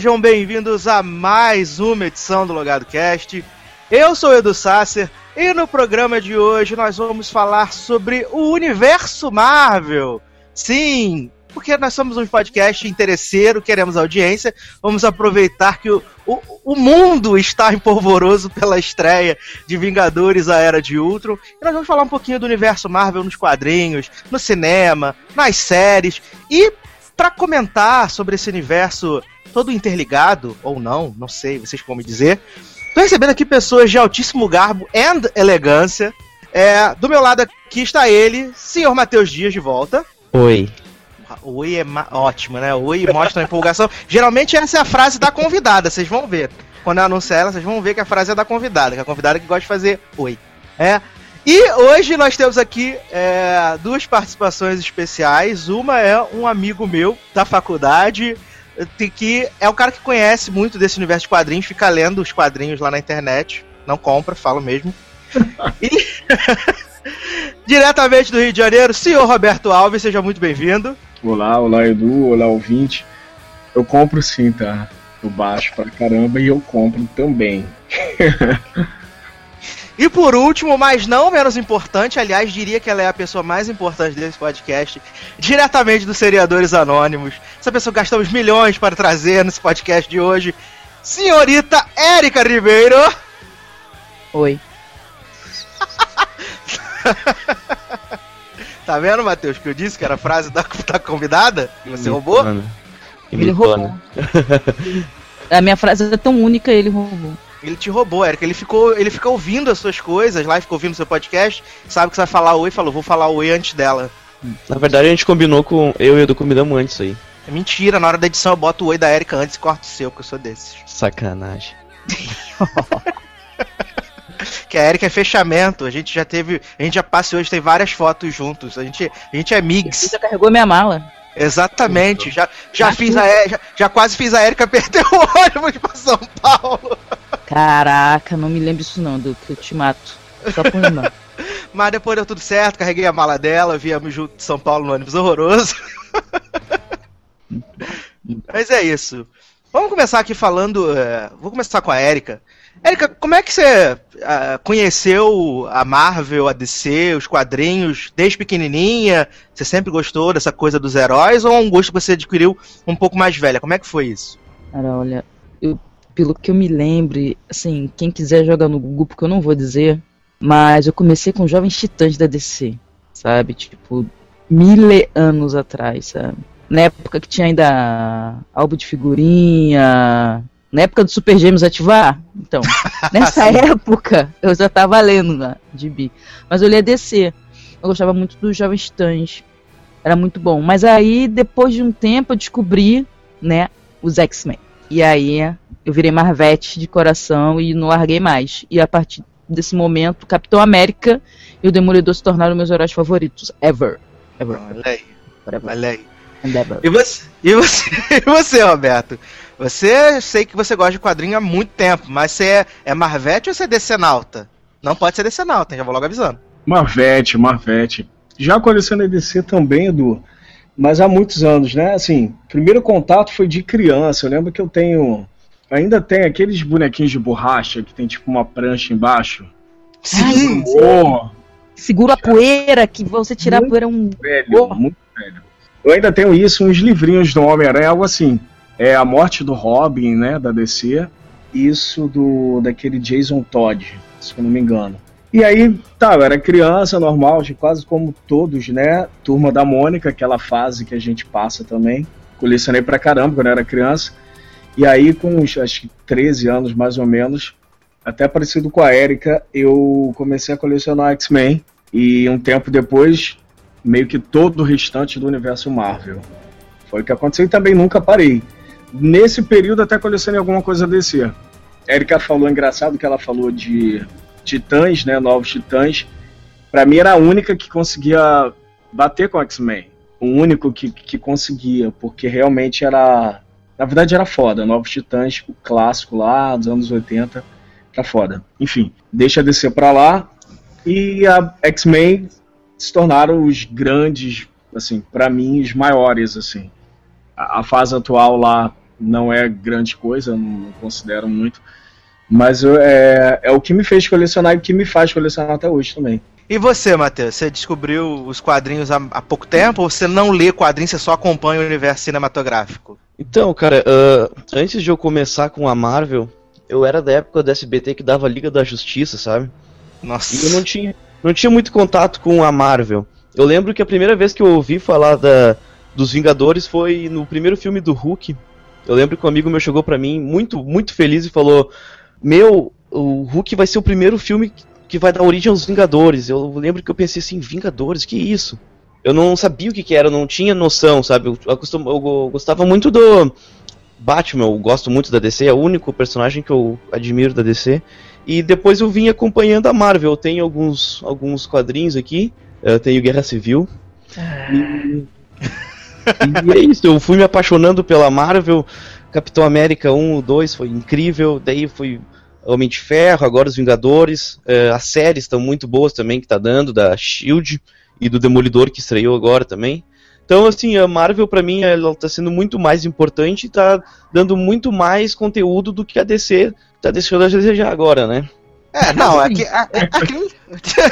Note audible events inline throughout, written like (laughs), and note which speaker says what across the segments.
Speaker 1: Sejam bem-vindos a mais uma edição do Logado Cast. Eu sou o Edu Sasser e no programa de hoje nós vamos falar sobre o universo Marvel. Sim, porque nós somos um podcast interesseiro, queremos audiência, vamos aproveitar que o, o, o mundo está empolvoroso pela estreia de Vingadores A Era de Ultron, e nós vamos falar um pouquinho do universo Marvel nos quadrinhos, no cinema, nas séries, e para comentar sobre esse universo todo interligado, ou não, não sei, vocês vão me dizer, tô recebendo aqui pessoas de altíssimo garbo e elegância, é, do meu lado aqui está ele, senhor Matheus Dias de volta.
Speaker 2: Oi.
Speaker 1: Oi é ótimo, né? Oi mostra a empolgação. Geralmente essa é a frase da convidada, vocês vão ver. Quando eu anuncio ela, vocês vão ver que a frase é da convidada, que é a convidada que gosta de fazer oi. É. E hoje nós temos aqui é, duas participações especiais. Uma é um amigo meu da faculdade, que é o cara que conhece muito desse universo de quadrinhos, fica lendo os quadrinhos lá na internet. Não compra, falo mesmo. (laughs) e (laughs) diretamente do Rio de Janeiro, senhor Roberto Alves, seja muito bem-vindo.
Speaker 3: Olá, olá Edu, olá ouvinte. Eu compro sim, tá? Eu baixo pra caramba e eu compro também. (laughs)
Speaker 1: e por último, mas não menos importante, aliás, diria que ela é a pessoa mais importante desse podcast, diretamente dos Seriadores Anônimos. Essa pessoa que gastamos milhões para trazer nesse podcast de hoje, senhorita Érica Ribeiro.
Speaker 4: Oi. (laughs)
Speaker 1: Tá vendo, Matheus, que eu disse que era a frase da, da convidada? Que você roubou?
Speaker 4: Ele roubou. (laughs) a minha frase é tão única, ele roubou.
Speaker 1: Ele te roubou, Eric. Ele ficou, ele ficou ouvindo as suas coisas lá, ficou ouvindo seu podcast, sabe que você vai falar oi, falou, vou falar oi antes dela.
Speaker 2: Na verdade, a gente combinou com. Eu e o Edu combinamos antes aí.
Speaker 1: É mentira, na hora da edição eu boto o oi da Erika antes e corto o seu, porque eu sou desses.
Speaker 2: Sacanagem. (laughs)
Speaker 1: que a Erika é fechamento. A gente já teve. A gente já passa hoje, tem várias fotos juntos. A gente, a gente é mix.
Speaker 4: Você já carregou minha mala.
Speaker 1: Exatamente. Já, já fiz a já, já quase fiz a Erika perder o (laughs) ônibus pra São Paulo.
Speaker 4: Caraca, não me lembro isso não, do que eu te mato. Só por lembrar. (laughs)
Speaker 1: Mas depois deu tudo certo, carreguei a mala dela, viemos junto de São Paulo no ônibus horroroso. (laughs) Mas é isso. Vamos começar aqui falando. Uh, vou começar com a Erika. Érica, como é que você uh, conheceu a Marvel, a DC, os quadrinhos desde pequenininha? Você sempre gostou dessa coisa dos heróis ou é um gosto que você adquiriu um pouco mais velha? Como é que foi isso?
Speaker 4: Cara, olha, eu, pelo que eu me lembre, assim, quem quiser jogar no Google, porque eu não vou dizer, mas eu comecei com Jovens Titãs da DC, sabe? Tipo, mil anos atrás, sabe? Na época que tinha ainda álbum de figurinha, na época do Super Gêmeos ativar? Então, (laughs) nessa época eu já tava lendo lá, de bi. Mas eu lia DC. Eu gostava muito dos Jovens Titãs. Era muito bom. Mas aí, depois de um tempo, eu descobri, né, os X-Men. E aí eu virei Marvete de coração e não larguei mais. E a partir desse momento, Capitão América e o Demolidor se tornaram meus heróis favoritos. Ever.
Speaker 1: Ever. Olha aí. Olha aí. E você, e você, (laughs) e você, Roberto? Você, sei que você gosta de quadrinho há muito tempo, mas você é, é Marvete ou você é Decenalta? Não pode ser Decenalta, já vou logo avisando.
Speaker 3: Marvete, Marvete. Já colecionei DC também, Edu, mas há muitos anos, né? Assim, primeiro contato foi de criança. Eu lembro que eu tenho. Ainda tem aqueles bonequinhos de borracha que tem tipo uma prancha embaixo.
Speaker 4: Sim! Oh. Segura a poeira, que você tirar a poeira é um.
Speaker 3: Velho, oh. muito velho. Eu ainda tenho isso, uns livrinhos do Homem-Aranha, algo assim é a morte do Robin, né, da DC, isso do daquele Jason Todd, se eu não me engano. E aí, tá, eu era criança, normal, quase como todos, né? Turma da Mônica, aquela fase que a gente passa também. Colecionei pra caramba quando eu era criança. E aí, com uns, acho que 13 anos mais ou menos, até parecido com a Erika, eu comecei a colecionar X-Men. E um tempo depois, meio que todo o restante do universo Marvel. Foi o que aconteceu e também nunca parei. Nesse período até colecionei alguma coisa DC. Erika falou engraçado que ela falou de Titãs, né, novos Titãs. Para mim era a única que conseguia bater com X-Men. O único que, que conseguia, porque realmente era, na verdade era foda. Novos Titãs, o clássico lá dos anos 80, era foda. Enfim, deixa descer para lá e a X-Men se tornaram os grandes, assim, para mim os maiores assim a fase atual lá não é grande coisa, não considero muito. Mas eu, é, é o que me fez colecionar e o que me faz colecionar até hoje também.
Speaker 1: E você, Matheus? Você descobriu os quadrinhos há, há, pouco tempo ou você não lê quadrinhos, você só acompanha o universo cinematográfico?
Speaker 2: Então, cara, uh, antes de eu começar com a Marvel, eu era da época do SBT que dava Liga da Justiça, sabe?
Speaker 1: Nossa.
Speaker 2: E eu não tinha, não tinha muito contato com a Marvel. Eu lembro que a primeira vez que eu ouvi falar da, dos Vingadores foi no primeiro filme do Hulk. Eu lembro que um amigo meu chegou pra mim muito, muito feliz e falou: Meu, o Hulk vai ser o primeiro filme que vai dar origem aos Vingadores. Eu lembro que eu pensei assim, Vingadores, que isso? Eu não sabia o que, que era, eu não tinha noção, sabe? Eu, eu, eu, gostava muito do Batman, eu gosto muito da DC, é o único personagem que eu admiro da DC. E depois eu vim acompanhando a Marvel. Eu tenho alguns, alguns quadrinhos aqui, eu tenho Guerra Civil. Ah. E... e é isso, eu fui me apaixonando pela Marvel. Capitão América 1, 2 foi incrível, daí fui Homem de Ferro, agora os Vingadores. É, as séries estão muito boas também que tá dando, da Shield e do Demolidor que estreou agora também. Então, assim, a Marvel para mim ela tá sendo muito mais importante e tá dando muito mais conteúdo do que a DC tá deixando a desejar agora, né?
Speaker 1: É, não, aqui. aqui...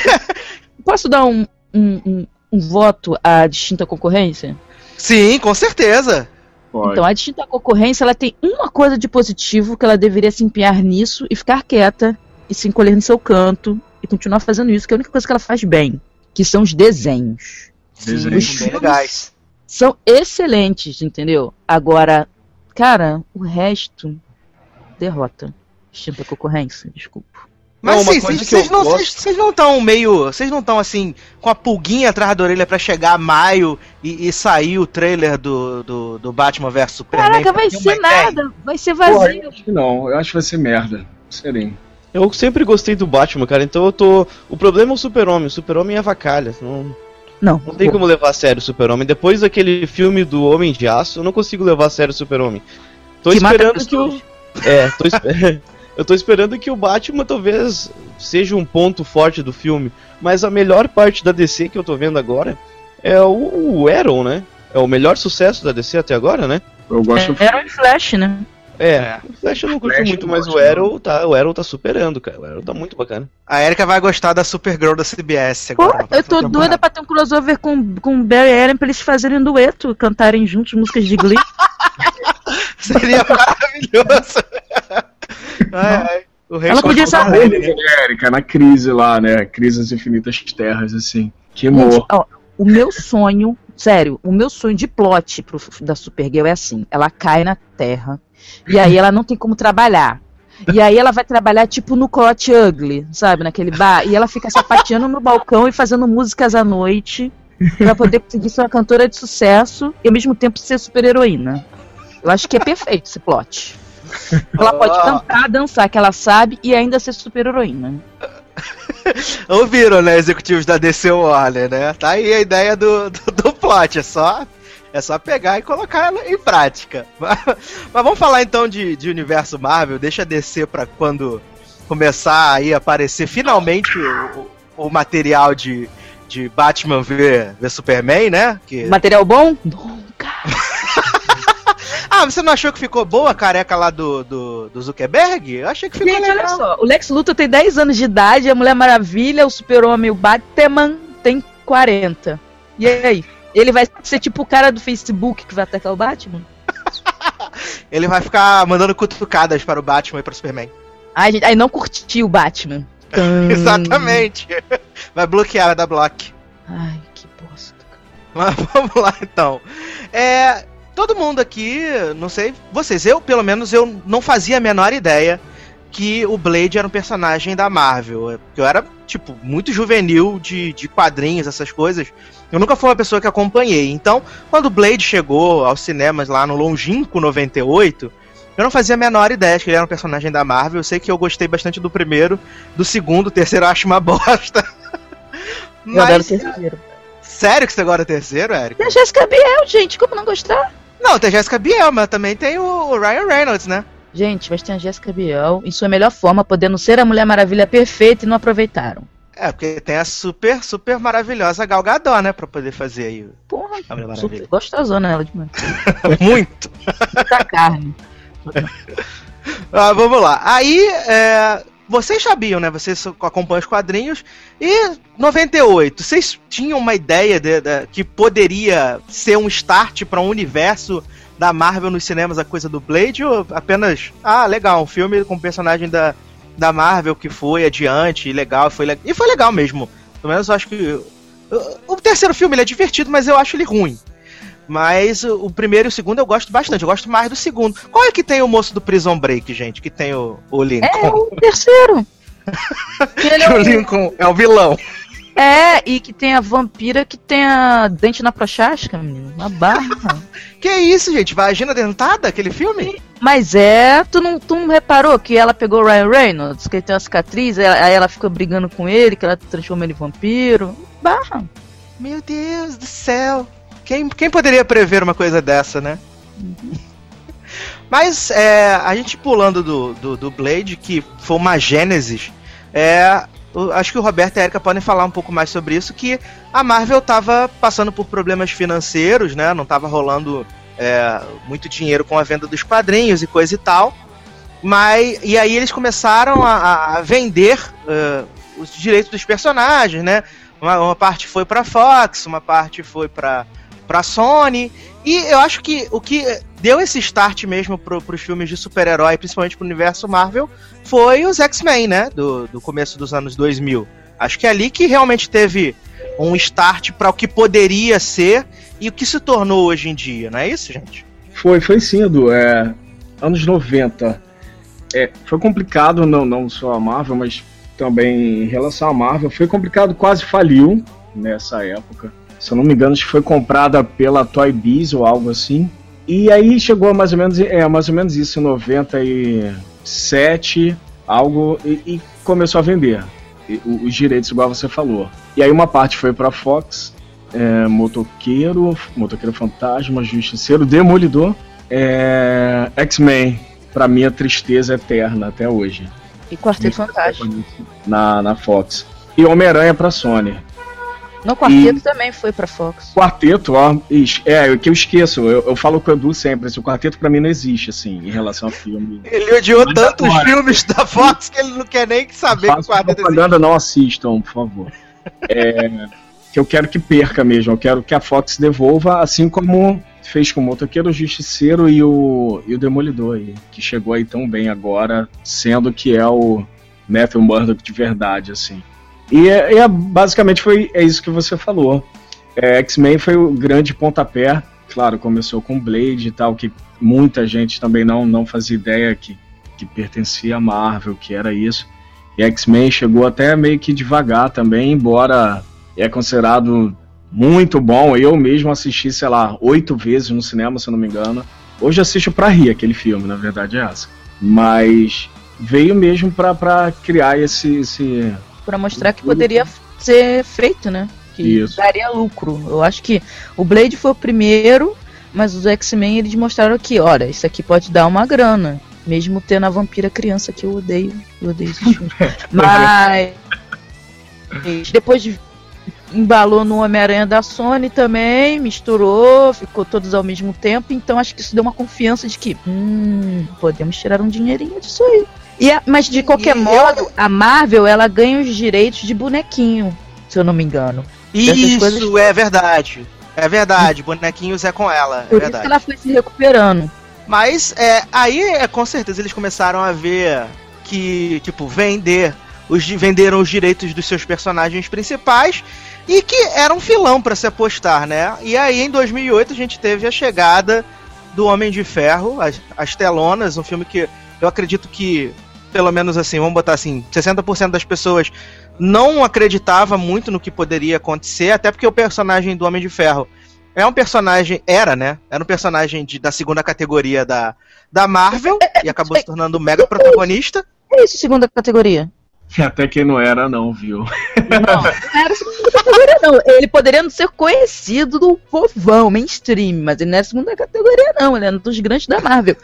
Speaker 1: (laughs)
Speaker 4: Posso dar um, um, um, um voto à distinta concorrência?
Speaker 1: Sim, com certeza.
Speaker 4: Pode. Então, a distinta concorrência, ela tem uma coisa de positivo que ela deveria se empenhar nisso e ficar quieta e se encolher no seu canto e continuar fazendo isso, que é a única coisa que ela faz bem, que são os desenhos.
Speaker 1: Desenhos os bem legais.
Speaker 4: São excelentes, entendeu? Agora, cara, o resto derrota. Distinta concorrência, desculpa.
Speaker 1: Mas sim, vocês não vocês não estão meio, vocês não estão assim com a pulguinha atrás da orelha para chegar a maio e, e, sair o trailer do, do, do Batman vs Superman.
Speaker 4: Caraca, vai ser nada, vai ser vazio. Porra,
Speaker 3: eu acho que não, eu acho que vai ser merda. Serem.
Speaker 2: Eu sempre gostei do Batman, cara, então eu tô. O problema é o Super-Homem, o Super-Homem é vacalha. Não,
Speaker 4: não.
Speaker 2: Não tem como levar a sério o Super-Homem. Depois daquele filme do Homem de Aço, eu não consigo levar a sério o Super-Homem. Tô que esperando que o. É, tô esperando. (laughs) Eu tô esperando que o Batman talvez seja um ponto forte do filme, mas a melhor parte da DC que eu tô vendo agora é o, o Arrow, né? É o melhor sucesso da DC até agora, né?
Speaker 4: Eu gosto é, Arrow e Flash, né?
Speaker 2: É, é, o Flash eu não curto muito, mas o Arrow tá, o Arrow tá superando, cara. O Arrow tá muito bacana.
Speaker 1: A Erika vai gostar da Supergirl da CBS agora.
Speaker 4: Pô, eu tô doida pra ter um crossover com, com o Barry Allen pra eles fazerem dueto, cantarem juntos músicas de Glee. (laughs)
Speaker 1: Seria maravilhoso. (laughs) ai, ai.
Speaker 3: O Ela podia ser a Erika, na crise lá, né? Crise das Infinitas Terras, assim. Que amor.
Speaker 4: o meu sonho, sério, o meu sonho de plot pro, da Supergirl é assim: ela cai na Terra, e aí ela não tem como trabalhar. E aí ela vai trabalhar tipo no Cote Ugly, sabe, naquele bar, e ela fica sapateando no balcão e fazendo músicas à noite para poder conseguir ser uma cantora de sucesso e ao mesmo tempo ser super heroína. Eu acho que é perfeito esse plot. Ela pode cantar, dançar, que ela sabe, e ainda ser super heroína. (laughs)
Speaker 1: Ouviram, né, executivos da DC Warner, né? Tá aí a ideia do, do, do plot, é só, é só pegar e colocar ela em prática. (laughs) Mas, mas vamos falar então de, de universo Marvel, deixa descer pra quando começar aí a aparecer finalmente o, o material de, de Batman v, v Superman, né?
Speaker 4: Que... Material bom? Nunca! (laughs)
Speaker 1: Ah, você não achou que ficou boa a careca lá do, do, do Zuckerberg? Eu achei que ficou Gente, legal. olha só,
Speaker 4: o Lex Luthor tem 10 anos de idade, a Mulher Maravilha, o Super-Homem, o Batman tem 40. E aí? Ele vai ser tipo o cara do Facebook que vai atacar o Batman? (laughs)
Speaker 1: Ele vai ficar mandando cutucadas para o Batman e para o Superman.
Speaker 4: Ai, gente, aí não curtiu o Batman. (laughs)
Speaker 1: Exatamente. Vai bloquear, vai dar block.
Speaker 4: Ai, que bosta.
Speaker 1: Mas (laughs) vamos lá então. É, todo mundo aqui, não sei, vocês, eu pelo menos eu não fazia a menor ideia que o Blade era um personagem da Marvel. É, eu era, tipo, muito juvenil de, de quadrinhos, essas coisas. Eu nunca fui uma pessoa que acompanhei. Então, quando o Blade chegou aos cinemas lá no longínquo 98, eu não fazia a menor ideia que ele era um personagem da Marvel. Eu sei que eu gostei bastante do primeiro, do segundo, o (laughs) terceiro eu acho uma bosta.
Speaker 4: Mas... Eu adoro o terceiro.
Speaker 1: Sério que você agora é terceiro, Eric?
Speaker 4: E a Jessica Biel, gente, como não gostar?
Speaker 1: Não, tem a Jessica Biel, mas também tem o Ryan Reynolds, né?
Speaker 4: Gente, mas tem a Jessica Biel em sua melhor forma, podendo ser a Mulher Maravilha perfeita e não aproveitaram.
Speaker 1: É, porque tem a super, super maravilhosa Gal Gadot, né? Pra poder fazer aí.
Speaker 4: Porra,
Speaker 1: a Mulher
Speaker 4: super
Speaker 1: Maravilha.
Speaker 4: gostosona ela demais. (laughs)
Speaker 1: Muito.
Speaker 4: Muita carne. (laughs)
Speaker 1: Ah, vamos lá. Aí, é, vocês sabiam, né? Vocês acompanham os quadrinhos. E 98, vocês tinham uma ideia de, de- que poderia ser um start para um universo da Marvel nos cinemas, a coisa do Blade? Ou apenas, ah, legal, um filme com personagem da, da Marvel que foi adiante, legal, foi le- e foi legal mesmo. Pelo menos eu acho que. O, terceiro filme é divertido, mas eu acho ele ruim. Mas o, o primeiro e o segundo eu gosto bastante. Eu gosto mais do segundo. Qual é que tem o moço do Prison Break, gente? Que tem o, o
Speaker 4: É
Speaker 1: Lincoln?
Speaker 4: o terceiro. (laughs) É,
Speaker 1: o Lincoln é o vilão.
Speaker 4: é, e que tem a vampira que tem a dente na prochasca, menino. Uma barra. (laughs)
Speaker 1: Que isso, gente? Vagina dentada, aquele filme?
Speaker 4: Mas é, tu não, tu não reparou que ela pegou o Ryan Reynolds, que ele tem uma cicatriz, aí aí ela fica brigando com ele, que ela transforma ele em vampiro. Barra.
Speaker 1: Meu Deus do céu. Quem, quem poderia prever uma coisa dessa, né? (laughs) Mas é, a gente pulando do, do, do Blade, que foi uma gênesis, é, acho que o Roberto e a Erika podem falar um pouco mais sobre isso, que a Marvel estava passando por problemas financeiros, né? Não estava rolando é, muito dinheiro com a venda dos quadrinhos e coisa e tal. Mas, e aí eles começaram a, a- vender é, os direitos dos personagens, né? Uma, uma parte foi pra Fox, uma parte foi pra, pra Sony. E eu acho que o que deu esse start mesmo pro, pros filmes de super-herói, principalmente pro universo Marvel, foi os X-Men, né? Do, do começo dos anos 2000. Acho que é ali que realmente teve um start para o que poderia ser e o que se tornou hoje em dia, não é isso, gente?
Speaker 3: Foi, foi sim, Edu. É, anos 90. É, foi complicado, não, não só a Marvel, mas também em relação à Marvel. Foi complicado, quase faliu nessa época. Se eu não me engano, acho que foi comprada pela Toy Biz ou algo assim. E aí chegou a mais ou menos, é, mais ou menos isso, em 97, algo, e, e começou a vender e- os direitos, igual você falou. E aí uma parte foi pra Fox, é, Motoqueiro, Motoqueiro Fantasma, Justiceiro, Demolidor, é, X-Men, pra minha tristeza eterna até hoje.
Speaker 4: E Quarteto Fantástico.
Speaker 3: Na, na Fox. E Homem-Aranha pra Sony.
Speaker 4: No Quarteto também foi pra Fox.
Speaker 3: Quarteto, ó, é, o que eu esqueço, eu, eu falo com o Edu sempre, esse, o quarteto pra mim não existe, assim, em relação ao filme.
Speaker 1: Ele odiou
Speaker 3: Mas
Speaker 1: tanto os filmes da Fox que ele não quer nem saber que o
Speaker 3: Faço
Speaker 1: quarteto existe.
Speaker 3: propaganda, não assistam, por favor. É, que eu quero que perca mesmo, eu quero que a Fox devolva, assim como fez com o Motoqueiro, o Justiceiro e o, e o Demolidor, aí, que chegou aí tão bem agora, sendo que é o Matthew Murdock de verdade, assim. E, é, é, basicamente foi é isso que você falou. É, X-Men foi o grande pontapé, claro, começou com Blade e tal, que muita gente também não, não fazia ideia que, que pertencia à Marvel, que era isso. E X-Men chegou até meio que devagar também, embora é considerado muito bom. Eu mesmo assisti, sei lá, oito vezes no cinema, se eu não me engano. Hoje assisto pra rir aquele filme, na verdade é essa. Mas veio mesmo pra, criar esse, esse.
Speaker 4: Pra mostrar que poderia ser feito, né? Que
Speaker 3: Isso.
Speaker 4: daria lucro. Eu acho que o Blade foi o primeiro, mas os X-Men eles mostraram que, olha, isso aqui pode dar uma grana. Mesmo tendo a vampira criança que eu odeio. Eu odeio esses filmes. (laughs) Mas. Depois de embalou no Homem-Aranha da Sony também, misturou, ficou todos ao mesmo tempo, então acho que isso deu uma confiança de que, hum, podemos tirar um dinheirinho disso aí. A- mas de qualquer
Speaker 1: E eu-
Speaker 4: modo, a Marvel, ela ganha os direitos de bonequinho, se eu não me engano.
Speaker 1: Isso
Speaker 4: coisas-
Speaker 1: é verdade. É verdade, bonequinhos é com ela, é
Speaker 4: Por isso
Speaker 1: verdade.
Speaker 4: que ela foi se recuperando.
Speaker 1: Mas é, aí é, com certeza eles começaram a ver que, tipo, vender. Os, venderam os direitos dos seus personagens principais e que era um filão pra se apostar, né? E aí em 2008 a gente teve a chegada do Homem de Ferro, as, as Telonas, um filme que eu acredito que, pelo menos assim, vamos botar assim, 60% das pessoas não acreditava muito no que poderia acontecer, até porque o personagem do Homem de Ferro é um personagem, era, né? Era um personagem de- da segunda categoria da, da Marvel e acabou se tornando mega protagonista.
Speaker 4: É isso, segunda categoria. (laughs)
Speaker 3: Até que não era, não, viu?
Speaker 4: Não, não era segunda categoria, não. Ele poderia não ser conhecido do povão, mainstream, mas ele não é segunda categoria, não. Ele é um dos grandes da Marvel.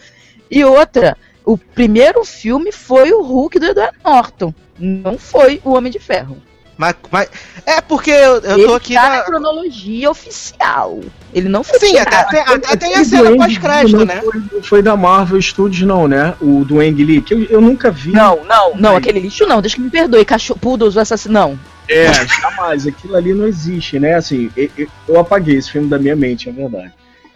Speaker 4: E outra, o primeiro filme foi o Hulk do Edward Norton. Não foi o Homem de Ferro.
Speaker 1: Mas, mas, é porque eu, eu
Speaker 4: ele
Speaker 1: tô aqui
Speaker 4: tá
Speaker 1: na.
Speaker 4: na cronologia oficial. Ele não foi
Speaker 1: Sim, até, até, até tem a
Speaker 3: O
Speaker 1: cena pós-crédito,
Speaker 3: não
Speaker 1: né?
Speaker 3: Foi, não foi da Marvel Studios, não, né? O do Ang Lee, que eu, eu nunca vi.
Speaker 4: Não, não, não,
Speaker 3: Aí.
Speaker 4: aquele lixo não, deixa que me perdoe. Cachorro, poodles, o assassino, não.
Speaker 3: É, jamais. Aquilo ali não existe, né? Assim, e- e- eu apaguei esse filme da minha mente, é verdade.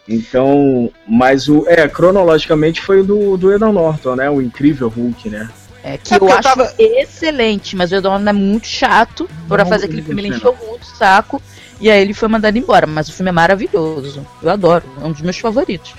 Speaker 3: Então, mas o. É, cronologicamente foi o do, do Edward Norton, né? O incrível Hulk, né?
Speaker 4: É que
Speaker 1: É
Speaker 4: eu
Speaker 1: eu
Speaker 4: acho
Speaker 1: tava-
Speaker 4: excelente, mas o Eduardo é muito chato pra
Speaker 3: Não,
Speaker 4: fazer aquele filme. Ele encheu muito o saco e aí ele foi mandado embora. Mas o filme é maravilhoso. Eu adoro, é um dos meus favoritos.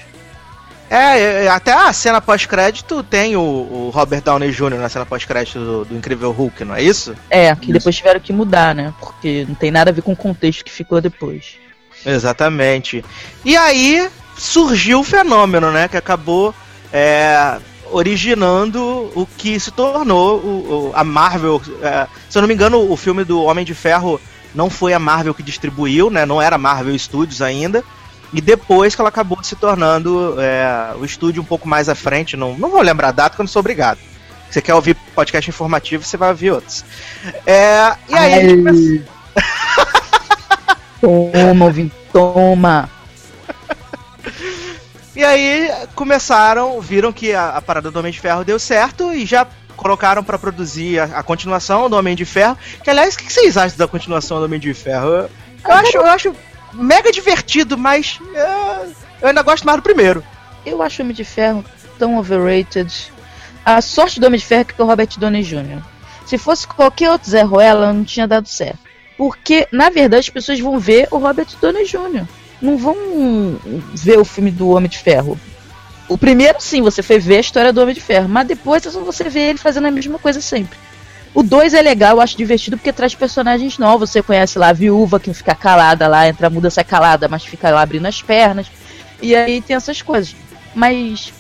Speaker 1: É, é, até a cena pós-crédito tem o, o Robert Downey Jr. na cena pós-crédito do, do Incrível Hulk, não é isso?
Speaker 4: É, que
Speaker 3: Isso.
Speaker 4: depois tiveram que mudar, né? Porque não tem nada a ver com o contexto que ficou depois.
Speaker 1: Exatamente. E aí surgiu o fenômeno, né? Que acabou é, originando o que se tornou o, o- a Marvel. é, se eu não me engano, o filme do Homem de Ferro não foi a Marvel que distribuiu, né? Não era Marvel Studios ainda. E depois que ela acabou se tornando é, o estúdio um pouco mais à frente, não, não vou lembrar a data, porque eu não sou obrigado. Se você quer ouvir podcast informativo, você vai ouvir outros. É, e aí a gente começou- (laughs)
Speaker 4: Toma, ouvinte, toma.
Speaker 1: E aí começaram, viram que a, a parada do Homem de Ferro deu certo e já colocaram pra produzir a, a continuação do Homem de Ferro. Que aliás, o que vocês acham da continuação do Homem de Ferro? Eu, eu acho, eu acho mega divertido, mas é, eu ainda gosto mais do primeiro.
Speaker 4: Eu acho o Homem de Ferro tão overrated. A sorte do Homem de Ferro é que é o Robert Downey Jr. Se fosse qualquer outro Zé Ruela, não tinha dado certo. Porque, na verdade, as pessoas vão ver o Robert Downey Jr. Não vão ver o filme do Homem de Ferro. O primeiro, sim, você foi ver a história do Homem de Ferro, mas depois é você vê ele fazendo a mesma coisa sempre. O 2 é legal, eu acho divertido porque traz personagens novos. Você conhece lá a viúva que fica calada lá, entra muda, sai calada, mas fica lá abrindo as pernas. E aí tem essas coisas. Mas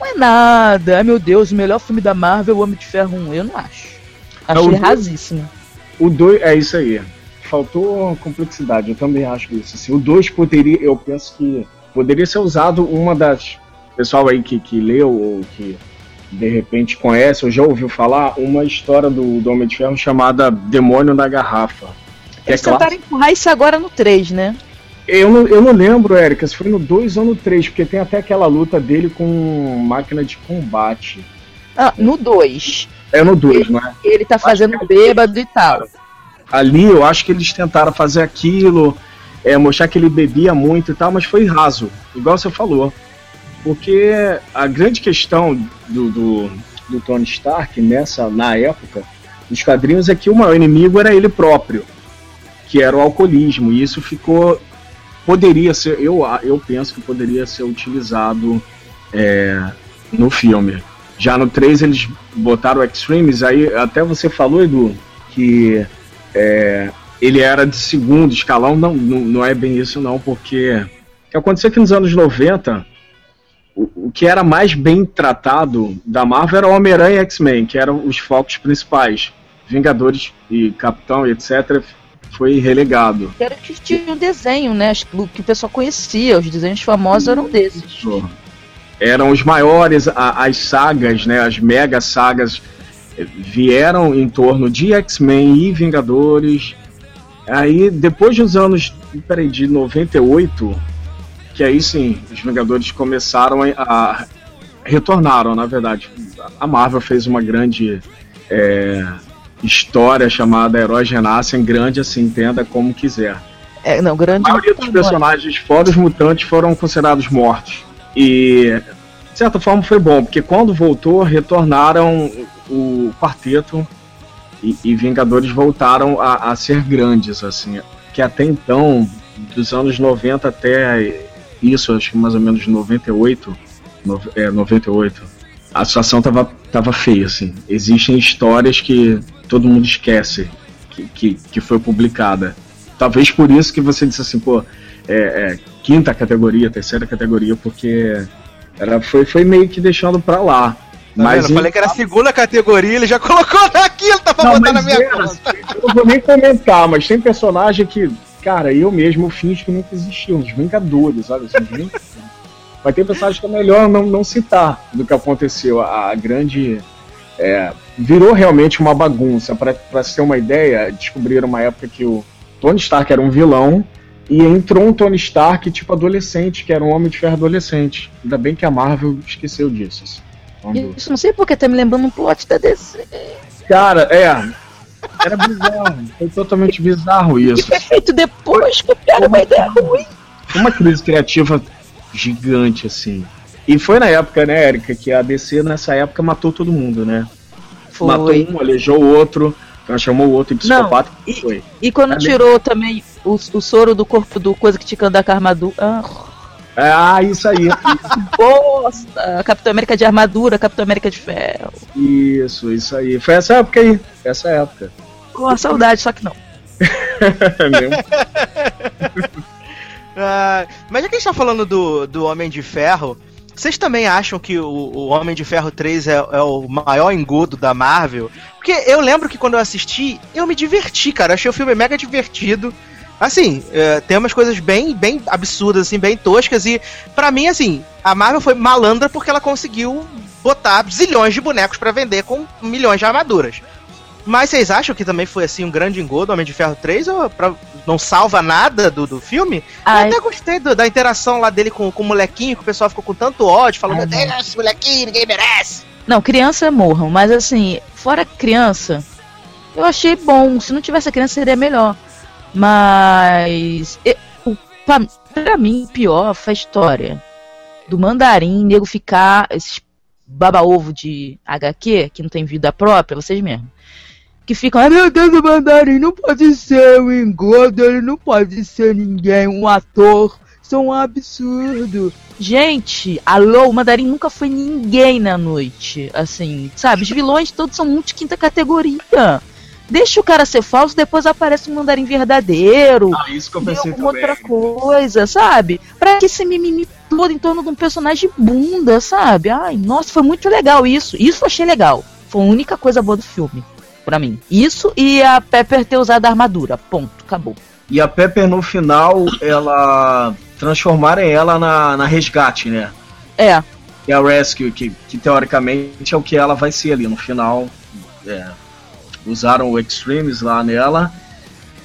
Speaker 4: não é nada. Ai meu Deus, o melhor filme da Marvel é o Homem de Ferro 1. Eu não acho. Acho
Speaker 3: Não,
Speaker 4: ele rasíssimo.
Speaker 3: O 2, é isso aí. Faltou complexidade, eu também acho isso. Assim, o 2 poderia, eu penso que poderia ser usado uma das. Pessoal aí que, que leu ou que de repente conhece ou já ouviu falar, uma história do, do Homem de Ferro chamada Demônio na Garrafa. Que é
Speaker 4: Eles
Speaker 3: claro,
Speaker 4: tentaram empurrar isso agora no 3, né?
Speaker 3: eu, não, eu não lembro, Érica, se foi no 2 ou no 3, porque tem até aquela luta dele com máquina de combate.
Speaker 4: Ah, no 2.
Speaker 3: É no 2, não é?
Speaker 4: Ele tá fazendo bêbado e tal.
Speaker 3: ali eu acho que eles tentaram fazer aquilo, é, mostrar que ele bebia muito e tal, mas foi raso, igual você falou. Porque a grande questão do, do, do Tony Stark nessa, na época, dos quadrinhos, é que o maior inimigo era ele próprio, que era o alcoolismo, e isso ficou. Poderia ser, eu, eu penso que poderia ser utilizado é, no filme. Já no 3 eles botaram o Extremes, aí até você falou, Edu, que é, ele era de segundo escalão, não, não, não é bem isso não, porque o que aconteceu que nos anos 90, o, o que era mais bem tratado da Marvel era o Homem-Aranha e X-Men, que eram os focos principais. Vingadores e Capitão e etc. foi relegado.
Speaker 4: Era que tinha um desenho, né? Que o que o pessoal conhecia, os desenhos famosos eram desses.
Speaker 3: Eram os maiores, a- as sagas, né, as mega sagas eh, vieram em torno de X-Men e Vingadores. Aí, depois dos anos, peraí, de 98, que aí sim, os Vingadores começaram a, a retornaram, na verdade. A Marvel fez uma grande é, história chamada Heróis Renascem, grande assim, entenda como quiser.
Speaker 4: É, não,
Speaker 3: A
Speaker 4: grande.
Speaker 3: maioria dos personagens, fora os mutantes, foram considerados mortos. E, de certa forma, foi bom, porque quando voltou, retornaram o quarteto e, e Vingadores voltaram a, a ser grandes, assim. Que até então, dos anos 90 até isso, acho que mais ou menos 98, no, é, 98, a situação tava, tava feia, assim. Existem histórias que todo mundo esquece que, que, que foi publicada. Talvez por isso que você disse assim, pô, é, é, quinta categoria, terceira categoria, porque era, foi, foi meio que deixando pra lá.
Speaker 1: Tá
Speaker 3: mas
Speaker 1: vendo? Eu falei que era a segunda categoria, ele já (laughs) colocou naquilo, tá pra
Speaker 3: Não,
Speaker 1: botar na minha
Speaker 3: era,
Speaker 1: conta.
Speaker 3: Eu não vou nem comentar, mas tem personagem que, cara, eu mesmo finge que nunca existiu. Os Vingadores, sabe? Assim, mas tem personagem que é melhor não, não citar do que aconteceu. A, a grande é, virou realmente uma bagunça. Para ser uma ideia, descobriram uma época que o Tony Stark era um vilão e entrou um Tony Stark tipo adolescente, que era um Homem de Ferro adolescente. Ainda bem que a Marvel esqueceu disso. Assim,
Speaker 4: quando... Isso não sei porque tá me lembrando um plot da DC.
Speaker 3: Cara, é. Era bizarro. Foi totalmente bizarro isso. E
Speaker 4: foi feito depois que era uma ideia ruim.
Speaker 3: Uma crise criativa gigante, assim. E foi na época, né, Erika, que a DC nessa época matou todo mundo, né? Foi. Matou um, aleijou o outro, transformou o outro em psicopata.
Speaker 4: Não, e, foi. e quando tirou também o, o soro do corpo do coisa que tinha que andar com a armadura. Ah.
Speaker 3: Ah, isso aí. (laughs)
Speaker 4: Bosta! Capitão América de armadura, Capitão América de ferro.
Speaker 3: Isso, isso aí. Foi essa época aí. Essa época.
Speaker 4: Com a saudade, só que não. (laughs) é mesmo?
Speaker 1: uh, (laughs) mas já que a gente tá falando do, do Homem de Ferro, vocês também acham que o, o Homem de Ferro 3 é, é, o maior engodo da Marvel? Porque eu lembro que quando eu assisti, eu me diverti, cara. Achei o filme mega divertido. Assim, é, tem umas coisas bem, bem absurdas, assim, bem toscas. E para mim, assim, a Marvel foi malandra porque ela conseguiu botar zilhões de bonecos para vender com milhões de armaduras. Mas vocês acham que também foi assim um grande engodo Homem de Ferro 3 ou pra, não salva nada do, do filme? Ai. Eu até gostei do, da interação lá dele com, com o molequinho, que o pessoal ficou com tanto ódio, falando, meu Deus, esse molequinho, ninguém merece.
Speaker 4: Não, criança morram, mas assim, fora criança, eu achei bom. Se não tivesse a criança, seria melhor. Mas. Eu, pra, pra mim, pior foi a história do mandarim, nego ficar. Esses baba-ovo de HQ, que não tem vida própria, vocês mesmos que ficam, ai meu Deus, o Mandarim não pode ser um engodo, ele não pode ser ninguém, um ator. Isso é um absurdo. Gente, alô, o Mandarim nunca foi ninguém na noite. Assim, sabe? Os vilões todos são muito de quinta categoria. Deixa o cara ser falso, depois aparece um mandarim verdadeiro.
Speaker 3: Ah, isso que eu pensei
Speaker 4: alguma outra coisa, sabe? Pra que esse mimimi todo em torno de um personagem bunda, sabe? Ai, nossa, foi muito legal isso. Isso eu achei legal. Foi a única coisa boa do filme para mim. Isso e a Pepper ter usado a armadura. Ponto, acabou.
Speaker 3: E a Pepper no final, ela transformarem ela na, na resgate, né?
Speaker 4: É.
Speaker 3: Que é a Rescue, que, que teoricamente é o que ela vai ser ali no final. É, usaram o Extremes lá nela.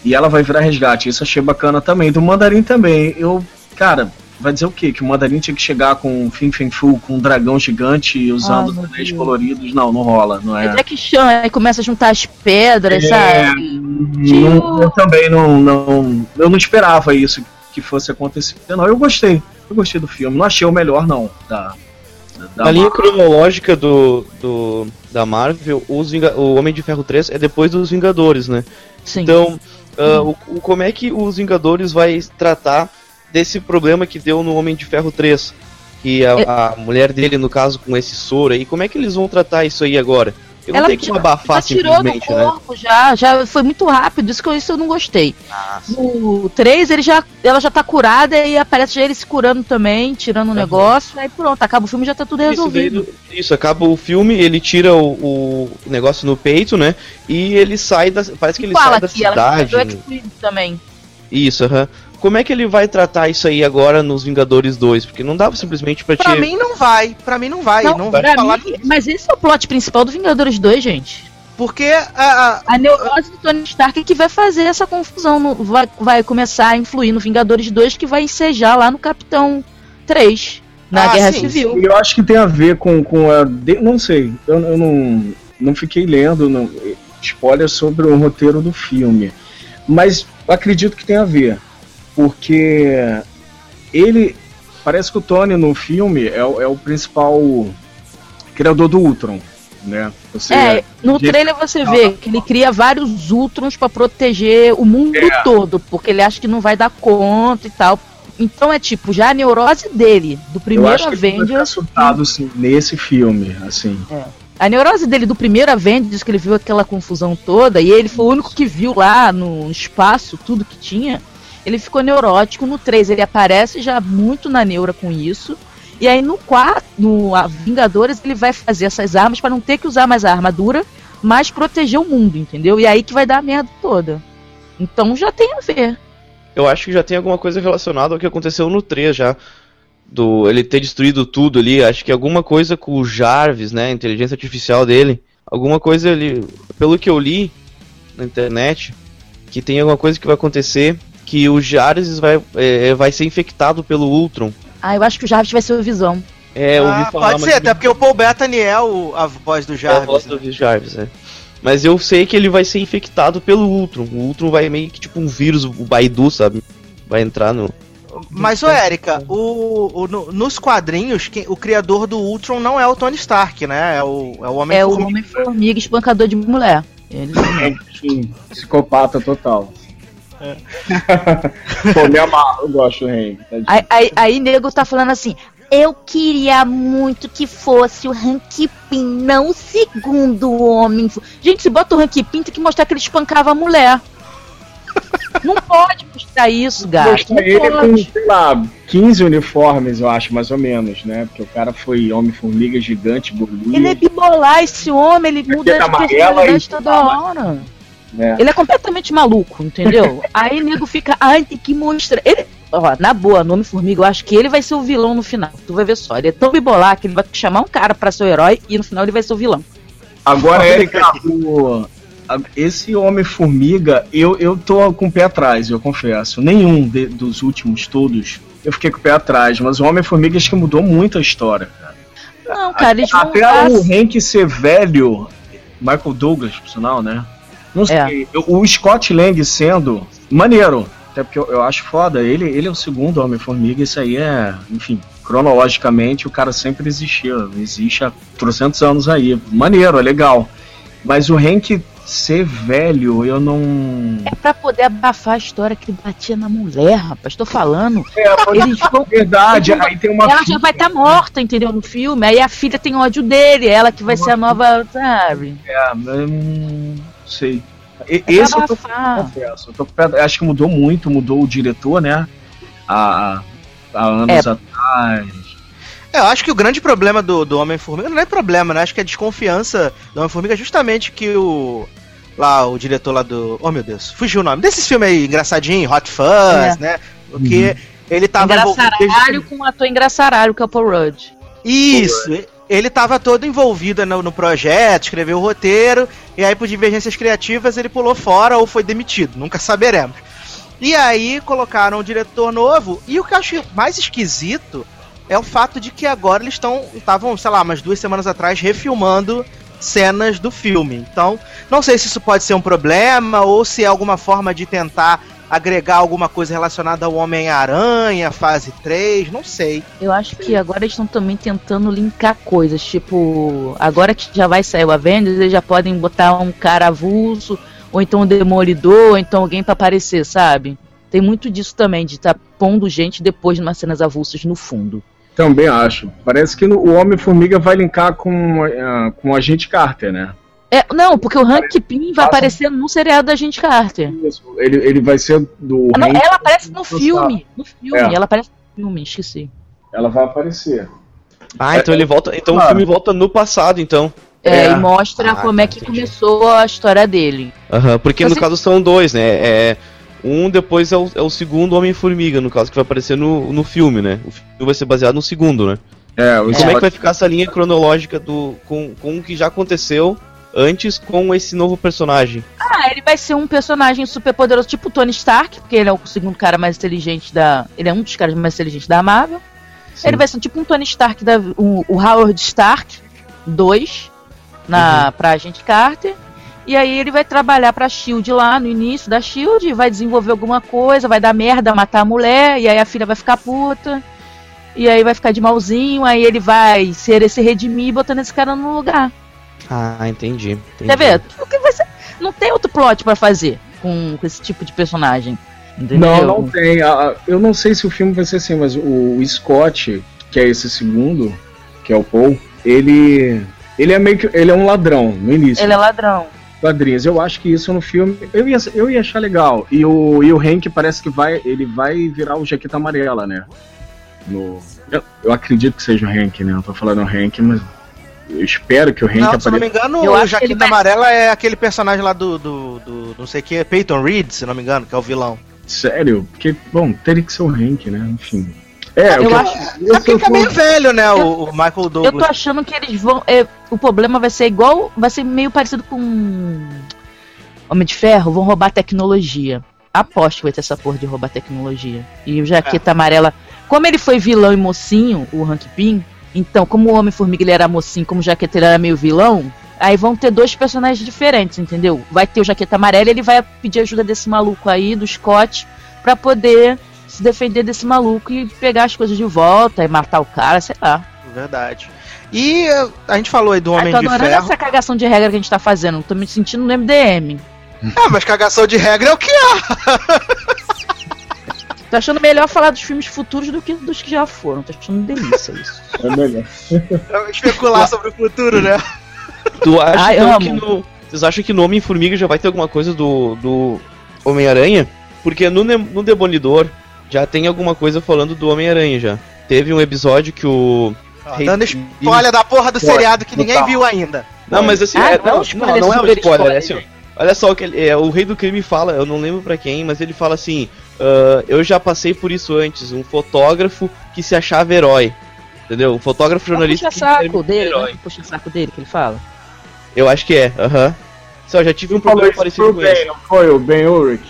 Speaker 3: E ela vai virar resgate. Isso achei bacana também. Do Mandarim também. Eu, cara, vai dizer o quê? Que o Mandarim tinha que chegar com um Fin Fin Fu, com um dragão gigante usando Ai, três coloridos. Não, não rola, não é?
Speaker 4: É Jack Chan, aí começa a juntar as pedras, é, sabe?
Speaker 3: Não, eu também não, não. Eu não esperava isso que fosse acontecer. Não, eu gostei. Eu gostei do filme. Não achei o melhor, não. Da,
Speaker 2: da linha cronológica do, do, da Marvel, os o Homem de Ferro 3 é depois dos Vingadores, né? Sim. Então, uh, o, o, como é que os Vingadores vai tratar desse problema que deu no Homem de Ferro 3. Que a, é- a mulher dele, no caso, com esse soro aí, como é que eles vão tratar isso aí agora? Eu
Speaker 4: ela não como abafar tirou do né? corpo, né? já, já foi muito rápido, isso que eu, isso eu não gostei. Ah, no 3, ele já, ela já tá curada e aparece já ele se curando também, tirando o um negócio, aí pronto, acaba o filme já tá tudo resolvido.
Speaker 2: Isso, isso acaba o filme, ele tira o, o, negócio no peito, né? E ele sai da. Parece que ele sai da cidade. Ela
Speaker 4: também.
Speaker 2: Isso, aham. Uh -huh como é que ele vai tratar isso aí agora nos Vingadores 2? Porque não dava simplesmente pra,
Speaker 1: pra te... mim não vai, pra mim não vai. Não, não vai
Speaker 4: falar mim, Mas esse é o plot principal do Vingadores 2, gente.
Speaker 1: Porque a,
Speaker 4: a, a neurose do Tony Stark é que vai fazer essa confusão, no, vai, vai começar a influir no Vingadores 2, que vai ensejar lá no Capitão 3, na ah, Guerra sim, Civil.
Speaker 3: Sim. Eu acho que tem a ver com, com a. Não sei, eu, eu não, não fiquei lendo não, spoiler sobre o roteiro do filme. Mas acredito que tem a ver porque ele parece que o Tony no filme é, é o principal criador do Ultron, né?
Speaker 4: Você, é, no trailer você vê que ele cria vários Ultrons para proteger o mundo é. todo, porque ele acha que não vai dar conta e tal. Então é tipo, já a neurose dele, do primeiro Eu acho Avengers. Que
Speaker 3: assustado, sim, nesse filme, assim. É.
Speaker 4: A neurose dele do primeiro Avengers, que ele viu aquela confusão toda, e ele foi o único que viu lá no espaço tudo que tinha ele ficou neurótico. No 3 ele aparece já muito na neura com isso. E aí no 4, no Vingadores, ele vai fazer essas armas para não ter que usar mais a armadura, mas proteger o mundo, entendeu? E aí que vai dar a merda toda. Então já tem a ver.
Speaker 2: Eu acho que já tem alguma coisa relacionada ao que aconteceu no 3 já. Do ele ter destruído tudo ali. Acho que alguma coisa com o Jarvis, né? A inteligência artificial dele. alguma coisa ali, pelo que eu li na internet, que tem alguma coisa que vai acontecer que o Jarvis vai, é, vai ser infectado pelo Ultron.
Speaker 4: Ah, eu acho que o Jarvis vai ser o Visão.
Speaker 2: É, eu ouvi
Speaker 1: Ah,
Speaker 2: falar
Speaker 1: pode
Speaker 2: mas
Speaker 1: ser, até porque o Paul Bettany é o, a voz do
Speaker 2: é a
Speaker 1: Jarvis.
Speaker 2: voz do Jarvis, é. Mas eu sei que ele vai ser infectado pelo Ultron. O Ultron vai meio que tipo um vírus, o Baidu, sabe? Vai entrar no.
Speaker 1: Mas, ô Érica, o, o- no- nos quadrinhos, quem- o criador do Ultron não é o Tony Stark, né? É o, é o Homem
Speaker 4: É o Homem-Formiga espancador de mulher. Ele (laughs)
Speaker 3: Sim, psicopata total. Pô, me amarro, eu gosto do
Speaker 4: Aí, aí, aí nego tá falando assim. Eu queria muito que fosse o Hank Pym, não o segundo homem. Gente, se bota o Hank Pym, tem que mostrar que ele espancava a mulher. Não pode mostrar isso, gato.
Speaker 3: Mostrar
Speaker 4: Não
Speaker 3: ele com,
Speaker 4: pode.
Speaker 3: sei lá, 15 uniformes, eu acho, mais ou menos, né? Porque o cara foi Homem-Formiga gigante, bolinha.
Speaker 4: Ele é bipolar, esse homem, ele muda de personalidade toda hora.
Speaker 3: Né?
Speaker 4: Ele é completamente maluco, entendeu? (laughs) Aí o nego fica, ai, tem que mostrar. Ele, ó, na boa, nome Formiga, eu acho que ele vai ser o vilão no final. Tu vai ver só. Ele é tão bipolar que ele vai chamar um cara pra ser o herói e no final ele vai ser o vilão.
Speaker 3: Agora, Erika, o- a- esse Homem-Formiga, eu, eu tô com o pé atrás, eu confesso. Nenhum de- dos últimos todos eu fiquei com o pé atrás, mas o Homem-Formiga acho que mudou muito a história. cara.
Speaker 4: Não, cara, eles vão
Speaker 3: Até
Speaker 4: dar-
Speaker 3: o Hank ser velho, Michael Douglas, por sinal, né? Não
Speaker 4: É.
Speaker 3: sei, eu- o Scott Lang sendo maneiro, até porque eu, eu acho foda, ele, ele é o segundo Homem-Formiga, isso aí é, enfim, cronologicamente o cara sempre existiu, existe há trocentos anos aí, maneiro, é legal. Mas o Hank ser velho, eu não...
Speaker 4: É pra poder abafar a história que ele batia na mulher, rapaz. Tô falando.
Speaker 3: É,
Speaker 4: Eles vão.
Speaker 3: verdade,
Speaker 4: eles vão-
Speaker 3: aí tem uma
Speaker 4: Ela já
Speaker 3: filha,
Speaker 4: vai estar morta, entendeu? No filme. Aí a filha tem ódio dele. Ela que vai ser a nova. Sabe?
Speaker 3: é, não sei. E-
Speaker 4: É
Speaker 3: Esse eu tô. Confesso, eu tô acho que mudou muito, mudou o diretor, né? Há, há anos
Speaker 4: É.
Speaker 3: atrás.
Speaker 1: É, eu acho que o grande problema do, do Homem-Formiga não é problema, né? Acho que a desconfiança do Homem-Formiga é justamente que o. Lá, o diretor lá do. Oh meu Deus, fugiu o nome. Desses filmes aí, engraçadinho, Hot Fuzz,
Speaker 4: É.
Speaker 1: né? Porque ele tava
Speaker 4: Engraçaralho com um ator engraçaralho, que é o Paul Rudd.
Speaker 1: Isso, ele tava todo envolvido no, no projeto, escreveu o roteiro, e aí por divergências criativas ele pulou fora ou foi demitido, nunca saberemos. E aí colocaram o diretor novo, e o que eu acho mais esquisito é o fato de que agora eles estão, estavam, sei lá, umas duas semanas atrás, refilmando cenas do filme. Então, não sei se isso pode ser um problema, ou se é alguma forma de tentar agregar alguma coisa relacionada ao Homem-Aranha, fase 3, não sei.
Speaker 4: Eu acho que agora eles estão também tentando linkar coisas. Tipo, agora que já vai sair o Avengers, eles já podem botar um cara avulso, ou então um demolidor, ou então alguém pra aparecer, sabe? Tem muito disso também, de estar pondo gente depois de umas cenas avulsas no fundo.
Speaker 3: Também acho. Parece que o Homem-Formiga vai linkar com, ah, com o Agente Carter, né?
Speaker 4: É, não, porque o Hank Pym vai
Speaker 3: Passa-
Speaker 4: aparecer no seriado da Gente Carter.
Speaker 3: Isso, Ele, ele vai ser do.
Speaker 4: Ah, não,
Speaker 3: Hank,
Speaker 4: ela aparece no filme. No filme,
Speaker 3: É.
Speaker 4: ela aparece no filme, esqueci.
Speaker 3: ela vai aparecer.
Speaker 2: Ah, então ele volta. Então o
Speaker 3: Claro.
Speaker 2: filme volta no passado, então.
Speaker 4: É,
Speaker 3: É.
Speaker 4: e mostra
Speaker 1: Ah,
Speaker 4: como é que
Speaker 1: entendi.
Speaker 4: começou a história dele.
Speaker 2: Aham, porque
Speaker 4: Você-
Speaker 2: no caso são dois, né? É, um depois é o, é o segundo Homem-Formiga, no caso, que vai aparecer no, no filme, né? O filme vai ser baseado no segundo, né?
Speaker 3: É, o
Speaker 2: E como é que vai ficar essa linha cronológica do, com, com o que já aconteceu antes com esse novo personagem?
Speaker 4: Ah, ele vai ser um personagem super poderoso, tipo o Tony Stark, porque ele é o segundo cara mais inteligente da. Ele é um dos caras mais inteligentes da Marvel.
Speaker 2: Sim.
Speaker 4: Ele vai ser tipo um Tony Stark, da, o, o Howard Stark 2, na, pra Agente Carter. E aí ele vai trabalhar pra Shield lá no início da Shield, vai desenvolver alguma coisa, vai dar merda, matar a mulher, e aí a filha vai ficar puta. E aí vai ficar de malzinho, aí ele vai ser esse redimir botando esse cara no lugar.
Speaker 2: Ah, entendi. entendi.
Speaker 4: Quer ver? O que vai ser? Não tem outro plot pra fazer com, com esse tipo de personagem. Entendeu?
Speaker 3: Não, não tem. Ah, Eu não sei se o filme vai ser assim, mas o Scott, que é esse segundo, que é o Paul, ele. Ele é meio que. Ele é um ladrão no início.
Speaker 4: Ele é ladrão.
Speaker 3: quadrinhos. Eu acho que isso no filme eu ia, eu ia achar legal. E o, e o Hank parece que vai ele vai virar o Jaqueta Amarela, né? No, eu, eu acredito que seja o Hank, né? Eu tô falando o Hank, mas eu espero que o Hank
Speaker 1: Não, se eu não me
Speaker 3: apareça.
Speaker 1: engano,
Speaker 4: Eu
Speaker 1: o
Speaker 4: acho que
Speaker 1: Jaqueta
Speaker 4: vai-
Speaker 1: Amarela é aquele personagem lá do, do, do não sei o que, Peyton Reed, se não me engano, que é o vilão.
Speaker 3: Sério? Porque, bom, teria que ser o Hank, né? Enfim. É,
Speaker 4: Eu
Speaker 3: o que-
Speaker 4: acho-
Speaker 3: eu
Speaker 1: É porque tá meio velho, né, o, o Michael
Speaker 4: Eu tô
Speaker 1: Douglas.
Speaker 4: achando que eles vão. é, o problema vai ser igual. Vai ser meio parecido com. Homem de Ferro, vão roubar tecnologia. Aposto que vai ter essa porra de roubar tecnologia. E o Jaqueta Amarela. Como ele foi vilão e mocinho, o Hank Pym, então, como o Homem-Formiga ele era mocinho, como o Jaqueta ele era meio vilão, aí vão ter dois personagens diferentes, entendeu? Vai ter o Jaqueta Amarela e ele vai pedir ajuda desse maluco aí, do Scott, pra poder se defender desse maluco e pegar as coisas de volta e matar o cara, sei lá.
Speaker 1: Verdade. E eh, a gente falou aí do Homem
Speaker 4: tô
Speaker 1: de
Speaker 4: adorando
Speaker 1: Ferro.
Speaker 4: essa cagação de regra que a gente tá fazendo. Tô me sentindo no MDM.
Speaker 1: Ah, mas cagação de regra é o que é. (laughs)
Speaker 4: Tô achando melhor falar dos filmes futuros do que dos que já foram. Tô achando delícia isso. (laughs)
Speaker 3: É melhor.
Speaker 1: Especular sobre o futuro, né?
Speaker 2: Tu acha
Speaker 4: Ai,
Speaker 2: então, que no. Vocês acham que no Homem-Formiga já vai ter alguma coisa do, do Homem-Aranha? Porque no, no Demolidor já tem alguma coisa falando do Homem-Aranha já. Teve um episódio que o. Rei-
Speaker 1: Dando spoiler da porra do seriado que ninguém viu ainda.
Speaker 2: Não, mas assim,
Speaker 4: Ah,
Speaker 2: é,
Speaker 4: não,
Speaker 2: não, não, não é um spoiler,
Speaker 4: spoiler,
Speaker 2: é assim, ó. Olha só o que ele, é, o rei do crime fala, eu não lembro pra quem, mas ele fala assim: "Ah, eu já passei por isso antes, um fotógrafo que se achava herói. Entendeu? Um fotógrafo jornalista
Speaker 4: Puxa
Speaker 2: que
Speaker 4: saco dele,
Speaker 2: herói.
Speaker 4: né? Puxa saco dele que ele fala.
Speaker 2: Eu acho que é, aham. Só já tive um problema parecido
Speaker 3: foi
Speaker 2: com
Speaker 3: o Ben, não foi o Ben Urich?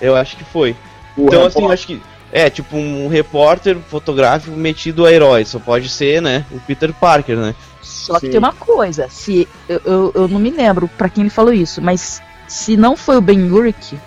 Speaker 2: Eu acho que foi.
Speaker 3: O
Speaker 2: Então, assim, eu
Speaker 3: repórter.
Speaker 2: acho que. É, tipo um repórter fotográfico metido a herói. Só pode ser, né? O Peter Parker, né?
Speaker 4: Só que
Speaker 3: Sim.
Speaker 4: tem uma coisa, se eu, eu, eu não me lembro pra quem ele falou isso, mas se não foi o Ben Urich,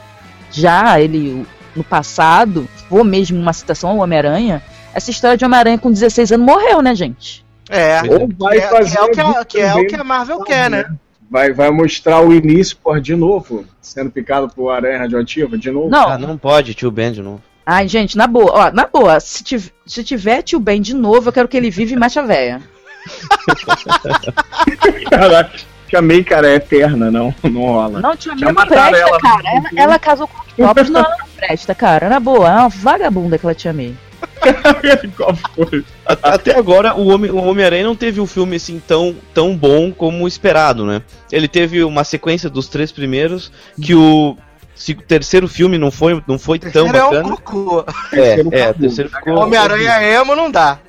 Speaker 4: já ele no passado, for mesmo uma citação ao Homem-Aranha, essa história de Homem-Aranha com 16 anos morreu, né, gente?
Speaker 1: É.
Speaker 3: Ou vai
Speaker 1: que é,
Speaker 3: fazer
Speaker 1: que é o que a,
Speaker 3: isso
Speaker 1: que é o que a Marvel quer, né?
Speaker 3: Vai, vai mostrar o início por de novo, sendo picado por aranha radioativa, de novo.
Speaker 4: Não,
Speaker 2: Ah, não pode, tio Ben de novo.
Speaker 4: ai, gente, na boa, ó, na boa, se, tiv se tiver tio Ben de novo, eu quero que ele vive e mate a véia. (laughs)
Speaker 3: Caraca, chamei, cara, é eterna, não, não rola.
Speaker 4: Não, tia May não presta,
Speaker 3: ela.
Speaker 4: cara. Ela, ela casou com os próprios, não, ela não presta, cara. Na boa, é uma vagabunda aquela tia May. (laughs)
Speaker 3: Qual foi?
Speaker 2: A- Até agora, o Homem- o Homem-Aranha não teve um filme assim tão, tão bom como esperado, né? Ele teve uma sequência dos três primeiros, que o se- terceiro filme não foi, não foi tão
Speaker 1: Terceiro é um
Speaker 2: bacana.
Speaker 1: cocô.
Speaker 2: É,
Speaker 3: Terceiro
Speaker 2: é, o terceiro ficou.
Speaker 1: Homem-Aranha emo não dá.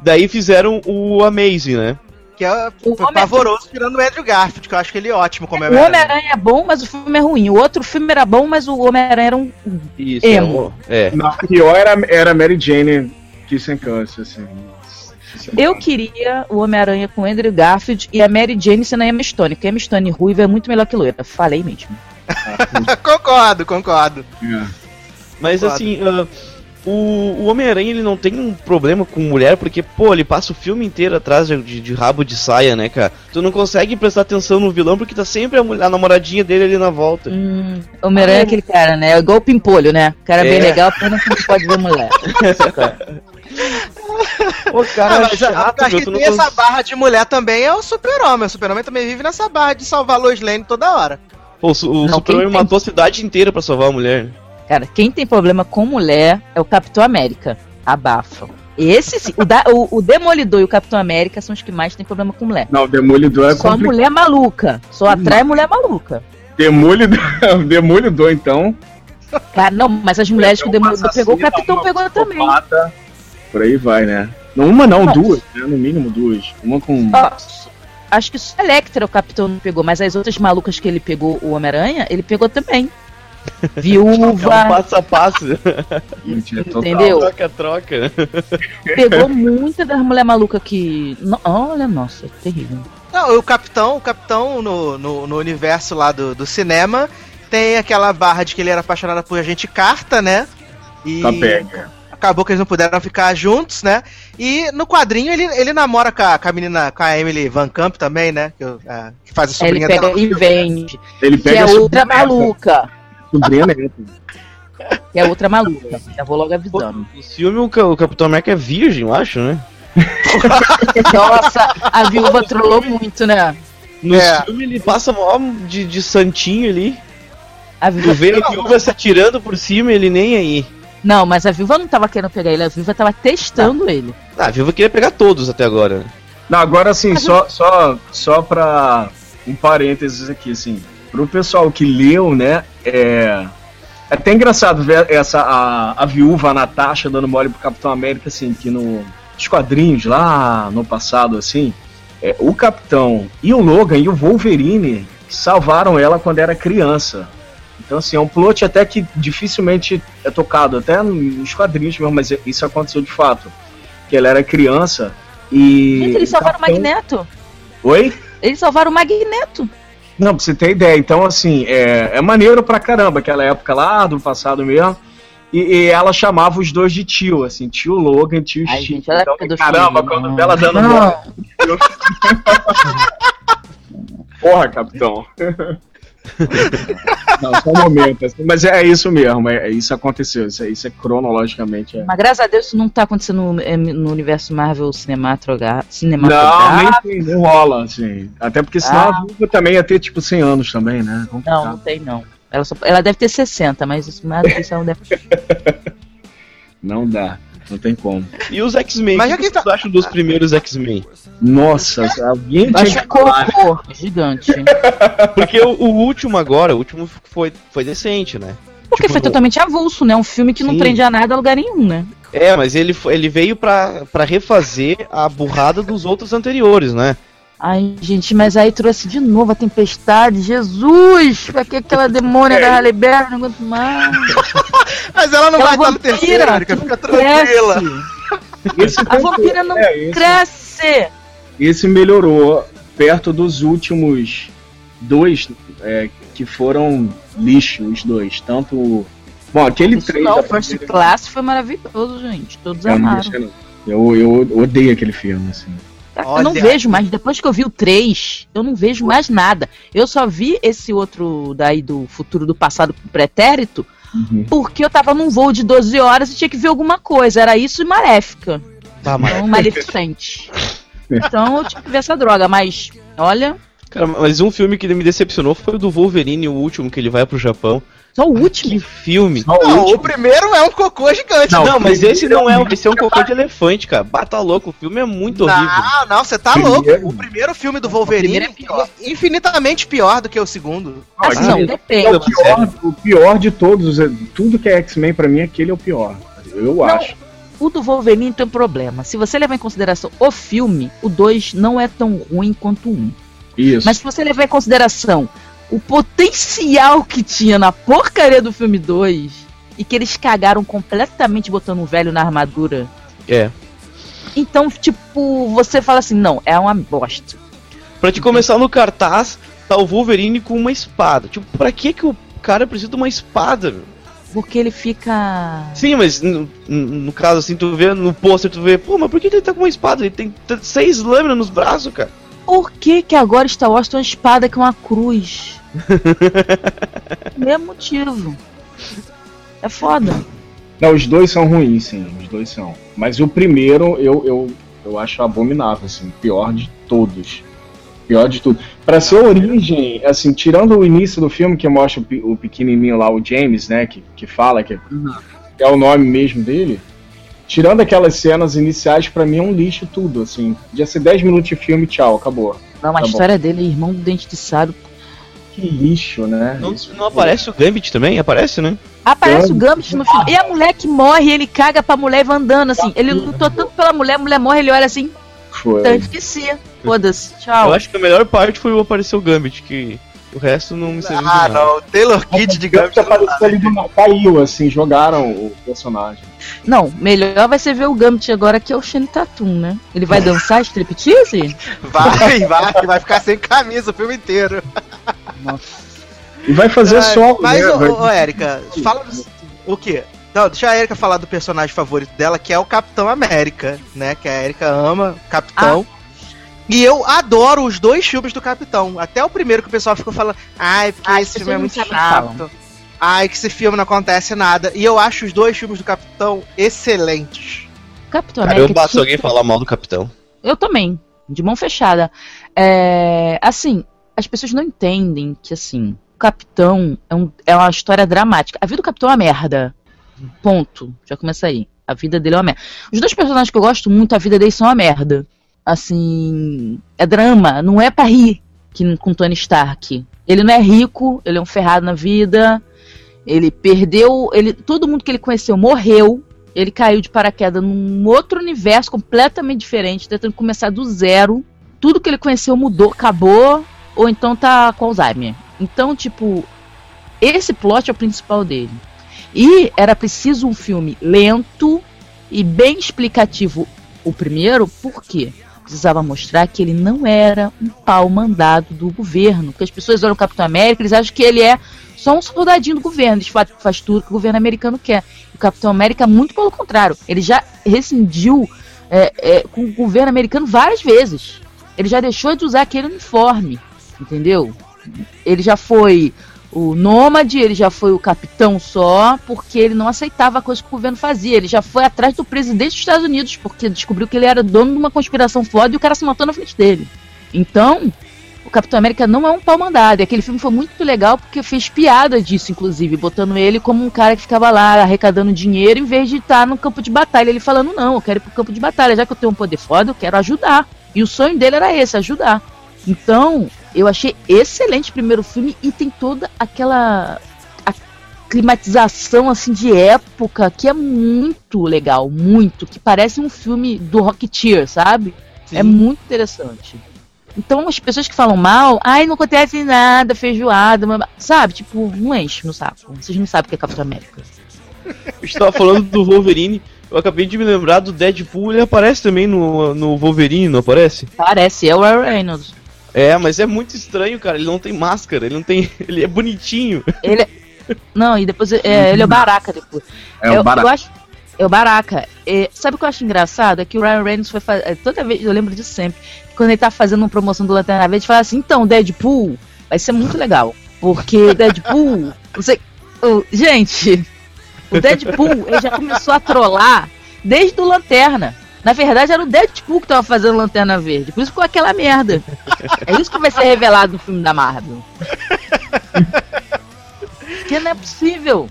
Speaker 2: Daí fizeram o Amazing, né?
Speaker 1: Que é
Speaker 4: O Homem-
Speaker 1: pavoroso tirando o Andrew Garfield, que eu acho que ele é ótimo como
Speaker 4: O
Speaker 1: Homem-Aranha.
Speaker 4: Homem-Aranha é bom, mas o filme é ruim. O outro filme era bom, mas o Homem-Aranha era um.
Speaker 2: Isso.
Speaker 4: Emo.
Speaker 2: É.
Speaker 3: Não, pior era, era Mary Jane Kissing Câncer, assim.
Speaker 4: Eu queria o Homem-Aranha com o Andrew Garfield e a Mary Jane sendo a Emma Stone, porque a Emma Stone ruiva é muito melhor que loira. Falei mesmo. (laughs)
Speaker 1: concordo, concordo.
Speaker 3: É.
Speaker 2: Mas
Speaker 1: Claro.
Speaker 2: assim, ah, o, o Homem-Aranha ele não tem um problema com mulher, porque, pô, ele passa o filme inteiro atrás de, de- de rabo de saia, né, cara? Tu não consegue prestar atenção no vilão porque tá sempre a, mulher, a namoradinha dele ali na volta.
Speaker 4: Hum, Homem-Aranha é aquele cara, né? É igual o Pimpolho, né? O cara é bem
Speaker 2: É.
Speaker 4: legal, pena que não pode ver mulher.
Speaker 2: Pô,
Speaker 1: Ah,
Speaker 2: cara,
Speaker 1: mas a-
Speaker 2: chato,
Speaker 1: acho
Speaker 2: meu,
Speaker 1: tem essa
Speaker 2: cons-
Speaker 1: barra de mulher também é o super-homem. O super-homem também vive nessa barra de salvar Lois Lane toda hora.
Speaker 2: Pô, o, o
Speaker 4: tem-
Speaker 2: matou a cidade inteira pra salvar a mulher.
Speaker 4: Cara, quem tem problema com mulher é o Capitão América. Abafa. Esse sim. O, da- o- o Demolidor e o Capitão América são os que mais têm problema com mulher.
Speaker 3: Não, Demolidor é
Speaker 4: Só
Speaker 3: complicado.
Speaker 4: mulher maluca. Só atrai mulher maluca.
Speaker 3: Demolidor, (laughs) Demolidor, então.
Speaker 4: Cara, não, mas as mulheres que o Demolidor pegou, o Capitão pegou também.
Speaker 3: Por aí vai, né? Não, uma não,
Speaker 4: Não.
Speaker 3: duas, né? No mínimo duas. Uma com.
Speaker 4: Ó, acho que só a Electra o Capitão não pegou, mas as outras malucas que ele pegou, o Homem-Aranha, ele pegou também.
Speaker 2: É um
Speaker 4: Viúva,
Speaker 2: passo a passo. (laughs)
Speaker 3: Gente, é
Speaker 4: entendeu?
Speaker 2: Troca-troca.
Speaker 4: Pegou muita das mulheres malucas que. Olha, nossa, terrível.
Speaker 1: Não, o Capitão, o Capitão no, no, no universo lá do, do cinema tem aquela barra de que ele era apaixonado por agente Carta, né? E acabou que eles não puderam ficar juntos, né? E no quadrinho ele, ele namora com a, com a menina, com a Emily Van Camp também, né? Que, a- que faz a
Speaker 4: Aí ele
Speaker 1: sobrinha
Speaker 4: pega
Speaker 1: dela.
Speaker 4: e vende.
Speaker 3: Ele
Speaker 4: Que
Speaker 3: pega
Speaker 4: é
Speaker 3: a
Speaker 4: outra
Speaker 3: sobrinha
Speaker 4: maluca.
Speaker 3: Sobrinha neta.
Speaker 4: Que é outra maluca. Já vou logo avisando.
Speaker 2: No filme o, Ca- o Capitão América é virgem, eu acho, né? (laughs)
Speaker 4: Nossa, a viúva trollou muito, né?
Speaker 2: No
Speaker 1: É.
Speaker 2: filme ele passa mó de, de santinho ali.
Speaker 4: A
Speaker 2: Tu
Speaker 4: viúva...
Speaker 2: vê a viúva se atirando por cima ele nem aí.
Speaker 4: Não, mas a viúva não tava querendo pegar ele, a viúva tava testando ele.
Speaker 2: Ah, a viúva queria pegar todos até agora.
Speaker 3: Não, agora assim, só, só, só pra um parênteses aqui, assim. Pro pessoal que leu, né, é, É até engraçado ver essa, a, a viúva Natasha dando mole pro Capitão América, assim, que no, nos quadrinhos lá no passado, assim, é, o Capitão e o Logan e o Wolverine salvaram ela quando era criança. Então, assim, é um plot até que dificilmente é tocado, até nos quadrinhos mesmo, mas isso aconteceu de fato. Que ela era criança e.
Speaker 4: Gente, eles salvaram
Speaker 3: Capitão...
Speaker 4: o Magneto.
Speaker 3: Oi?
Speaker 4: Eles salvaram o Magneto.
Speaker 3: Não, pra você ter ideia. Então, assim, é, é maneiro pra caramba, aquela época lá do passado mesmo. E, e, ela chamava os dois de tio, assim, tio Logan, tio
Speaker 4: Ai,
Speaker 3: Chico.
Speaker 4: gente, é
Speaker 3: Então,
Speaker 4: pedofilia,
Speaker 3: caramba,
Speaker 4: não.
Speaker 3: quando ela dando
Speaker 4: Não.
Speaker 3: Porra, capitão. (laughs) (laughs) Não, só um momento. assim, mas é isso mesmo, é, é- isso aconteceu. Isso, é- isso é cronologicamente. É.
Speaker 4: Mas graças a Deus isso não tá acontecendo no, é, no universo Marvel cinematroga-
Speaker 3: Não,
Speaker 4: cinematográfico.
Speaker 3: nem não rola, assim. Até porque senão
Speaker 4: Ah.
Speaker 3: a viúva também ia ter tipo 100 anos também, né?
Speaker 4: Não, não tem não. Ela, só- ela deve ter 60, mas isso mais do que isso ela não deve (laughs)
Speaker 3: Não dá, não tem como.
Speaker 2: E os X-Men?
Speaker 1: Mas
Speaker 2: o
Speaker 1: já
Speaker 2: que
Speaker 1: que
Speaker 2: vocês acham dos primeiros X-Men?
Speaker 3: Nossa, alguém tinha
Speaker 4: Acho
Speaker 3: que falar.
Speaker 4: cocô gigante. (laughs)
Speaker 2: Porque o, o último agora, o último foi, foi decente, né?
Speaker 4: Porque
Speaker 2: Tipo,
Speaker 4: foi totalmente avulso, né? Um filme que não
Speaker 2: Sim.
Speaker 4: prende a nada a lugar nenhum, né?
Speaker 2: É, mas ele, ele veio pra, pra refazer a burrada dos outros anteriores, né?
Speaker 4: Ai, gente, mas aí trouxe de novo a tempestade. Jesus! Pra que aquela demônia da Halle Berry? Não aguento mais. (laughs)
Speaker 1: Mas ela não
Speaker 4: Aquela
Speaker 1: vai estar no terceiro, Erika, fica
Speaker 4: que
Speaker 1: tranquila.
Speaker 3: Esse
Speaker 4: A vampira não
Speaker 3: é, esse,
Speaker 4: cresce.
Speaker 3: esse melhorou perto dos últimos dois é, que foram lixo, os dois. Tanto. Bom, aquele
Speaker 4: Isso
Speaker 3: três
Speaker 4: não,
Speaker 3: da
Speaker 4: First
Speaker 3: primeira-
Speaker 4: Class foi maravilhoso, gente. Todos
Speaker 3: eu
Speaker 4: amaram.
Speaker 3: Eu, eu odeio aquele filme, assim.
Speaker 4: Eu não
Speaker 1: Olha.
Speaker 4: vejo mais. Depois que eu vi o 3, eu não vejo mais nada. Eu só vi esse outro daí do futuro do passado pro pretérito
Speaker 3: Uhum.
Speaker 4: porque eu tava num voo de 12 horas e tinha que ver alguma coisa. Era isso e Maléfica.
Speaker 2: Tá, mas,
Speaker 4: Então, Maleficente. Então eu tinha que ver essa droga, mas olha,
Speaker 2: cara, mas um filme que me decepcionou foi o do Wolverine, o último, que ele vai pro Japão.
Speaker 4: Só o
Speaker 2: Que
Speaker 4: último.
Speaker 2: filme!
Speaker 3: Só o
Speaker 1: Não,
Speaker 3: último.
Speaker 1: o primeiro é um cocô gigante.
Speaker 3: Não,
Speaker 2: Não, mas esse não é um, esse é um cocô de elefante, cara. Bata louco, o filme é muito horrível.
Speaker 1: Não, não, você tá
Speaker 3: Primeiro.
Speaker 1: louco. O primeiro filme do Wolverine
Speaker 4: primeiro é pior.
Speaker 1: é infinitamente pior do que o segundo.
Speaker 4: Assim,
Speaker 3: Ah,
Speaker 4: não,
Speaker 3: é
Speaker 4: depende.
Speaker 3: o pior, o pior de todos. é- Tudo que é X-Men, pra mim, aquele é o pior. Eu acho.
Speaker 4: O do Wolverine tem um problema. Se você levar em consideração o filme, o 2 não é tão ruim quanto o 1.
Speaker 3: Isso.
Speaker 4: Mas se você levar em consideração o potencial que tinha na porcaria do filme 2 e que eles cagaram completamente botando o velho na armadura.
Speaker 2: É.
Speaker 4: Então, tipo, você fala assim, não, é uma bosta.
Speaker 2: Pra te começar no cartaz, tá o Wolverine com uma espada. Tipo, pra que que o cara precisa de uma espada? meu?
Speaker 4: Porque ele fica.
Speaker 2: Sim, mas no, no- caso assim, tu vê no pôster, tu vê, pô, mas por que ele tá com uma espada? Ele tem seis lâminas nos braços, cara.
Speaker 4: Por que, que agora Star Wars tem uma espada que é uma cruz? (laughs) Mesmo motivo. É foda.
Speaker 3: Não, os dois são ruins, sim. Os dois são. Mas o primeiro eu, eu, eu acho abominável, assim. Pior de todos. Pior de tudo. Pra ser a origem, assim, tirando o início do filme que mostra o, o pequenininho lá, o James, né? Que, que fala que, que é o nome mesmo dele. Tirando aquelas cenas iniciais, pra mim é um lixo tudo, assim. Podia ser 10 minutos de filme, tchau, acabou.
Speaker 4: Não, a
Speaker 3: Tá bom.
Speaker 4: história dele é irmão do Dente de Sábio.
Speaker 3: Que lixo, né?
Speaker 2: Não,
Speaker 3: Isso.
Speaker 2: não aparece o Gambit também? Aparece, né?
Speaker 4: Aparece o Gambit no final. E a mulher que morre, ele caga pra mulher e vai andando, assim. Ele lutou tanto pela mulher, a mulher morre, ele olha assim,
Speaker 3: Foi.
Speaker 4: então esqueci. Foda-se, tchau.
Speaker 2: Eu acho que a melhor parte foi o aparecer o Gambit, que o resto não me serviu
Speaker 1: Ah, não. O Taylor Kidd de
Speaker 3: Gambit
Speaker 1: Gambit.
Speaker 3: apareceu ali do nada, caiu, assim, jogaram o personagem.
Speaker 4: Não, melhor vai ser ver o Gambit agora que é o Shane Tatum, né? Ele vai dançar striptease?
Speaker 1: Vai, vai, vai ficar sem camisa o filme inteiro.
Speaker 3: E vai fazer
Speaker 1: Ah,
Speaker 3: solo,
Speaker 1: Mas,
Speaker 3: né?
Speaker 1: ô, ô, Érica, fala do... o quê? Não, deixa a Erika falar do personagem favorito dela, que é o Capitão América, né? Que a Erika ama, o Capitão. E eu adoro os dois filmes do Capitão. Até o primeiro que o pessoal ficou falando, ai, porque
Speaker 4: Ai,
Speaker 1: esse filme é muito chato. Ai, que esse filme não acontece nada. E eu acho os dois filmes do Capitão excelentes.
Speaker 4: Capitão
Speaker 2: Cara, eu
Speaker 4: América.
Speaker 2: bato se
Speaker 4: tinha-
Speaker 2: alguém falar mal do capitão.
Speaker 4: Eu também, de mão fechada. É, assim, as pessoas não entendem que, assim, o Capitão é, um- é uma história dramática. A vida do Capitão é uma merda. Ponto. Já começa aí. A vida dele é uma merda. Os dois personagens que eu gosto muito, a vida deles são uma merda. Assim, é drama, não é pra rir que, com Tony Stark. Ele não é rico, ele é um ferrado na vida. Ele perdeu, ele, todo mundo que ele conheceu morreu. Ele caiu de paraquedas num outro universo completamente diferente, tentando começar do zero. Tudo que ele conheceu mudou, acabou, ou então tá com Alzheimer. Então, tipo, esse plot é o principal dele. E era preciso um filme lento e bem explicativo. O primeiro, por quê? Precisava mostrar que ele não era um pau mandado do governo. Porque as pessoas olham o Capitão América, eles acham que ele é só um soldadinho do governo, ele faz, faz tudo que o governo americano quer. O Capitão América, muito pelo contrário, ele já rescindiu é, é, com o governo americano várias vezes. Ele já deixou de usar aquele uniforme, entendeu? Ele já foi o nômade, ele já foi o capitão só, porque ele não aceitava a coisa que o governo fazia. Ele já foi atrás do presidente dos Estados Unidos, porque descobriu que ele era dono de uma conspiração foda e o cara se matou na frente dele. Então, Capitão América não é um pau mandado. E aquele filme foi muito legal porque fez piada disso, inclusive, botando ele como um cara que ficava lá arrecadando dinheiro em vez de estar no campo de batalha. Ele falando, não, eu quero ir pro campo de batalha, já que eu tenho um poder foda, eu quero ajudar. E o sonho dele era esse, ajudar. Então, eu achei excelente o primeiro filme e tem toda aquela climatização assim de época que é muito legal, muito, que parece um filme do Rocketeer, sabe? Sim. É muito interessante. Então as pessoas que falam mal, ai, não acontece nada, feijoada, sabe? Tipo, não enche no saco. Vocês não sabem o que é Capitão América.
Speaker 2: Eu estava falando do Wolverine, eu acabei de me lembrar do Deadpool, ele aparece também no, no Wolverine, não aparece?
Speaker 4: Parece, é o Ryan Reynolds.
Speaker 2: É, mas é muito estranho, cara. Ele não tem máscara, ele não tem. (laughs) Ele é bonitinho.
Speaker 4: Ele é... Não, e depois é, ele é o Baraka depois.
Speaker 3: É o Baraka. Eu acho...
Speaker 4: É o Baraka. É, sabe o que eu acho engraçado? É que o Ryan Reynolds foi fazer. É, toda vez, eu lembro disso sempre. Quando ele tá fazendo uma promoção do Lanterna Verde, fala assim: então, Deadpool vai ser muito legal. Porque Deadpool. (laughs) Você. Oh, gente, o Deadpool ele já começou a trollar desde o Lanterna. Na verdade, era o Deadpool que tava fazendo Lanterna Verde. Por isso ficou aquela merda. É isso que vai ser revelado no filme da Marvel. que não é possível.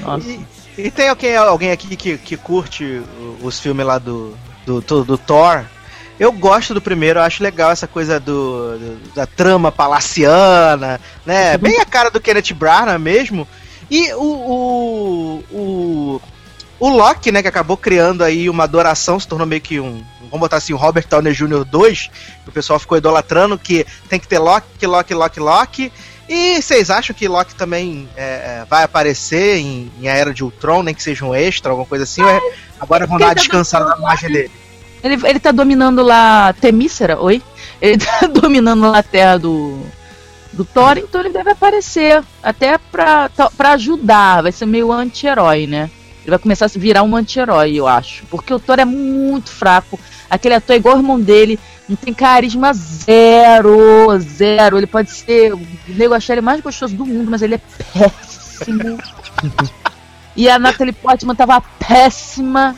Speaker 1: Nossa. E, e tem alguém, alguém aqui que, que curte os filmes lá do, do, do, do Thor? Eu gosto do primeiro, eu acho legal essa coisa do, do, da trama palaciana, né? Bem a cara do Kenneth Branagh mesmo. E o, o, o o Loki, né, que acabou criando aí uma adoração, se tornou meio que um. Vamos botar assim, o Robert Downey Jr. 2, que o pessoal ficou idolatrando, que tem que ter Loki, Loki, Loki, Loki. E vocês acham que Loki também é, é, vai aparecer em, em A Era de Ultron, nem que seja um extra, alguma coisa assim? É, agora vão dar tá descansada na imagem dele.
Speaker 4: Ele, ele tá dominando lá Temícera, oi? Ele tá (laughs) dominando lá a terra do, do Thor, então ele deve aparecer. Até pra, pra ajudar, vai ser meio anti-herói, né? Ele vai começar a virar um anti-herói, eu acho. Porque o Thor é muito fraco. Aquele ator é igual o irmão dele. Não tem carisma zero. Zero. Ele pode ser. O nego achar ele mais gostoso do mundo, mas ele é péssimo. (laughs) e a Natalie Portman tava péssima.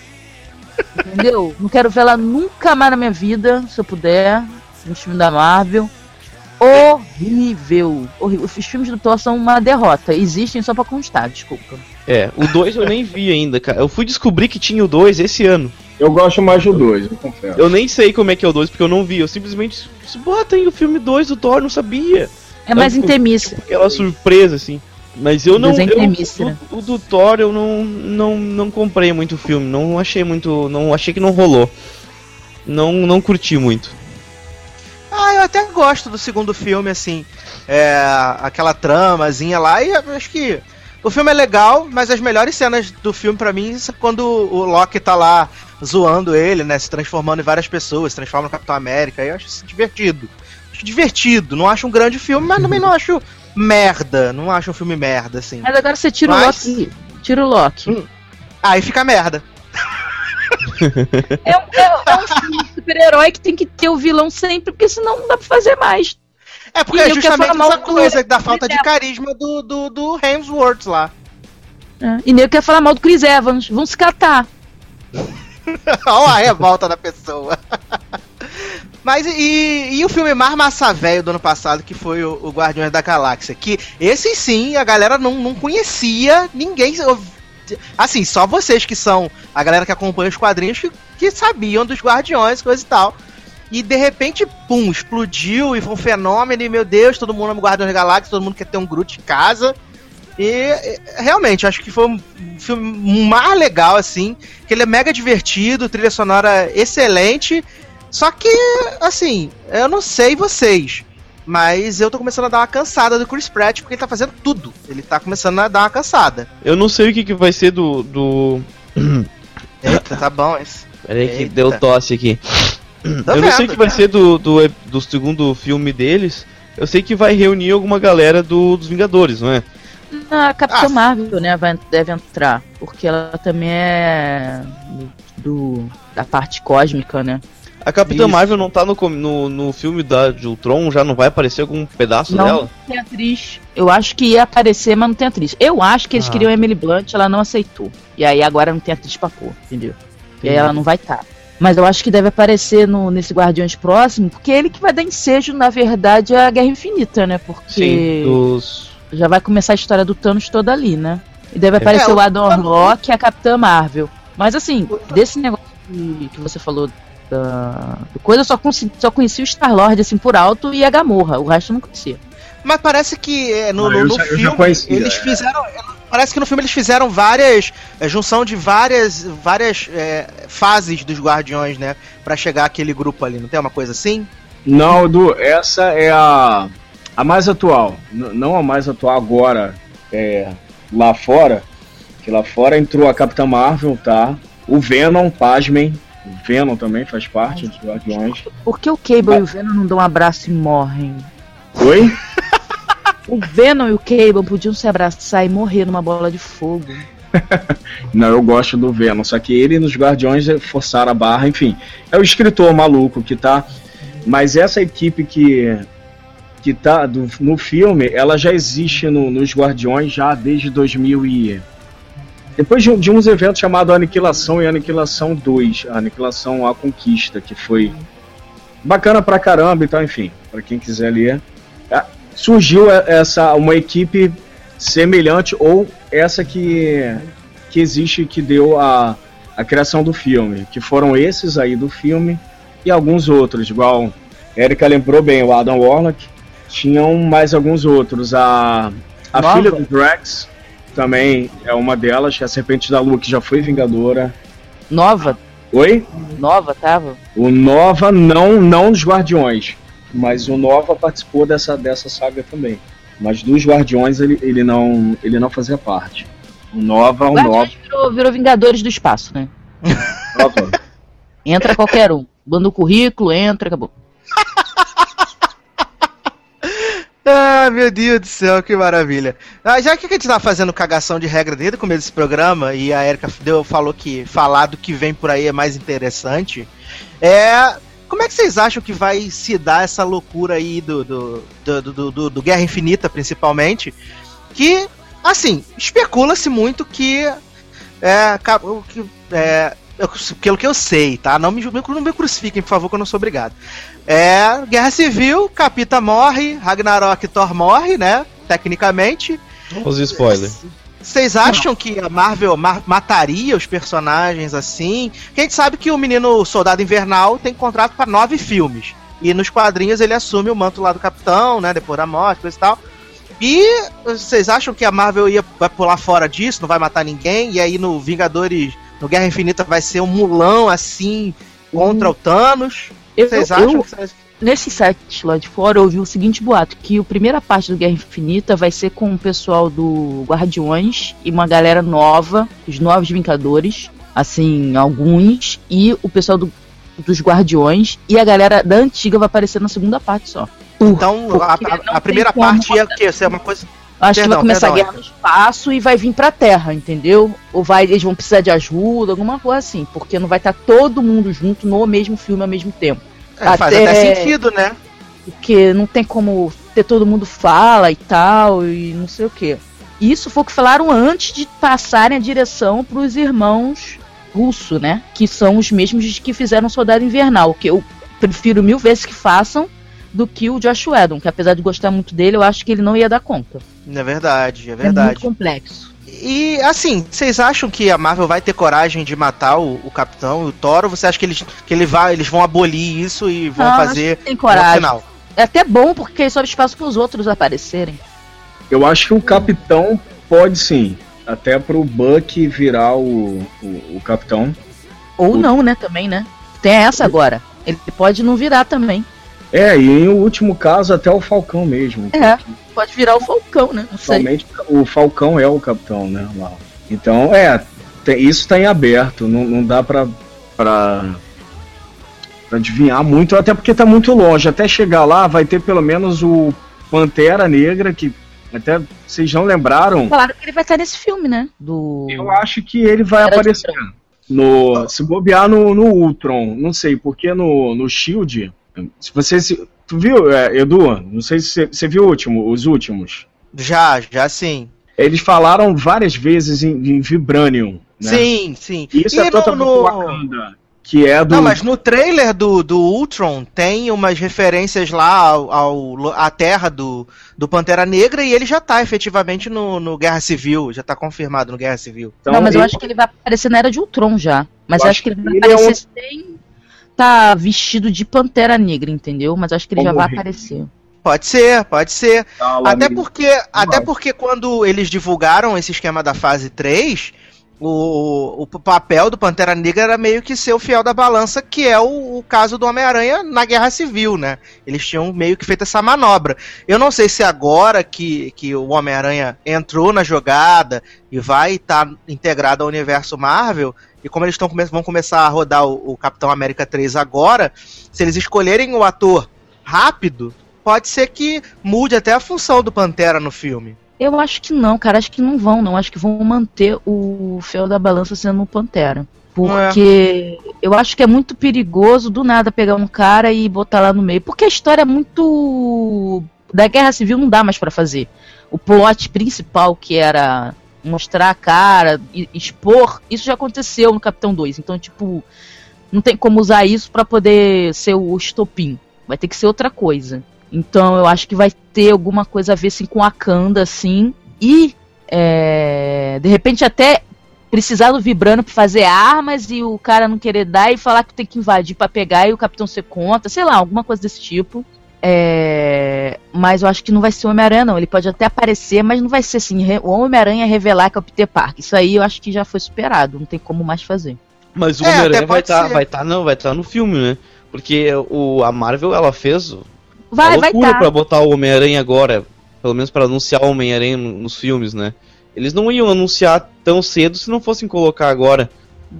Speaker 4: Entendeu? Não quero ver ela nunca mais na minha vida, se eu puder. No filme da Marvel horrível. horrível. Os filmes do Thor são uma derrota. Existem só pra constar, desculpa.
Speaker 2: É, o 2 eu nem vi ainda, cara. Eu fui descobrir que tinha o 2 esse ano.
Speaker 3: Eu gosto mais do 2, eu confesso.
Speaker 2: Eu nem sei como é que é o 2, porque eu não vi. Eu simplesmente. Bota aí o filme 2 do Thor, não sabia.
Speaker 4: É mais então, intemista.
Speaker 2: Aquela surpresa, assim. Mas eu não. Eu, o, o do Thor eu não, não, não comprei muito o filme. Não achei muito. Não achei que não rolou. Não, não curti muito.
Speaker 1: Ah, eu até gosto do segundo filme, assim. É, aquela tramazinha lá, e acho que o filme é legal, mas as melhores cenas do filme para mim são quando o Loki tá lá zoando ele, né? Se transformando em várias pessoas, se transforma no Capitão América. Eu acho isso divertido. Acho divertido. Não acho um grande filme, mas também não acho merda. Não acho um filme merda, assim.
Speaker 4: Mas agora você tira mas... o Loki. Tira o Loki. Hum.
Speaker 1: Aí fica merda.
Speaker 4: é, um, é, é um filme de super-herói que tem que ter o vilão sempre, porque senão não dá pra fazer mais.
Speaker 1: É porque e é justamente essa coisa da falta de carisma do, do, do Hemsworth lá.
Speaker 4: É, e nem quer falar mal do Chris Evans. Vão se catar. (laughs)
Speaker 1: Olha a revolta da pessoa. Mas e, e, o filme mais massa velho do ano passado, que foi o, o Guardiões da Galáxia? Que esse sim, a galera não, não conhecia, ninguém Assim, só vocês que são a galera que acompanha os quadrinhos que, que sabiam dos Guardiões, coisa e tal. E de repente, pum, explodiu e foi um fenômeno. E meu Deus, todo mundo ama Guardiões da Galáxia, todo mundo quer ter um Groot em casa. E realmente, acho que foi um filme mais legal, assim. Que ele é mega divertido, trilha sonora excelente. Só que, assim, eu não sei vocês. Mas eu tô começando a dar uma cansada do Chris Pratt, porque ele tá fazendo tudo. Ele tá começando a dar uma cansada.
Speaker 2: Eu não sei o que, que vai ser do. do... (coughs)
Speaker 1: Eita, tá bom esse.
Speaker 2: Peraí que deu tosse aqui.
Speaker 1: Tô
Speaker 2: eu não
Speaker 1: vendo,
Speaker 2: sei o que vai ser do, do, do segundo filme deles. Eu sei que vai reunir alguma galera do, dos Vingadores, não é?
Speaker 4: A Capitã
Speaker 1: Ah.
Speaker 4: Marvel, né, vai, deve entrar. Porque ela também é do, da parte cósmica, né?
Speaker 2: A Capitã
Speaker 1: Isso.
Speaker 2: Marvel não tá no, no, no filme da, de Ultron? Já não vai aparecer algum pedaço
Speaker 4: Não
Speaker 2: dela?
Speaker 4: tem atriz. Eu acho que ia aparecer, mas não tem atriz. Eu acho que eles
Speaker 2: Ah.
Speaker 4: queriam a Emily Blunt, ela não aceitou. E aí agora não tem atriz pra pôr, entendeu? E aí ela não vai estar. Mas eu acho que deve aparecer no, nesse Guardiões próximo, porque é ele que vai dar ensejo, na verdade, à Guerra Infinita, né? Porque
Speaker 2: Sim, dos.
Speaker 4: já vai começar a história do Thanos toda ali, né? E deve aparecer
Speaker 1: É,
Speaker 4: o Adam Warlock e a Capitã Marvel. Mas assim, desse negócio que, que você falou da coisa, eu só, só conheci o Star-Lord assim por alto e a Gamorra, o resto eu não conhecia.
Speaker 1: Mas parece que é, no, no- no
Speaker 3: já-
Speaker 1: filme
Speaker 3: conhecia,
Speaker 1: eles
Speaker 3: é.
Speaker 1: fizeram. Parece que no filme eles fizeram várias. é, junção de várias, várias é, fases dos Guardiões, né? Pra chegar aquele grupo ali. Não tem uma coisa assim?
Speaker 3: Não, Edu, essa é a, a mais atual. N- não a mais atual agora, é, lá fora. Que lá fora entrou a Capitã Marvel, tá? O Venom, pasmem. O Venom também faz parte dos Guardiões.
Speaker 4: Por que o Cable e o Venom não dão um abraço e morrem?
Speaker 3: Oi?
Speaker 4: O Venom e o Cable podiam se abraçar e morrer numa bola de fogo. (laughs)
Speaker 3: Não, eu gosto do Venom, só que ele nos Guardiões forçaram a barra, enfim. É o escritor maluco que tá. Mas essa equipe que, que tá do- no filme, ela já existe no- nos Guardiões já desde 2000 e. Depois de, de uns eventos chamados Aniquilação e Aniquilação 2, a Aniquilação A Conquista, que foi bacana pra caramba e tal, enfim, pra quem quiser ler. Ah, Surgiu essa uma equipe semelhante ou essa que que existe que deu a, a criação do filme, que foram esses aí do filme e alguns outros, igual Erika lembrou bem, o Adam Warlock, tinham mais alguns outros, a, a filha do Drax também é uma delas, que é a Serpente da Lua, que já foi Vingadora.
Speaker 4: Nova,
Speaker 3: Oi?
Speaker 4: nova tava.
Speaker 3: O Nova não, não dos Guardiões, mas o Nova participou dessa, dessa saga também. Mas dos Guardiões ele, ele, não, ele não fazia parte. O Nova, o Nova,
Speaker 4: Guardiões virou, virou Vingadores do Espaço, né?
Speaker 3: Nova. (laughs)
Speaker 4: Entra qualquer um. Manda o currículo, entra, acabou.
Speaker 1: Ah, meu Deus do céu, que maravilha. Ah, já que a gente tá fazendo cagação de regra desde o começo desse programa, e a Erika deu, falou que falar do que vem por aí é mais interessante, é. Como é que vocês acham que vai se dar essa loucura aí do, do, do, do, do- do Guerra Infinita, principalmente? Que, assim, especula-se muito que. É, que é, pelo que eu sei, tá? Não me, não me crucifiquem, por favor, que eu não sou obrigado. É, Guerra Civil, Capita morre, Ragnarok Thor morre, né? Tecnicamente.
Speaker 2: Os spoilers.
Speaker 1: Vocês acham que a Marvel ma- mataria os personagens assim? Porque a gente sabe que o menino Soldado Invernal tem contrato para nove filmes. E nos quadrinhos ele assume o manto lá do Capitão, né? Depois da morte, coisa e tal. E vocês acham que a Marvel ia, vai pular fora disso, não vai matar ninguém? E aí no Vingadores, no Guerra Infinita, vai ser um mulão assim contra o Thanos?
Speaker 4: Eu,
Speaker 1: Vocês
Speaker 4: eu-
Speaker 1: acham que vocês-
Speaker 4: nesse site lá de fora, eu ouvi o seguinte boato: que a primeira parte do Guerra Infinita vai ser com o pessoal do Guardiões e uma galera nova, os novos Vingadores, assim, alguns, e o pessoal do- dos Guardiões, e a galera da antiga vai aparecer na segunda parte só.
Speaker 1: Então, a,
Speaker 4: Porque
Speaker 1: a-
Speaker 4: não
Speaker 1: a primeira parte ia o quê? Ser uma coisa.
Speaker 4: Acho que
Speaker 1: Perdão,
Speaker 4: vai começar
Speaker 1: perdão,
Speaker 4: a guerra no espaço e vai vir pra Terra, entendeu? Ou vai, eles vão precisar de ajuda, alguma coisa assim, porque não vai estar todo mundo junto no mesmo filme ao mesmo tempo.
Speaker 1: É, faz
Speaker 4: Até-
Speaker 1: até sentido, né?
Speaker 4: Porque não tem como ter todo mundo fala e tal, e não sei o quê. Isso foi o que falaram antes de passarem a direção pros irmãos russo, né? Que são os mesmos que fizeram Soldado Invernal, que eu prefiro mil vezes que façam do que o Josh Whedon, que apesar de gostar muito dele, eu acho que ele não ia dar conta.
Speaker 1: É verdade, é
Speaker 4: É muito
Speaker 1: verdade.
Speaker 4: complexo.
Speaker 1: E assim, vocês acham que a Marvel vai ter coragem de matar o, o Capitão e o Thor? Ou você acha que eles, que ele vai, eles vão abolir isso e vão
Speaker 4: Não,
Speaker 1: fazer
Speaker 4: acho que tem
Speaker 1: no
Speaker 4: coragem.
Speaker 1: final?
Speaker 4: É até bom porque sobe espaço para os outros aparecerem.
Speaker 3: Eu acho que o Capitão pode sim. Até pro Buck virar o, o, o capitão.
Speaker 4: Ou não, né, também, né? Tem essa agora. Ele pode não virar também.
Speaker 3: É, e em último caso, até o Falcão mesmo.
Speaker 4: É, pode virar o Falcão, né? Não sei.
Speaker 3: Somente o Falcão é o capitão, né? Lá. Então, é, tem- isso tá em aberto. Não, não dá pra, pra, pra adivinhar muito, até porque tá muito longe. Até chegar lá, vai ter pelo menos o Pantera Negra, que até vocês não lembraram.
Speaker 4: Falaram que ele vai estar nesse filme, né? Do.
Speaker 3: Eu acho que ele vai
Speaker 4: Era
Speaker 3: aparecer. No, se bobear no, no Ultron, não sei, porque no, no Shield. Se você se. Tu viu, é, Edu? Não sei se você, você viu o último, os últimos.
Speaker 1: Já, já sim.
Speaker 3: Eles falaram várias vezes em, em Vibranium. Né?
Speaker 1: Sim, sim.
Speaker 3: Isso
Speaker 1: E
Speaker 3: é
Speaker 1: no-
Speaker 3: totalmente
Speaker 1: no-
Speaker 3: Wakanda. Que é do.
Speaker 1: Não, mas no trailer do, do Ultron tem umas referências lá ao, ao- à terra do, do Pantera Negra e ele já tá efetivamente no, no Guerra Civil, já tá confirmado no Guerra Civil.
Speaker 3: Então,
Speaker 4: não, mas eu
Speaker 3: ele-
Speaker 4: acho que ele vai aparecer na era de Ultron já. Mas
Speaker 3: Eu acho
Speaker 4: acho que ele vai
Speaker 3: ele é
Speaker 4: aparecer sem tá vestido de Pantera Negra, entendeu? Mas eu acho que ele já vai aparecer.
Speaker 1: Pode ser, pode ser.
Speaker 3: tá lá
Speaker 1: Até
Speaker 3: no-
Speaker 1: porque, até porque quando eles divulgaram esse esquema da fase 3, o, o papel do Pantera Negra era meio que ser o fiel da balança, que é o, o caso do Homem-Aranha na Guerra Civil, né? Eles tinham meio que feito essa manobra. Eu não sei se agora que, que o Homem-Aranha entrou na jogada e vai estar integrado ao universo Marvel, e como eles tão, vão começar a rodar o, o Capitão América 3 agora, se eles escolherem o ator rápido, pode ser que mude até a função do Pantera no filme.
Speaker 4: Eu acho que não, cara. Acho que não vão, não. Acho que vão manter o Fel da Balança sendo o Pantera. Porque eu acho que é muito perigoso do nada pegar um cara e botar lá no meio. Porque a história é muito. Da Guerra Civil não dá mais pra fazer. O plot principal, que era mostrar a cara, expor, isso já aconteceu no Capitão 2. Então, tipo, não tem como usar isso pra poder ser o estopim. Vai ter que ser outra coisa. Então eu acho que vai ter alguma coisa a ver assim, com a Kanda, assim. E é, de repente até precisar do Vibrano pra fazer armas e o cara não querer dar e falar que tem que invadir pra pegar e o capitão ser contra, sei lá, alguma coisa desse tipo. É, mas eu acho que não vai ser o Homem-Aranha, não. Ele pode até aparecer, mas não vai ser assim. O Homem-Aranha revelar que é o Peter Parker. Isso aí eu acho que já foi superado. Não tem como mais fazer.
Speaker 2: Mas o
Speaker 1: É,
Speaker 2: Homem-Aranha vai estar
Speaker 1: ser.
Speaker 2: vai tá, não, vai tá no filme, né? Porque o, a Marvel ela fez
Speaker 4: Vai,
Speaker 2: uma
Speaker 4: vai
Speaker 2: loucura
Speaker 4: tá.
Speaker 2: pra botar o Homem-Aranha agora, pelo menos pra anunciar o Homem-Aranha no- nos filmes, né? Eles não iam anunciar tão cedo se não fossem colocar agora.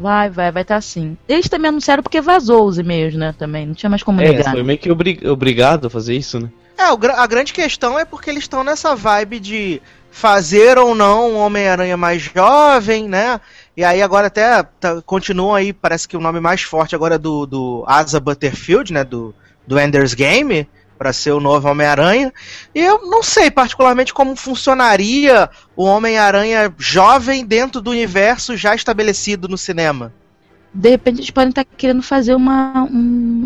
Speaker 4: Vai, vai, vai estar sim. Eles também anunciaram porque vazou os e-mails, né? Também. Não tinha mais como
Speaker 2: É,
Speaker 4: negar.
Speaker 2: foi meio que obri- obrigado a fazer isso, né?
Speaker 1: É, a grande questão é porque eles estão nessa vibe de fazer ou não um Homem-Aranha mais jovem, né? E aí agora até tá- continuam aí, parece que o nome mais forte agora é do, do Asa Butterfield, né? Do, do Ender's Game, para ser o novo Homem-Aranha. E eu não sei particularmente como funcionaria o Homem-Aranha jovem dentro do universo já estabelecido no cinema.
Speaker 4: De repente eles podem estar querendo fazer uma. Um,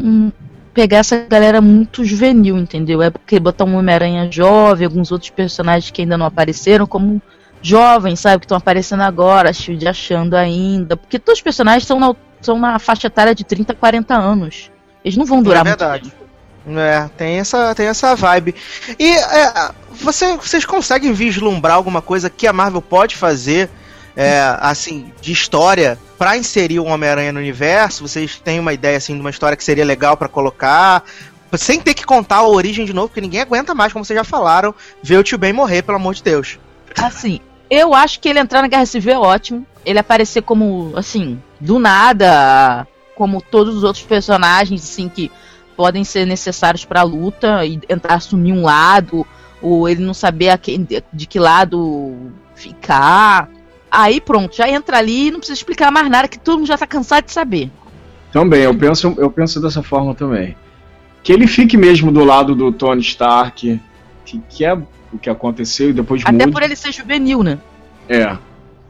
Speaker 4: um- pegar essa galera muito juvenil, entendeu? É porque botar um Homem-Aranha jovem, alguns outros personagens que ainda não apareceram, como jovens, sabe? Que estão aparecendo agora, Shield achando ainda. Porque todos os personagens são na, são na faixa etária de 30 a 40 anos. Eles não vão durar
Speaker 1: é
Speaker 4: muito
Speaker 1: verdade. É, tem essa, tem essa vibe. E é, você, vocês conseguem vislumbrar alguma coisa que a Marvel pode fazer, é, assim, de história pra inserir o Homem-Aranha no universo? Vocês têm uma ideia, assim, de uma história que seria legal pra colocar? Sem ter que contar a origem de novo, porque ninguém aguenta mais, como vocês já falaram, ver o tio Ben morrer, pelo amor de Deus.
Speaker 4: Assim, eu acho que ele entrar na Guerra Civil é ótimo. Ele aparecer como, assim, do nada, como todos os outros personagens, assim, que podem ser necessários pra luta e entrar assumir um lado, ou ele não saber a quem- de que lado ficar. Aí pronto, já entra ali e não precisa explicar mais nada, que todo mundo já tá cansado de saber.
Speaker 3: Também, eu penso, eu penso dessa forma também. Que ele fique mesmo do lado do Tony Stark, que, que é o que aconteceu e depois
Speaker 4: Até
Speaker 3: mude.
Speaker 4: por ele ser juvenil, né?
Speaker 3: É.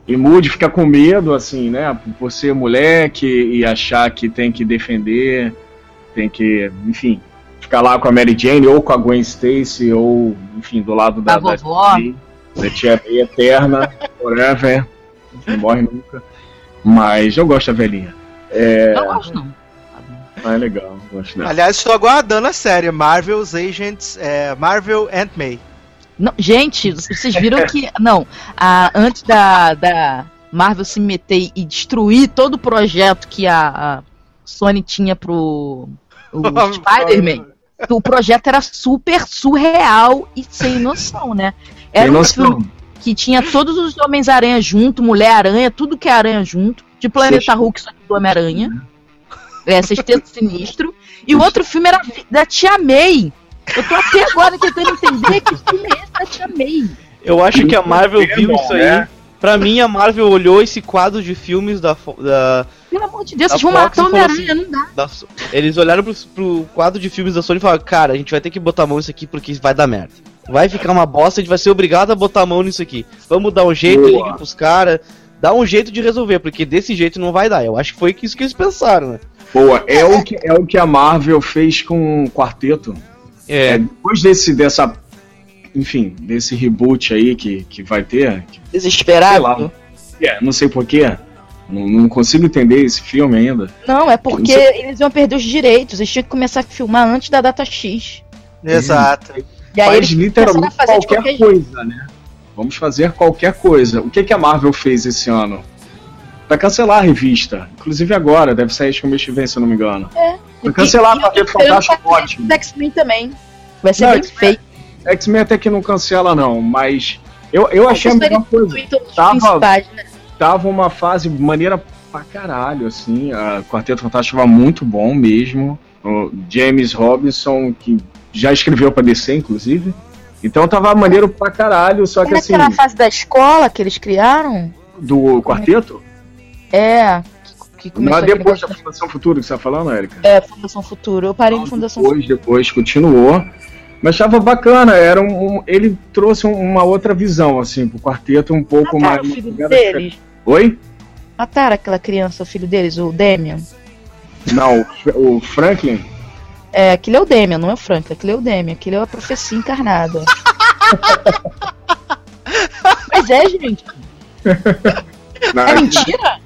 Speaker 3: E mude, fica com medo, assim, né? Por ser moleque e achar que tem que defender, tem que, enfim, ficar lá com a Mary Jane ou com a Gwen Stacy ou, enfim, do lado da,
Speaker 4: Da vovó.
Speaker 3: da tia May eterna, (laughs) forever, não morre nunca. Mas eu gosto da velhinha. É,
Speaker 4: Eu não gosto, não.
Speaker 3: ah, é legal, gosto dela.
Speaker 1: Aliás, estou aguardando a série Marvel's Agents, é, Marvel Aunt May.
Speaker 4: Não, gente, vocês viram que. Não, a, antes da, da Marvel se meter e destruir todo o projeto que a, a Sony tinha pro o (laughs) Spider-Man, o projeto era super surreal e sem noção, né? Era um filme que tinha todos os Homens-Aranha junto, Mulher-Aranha, tudo que é aranha junto, de Planeta Hulk, só que do Homem-Aranha. É, Sexteto Sinistro. E o outro filme era da Tia May. Eu tô até agora tentando entender que filme é esse da Tia May.
Speaker 2: Eu acho que a Marvel viu isso aí. Né? Pra mim, a Marvel olhou esse quadro de filmes da. da
Speaker 4: Pelo amor de Deus, vocês vão matar o Homem-Aranha, assim, não dá. Da,
Speaker 2: eles olharam pro, pro, quadro de filmes da Sony e falaram: Cara, a gente vai ter que botar a mão nisso aqui porque vai dar merda. Vai ficar uma bosta, a gente vai ser obrigado a botar a mão nisso aqui. Vamos dar um jeito, Boa. liga pros caras. Dá um jeito de resolver, porque desse jeito não vai dar. Eu acho que foi isso que eles pensaram, né?
Speaker 3: Boa, é, o, que, é o que a Marvel fez com o quarteto. É. é depois desse, dessa. Enfim, desse reboot aí que, que vai ter.
Speaker 4: Desesperado.
Speaker 3: É, não sei porquê. Não, não, consigo entender esse filme ainda.
Speaker 4: Não, é porque não eles iam perder os direitos. Eles tinham que começar a filmar antes da data X.
Speaker 1: Exato.
Speaker 3: E aí Faz literalmente qualquer, qualquer coisa, né? Vamos fazer qualquer coisa. O que, que a Marvel fez esse ano? Vai cancelar a revista. Inclusive agora, deve sair acho que mês que vem, se eu não me engano. É. Vai cancelar porque é fantástico ótimo.
Speaker 4: X-Men também. Vai ser não, bem feito.
Speaker 3: X-Men até que não cancela, não, mas eu, eu achei a mesma coisa. Tava, né? Tava uma fase maneira pra caralho, assim. A Quarteto Fantástico tava muito bom mesmo. O James Robinson, que já escreveu pra DC, inclusive. Então tava maneiro pra caralho, só que assim.
Speaker 4: aquela fase da escola que eles criaram?
Speaker 3: Do quarteto?
Speaker 4: É.
Speaker 3: Que, que Não é depois da Fundação Futuro que você tá falando, Erika?
Speaker 4: É, Fundação Futuro. Eu parei Não, Fundação
Speaker 3: depois,
Speaker 4: Futuro.
Speaker 3: Depois, continuou. Mas tava bacana, era um, um ele trouxe uma outra visão, assim, pro quarteto um pouco Mataram mais. O filho deles. Oi?
Speaker 4: Mataram aquela criança, o filho deles, o Damian.
Speaker 3: Não, o Franklin.
Speaker 4: É, aquele é o Demian, não é o Frank, aquele é o Demian, aquele é a profecia encarnada. (laughs) Mas é, gente. Não, é mentira?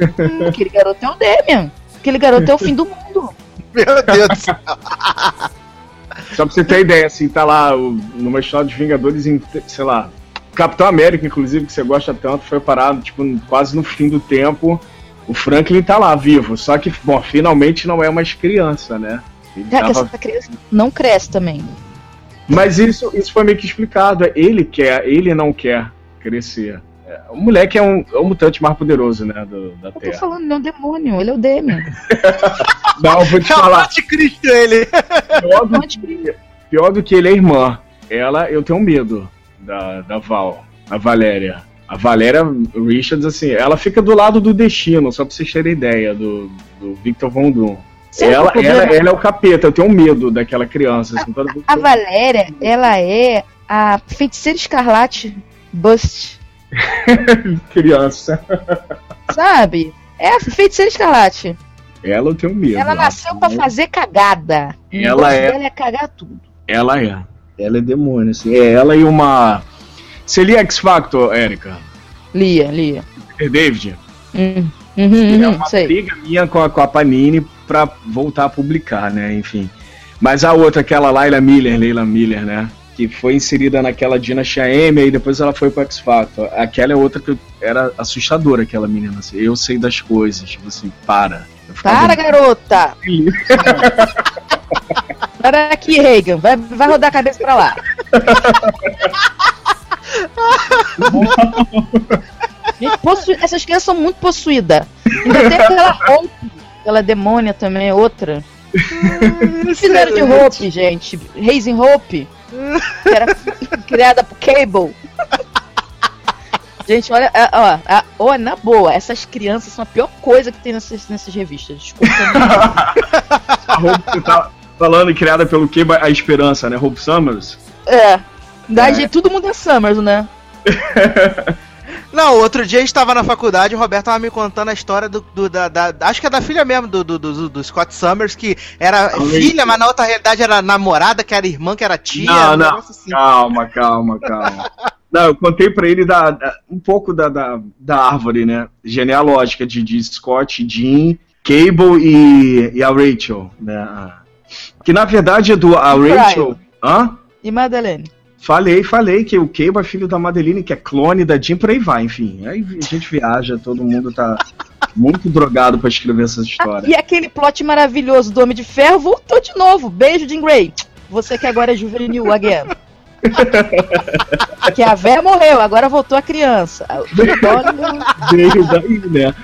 Speaker 4: hum, aquele garoto é o Demian. Aquele garoto é o fim do mundo.
Speaker 1: Meu Deus do céu.
Speaker 3: Só pra você ter ideia, assim, tá lá numa história de Vingadores, em, sei lá, Capitão América, inclusive, que você gosta tanto, foi parado, tipo, quase no fim do tempo o Franklin tá lá, vivo. Só que, bom, finalmente não é mais criança, né?
Speaker 4: Ele é, tava... essa criança não cresce também.
Speaker 3: Mas isso, isso foi meio que explicado. Ele quer, ele não quer crescer. É, o moleque é um, é um mutante mais poderoso, né, do, da
Speaker 4: Eu
Speaker 3: Terra.
Speaker 4: Eu tô falando, não é um demônio, ele é o Demian. (laughs)
Speaker 3: não, vou te falar. É o
Speaker 1: anticristo ele.
Speaker 3: Pior do, que, pior do que ele é irmã. Ela, eu tenho medo da, da Val, a Valéria. A Valéria Richards, assim, ela fica do lado do destino, só pra vocês terem ideia, do, do Victor Von Doom. Ela, ela, ela, é o capeta, eu tenho medo daquela criança. Assim,
Speaker 4: toda... A Valéria, ela é a feiticeira escarlate Bust. (laughs)
Speaker 3: criança.
Speaker 4: Sabe? É a feiticeira escarlate.
Speaker 3: Ela eu tenho medo.
Speaker 4: Ela nasceu para fazer cagada.
Speaker 3: Ela é.
Speaker 4: Ela é cagar tudo.
Speaker 3: Ela é. Ela é demônio, assim. É ela e uma você lia X Factor, Erika?
Speaker 4: Lia, lia.
Speaker 3: Peter David?
Speaker 4: Hum. Uhum,
Speaker 3: é uma sei. briga minha com a, com a Panini pra voltar a publicar, né? Enfim. Mas a outra, aquela Laila Miller, Leila Miller, né? Que foi inserida naquela Dinastia M e depois ela foi pro X Factor. Aquela é outra que era assustadora, aquela menina. Assim. Eu sei das coisas, tipo assim, para.
Speaker 4: Para, garota! (laughs) para aqui, Reagan. Vai, vai rodar a cabeça pra lá. Gente, possu... Essas crianças são muito possuídas. Ainda tem aquela Hope, aquela demônia também, é outra. O que fizeram de Hope, gente? Raising Hope, que era criada por Cable. Gente, olha, é, ó, ó, ó, na boa, essas crianças são a pior coisa que tem nessas, nessas revistas. Desculpa.
Speaker 3: a Hope, você tá falando criada pelo Cable, a esperança, né? Hope Summers.
Speaker 4: É. Da é. todo mundo é Summers, né? (laughs)
Speaker 1: Não, outro dia a gente tava na faculdade e o Roberto tava me contando a história do, do da, da, Acho que é da filha mesmo, do, do, do, do Scott Summers, que era filha, mas na outra realidade era namorada, que era irmã, que era tia.
Speaker 3: Não, não. Assim. Calma, calma, calma. (laughs) não, eu contei pra ele da, da, um pouco da, da, da árvore, né? Genealógica de, de Scott, Jean, Cable e, e a Rachel, né? Que na verdade é do. A Rachel.
Speaker 4: Hã? E Madeleine.
Speaker 3: Falei, falei que o Cable é filho da Madeline, que é clone da Jean, por aí vai, enfim. Aí a gente viaja, todo mundo tá muito drogado pra escrever essa história.
Speaker 4: E aquele plot maravilhoso do Homem de Ferro voltou de novo. Beijo, Jean Grey. Você que agora é juvenil again. que a véia morreu, agora voltou a criança.
Speaker 3: Veio daí, né?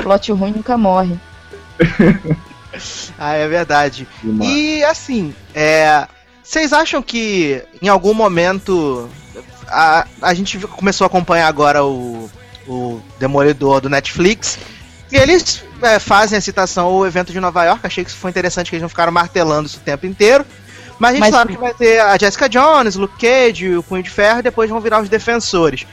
Speaker 4: Plot ruim nunca morre. (laughs)
Speaker 1: ah, é verdade. E assim, é, vocês acham que em algum momento a, a gente começou a acompanhar agora o, o Demolidor do Netflix e eles é, fazem a citação ao evento de Nova York. Achei que isso foi interessante que eles não ficaram martelando isso o tempo inteiro. Mas a gente Mas, sabe que vai ter a Jessica Jones, Luke Cage, o Punho de Ferro e depois vão virar os defensores.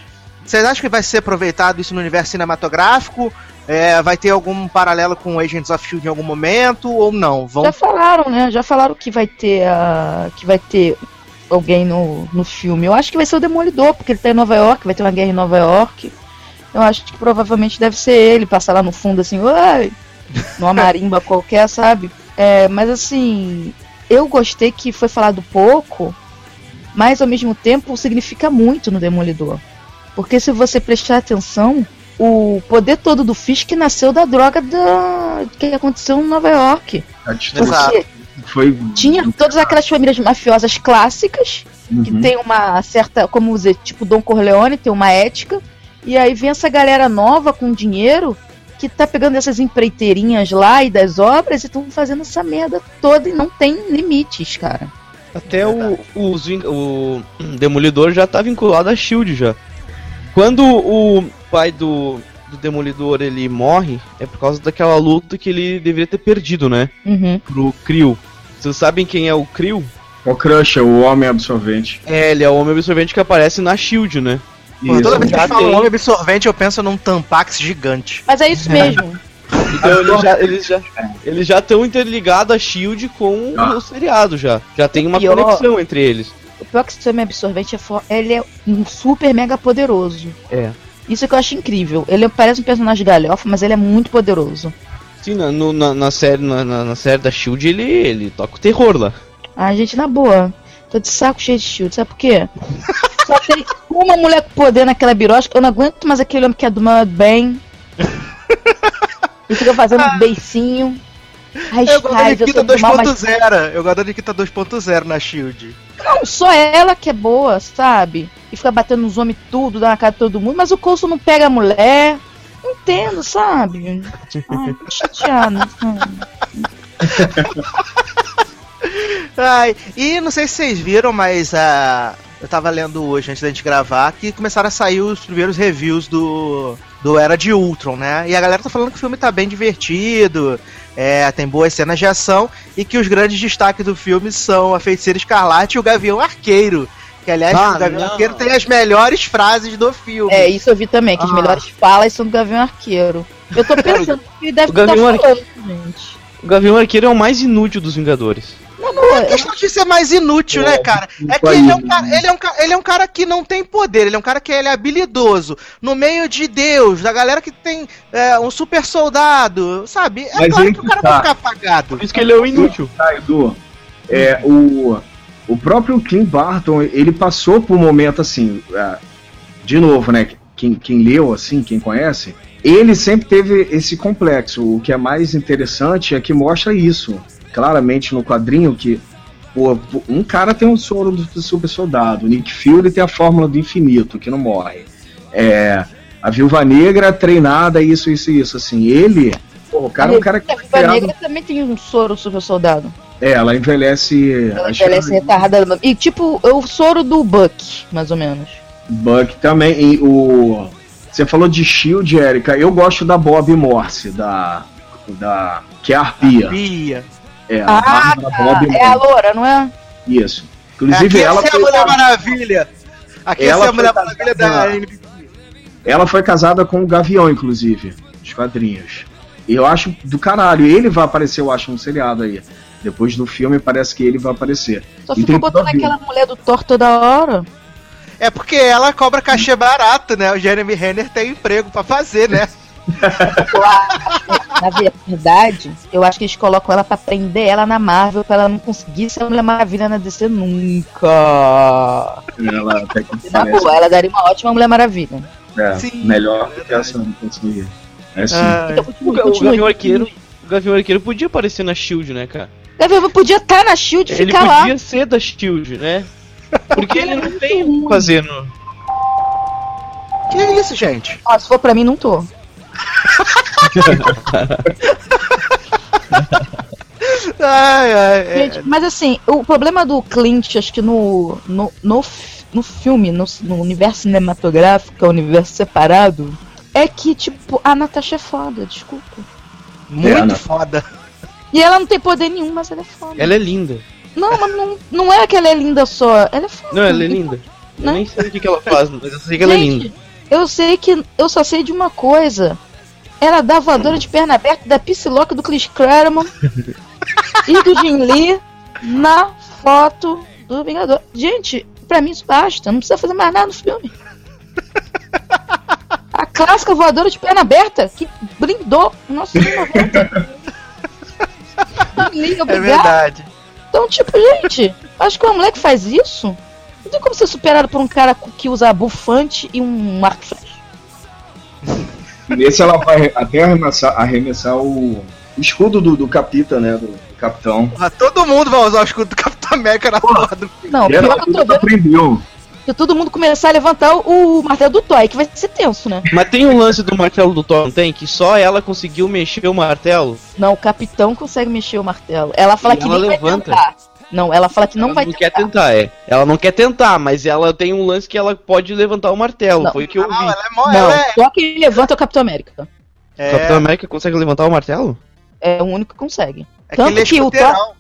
Speaker 1: Vocês acham que vai ser aproveitado isso no universo cinematográfico? É, vai ter algum paralelo com Agents of Shield em algum momento ou não?
Speaker 4: Vão... Já falaram, né? Já falaram que vai ter uh, que vai ter alguém no, no filme. Eu acho que vai ser o Demolidor, porque ele tá em Nova York, vai ter uma guerra em Nova York. Eu acho que provavelmente deve ser ele, passar lá no fundo assim, Oi! numa marimba (laughs) qualquer, sabe? É, mas assim, eu gostei que foi falado pouco, mas ao mesmo tempo significa muito no Demolidor. Porque se você prestar atenção, o poder todo do Fisk nasceu da droga da... que aconteceu em Nova York. Porque foi... tinha todas aquelas famílias mafiosas clássicas, uhum. que tem uma certa, como dizer, tipo Dom Corleone, tem uma ética, e aí vem essa galera nova com dinheiro que tá pegando essas empreiteirinhas lá e das obras e estão fazendo essa merda toda e não tem limites, cara.
Speaker 2: Até o, o, o Demolidor já tá vinculado a Shield já. Quando o pai do, do Demolidor ele morre, é por causa daquela luta que ele deveria ter perdido, né?
Speaker 4: Uhum.
Speaker 2: Pro Crio. Vocês sabem quem é o Crio?
Speaker 3: O Crusher, o Homem Absorvente.
Speaker 2: É, ele é o Homem Absorvente que aparece na Shield, né?
Speaker 1: Pô, toda vez que fala homem absorvente, eu penso num Tampax gigante.
Speaker 4: Mas é isso mesmo.
Speaker 2: Então eles já, eles já, eles já estão interligados a Shield com ah. o seriado já. Já tem uma pior, conexão entre eles.
Speaker 4: O pior que esse homem absorvente é for, ele é um super mega poderoso.
Speaker 2: É.
Speaker 4: Isso que eu acho incrível. Ele parece um personagem galhofa, mas ele é muito poderoso.
Speaker 2: Sim, na, no, na, na série, na, na, série da Shield ele, ele toca o terror lá.
Speaker 4: Ah, gente, na boa. Tô de saco cheio de Shield, sabe por quê? (laughs) Só tem uma mulher com poder naquela birosca. Eu não aguento mais aquele homem que é do mal bem. e fica fazendo ah. beicinho.
Speaker 1: Ai, eu gosto da Nikita 2.0. Mas... Eu gosto da Nikita 2.0 na Shield.
Speaker 4: Não, só ela que é boa, sabe? E fica batendo nos homens tudo, dá na cara de todo mundo. Mas o Coulson não pega a mulher. Entendo, sabe? (laughs) Ai, tô chateado.
Speaker 1: Ai, e não sei se vocês viram, mas a. Uh eu tava lendo hoje, antes da gente gravar, que começaram a sair os primeiros reviews do, do Era de Ultron, né? E a galera tá falando que o filme tá bem divertido, é, tem boas cenas de ação, e que os grandes destaques do filme são a Feiticeira Escarlate e o Gavião Arqueiro. Que, aliás, ah, o Gavião não. Arqueiro tem as melhores frases do filme.
Speaker 4: É, isso eu vi também, que ah. as melhores falas são do Gavião Arqueiro. Eu tô (laughs) pensando que ele deve estar falando, gente.
Speaker 2: O Gavião Arqueiro é o mais inútil dos Vingadores.
Speaker 1: Não, não é questão de ser mais inútil, né, cara? É que ele é, um cara, ele, é um, ele é um cara que não tem poder, ele é um cara que ele é habilidoso. No meio de Deus, da galera que tem é, um super soldado, sabe? É Mas claro que o cara tá. vai ficar apagado.
Speaker 2: Por isso que ele é o inútil.
Speaker 3: Tá, Edu. É, o, o próprio Kim Barton, ele passou por um momento assim. É, de novo, né? Quem, quem leu, assim, quem conhece, ele sempre teve esse complexo. O que é mais interessante é que mostra isso claramente no quadrinho que pô, um cara tem um soro do super soldado, o Nick Fury tem a fórmula do infinito, que não morre. É, a Viúva Negra treinada, isso, isso, isso. Assim, ele. Pô, o cara é um cara que.
Speaker 4: A Viúva Negra também tem um soro super soldado.
Speaker 3: É, ela envelhece.
Speaker 4: Ela envelhece retardada. E tipo, o soro do Buck, mais ou menos.
Speaker 3: Buck também. E o. Você falou de Shield, Erika. Eu gosto da Bob Morse, da. da que é a Arpia.
Speaker 1: Arpia.
Speaker 3: É,
Speaker 4: a ah, tá. é a loura, não é?
Speaker 3: Isso. Inclusive é, ela.
Speaker 1: é a Mulher Maravilha. Aqui ela é a Mulher Maravilha da NBC.
Speaker 3: Ela foi casada com o Gavião, inclusive, dos quadrinhos. E eu acho do caralho. Ele vai aparecer, eu acho, no seriado aí. Depois do filme, parece que ele vai aparecer.
Speaker 4: Só ficou botando aquela mulher do Thor toda hora.
Speaker 1: É porque ela cobra cachê barato, né? O Jeremy Renner tem emprego para fazer, né? (laughs) (laughs)
Speaker 4: Na verdade, eu acho que eles colocam ela pra prender ela na Marvel pra ela não conseguir ser a Mulher Maravilha na DC nunca.
Speaker 3: Ela até (laughs) que
Speaker 4: Na boa, ela daria uma ótima Mulher Maravilha.
Speaker 3: é,
Speaker 1: Sim,
Speaker 3: melhor do que essa não conseguia. É sim.
Speaker 1: Ah,
Speaker 4: Então,
Speaker 2: O,
Speaker 4: continue,
Speaker 2: o
Speaker 4: continue.
Speaker 2: Gavião Arqueiro. O Gavião Arqueiro podia aparecer na Shield, né, cara?
Speaker 4: Gavião podia estar na Shield e
Speaker 2: Ele
Speaker 4: ficar lá.
Speaker 2: podia ser da Shield, né? Porque ele não tem o que fazer no.
Speaker 1: que é isso, gente?
Speaker 4: Ó, se for pra mim, não tô. (laughs) (laughs)
Speaker 1: Ai, ai, é.
Speaker 4: Gente, mas assim, o problema do Clint, acho que no, no, no, no filme, no, no universo cinematográfico, que é um universo separado, é que, tipo, a Natasha é foda, desculpa.
Speaker 1: muito
Speaker 3: É, né?
Speaker 1: foda.
Speaker 4: E ela não tem poder nenhum, mas ela é foda.
Speaker 2: Ela é linda.
Speaker 4: Não, mas não, não é que ela é linda só, ela é foda.
Speaker 2: Não, ela é linda. Eu
Speaker 4: Né?
Speaker 2: nem sei o que, que ela faz, mas eu sei que ela é
Speaker 4: Gente,
Speaker 2: linda.
Speaker 4: Eu sei que. Eu só sei de uma coisa. Ela dá voadora de perna aberta da Psylocke do Chris Claremont e do Jim Lee na foto do Vingador. Gente, pra mim isso basta. Não precisa fazer mais nada no filme. A clássica voadora de perna aberta que brindou o nosso filme 90. Jim Lee,
Speaker 1: É verdade.
Speaker 4: Então, tipo, gente, acho que uma mulher que faz isso não tem como ser superado por um cara que usa bufante e um arco flecha. (laughs)
Speaker 3: Nesse ela vai até arremessar, arremessar o, escudo do, do capita, né? Do, do capitão.
Speaker 1: Porra, Todo mundo vai usar o escudo do Capitão América na porra do
Speaker 4: Não,
Speaker 3: E
Speaker 4: pior que eu tô vendo
Speaker 3: aprendeu.
Speaker 4: que todo mundo começar a levantar o, o martelo do Toy, que vai ser tenso, né?
Speaker 2: Mas tem um lance do martelo do Thor, não tem? Que só ela conseguiu mexer o martelo.
Speaker 4: Não, o capitão consegue mexer o martelo. Ela fala
Speaker 2: E
Speaker 4: que
Speaker 2: ela
Speaker 4: nem
Speaker 2: levanta.
Speaker 4: vai tentar. Não, ela fala que não
Speaker 2: ela
Speaker 4: vai
Speaker 2: não
Speaker 4: tentar.
Speaker 2: quer tentar, é. Ela não quer tentar, mas ela tem um lance que ela pode levantar o martelo.
Speaker 4: Não.
Speaker 2: Foi o que eu
Speaker 1: Não,
Speaker 2: vi.
Speaker 1: ela é mó,
Speaker 4: Não,
Speaker 1: ela é,
Speaker 4: só quem levanta é o Capitão América.
Speaker 2: O Capitão
Speaker 1: é,
Speaker 2: América consegue levantar o martelo?
Speaker 4: É o único que consegue.
Speaker 1: é
Speaker 4: tanto
Speaker 1: aquele
Speaker 4: que o
Speaker 1: escuteirão.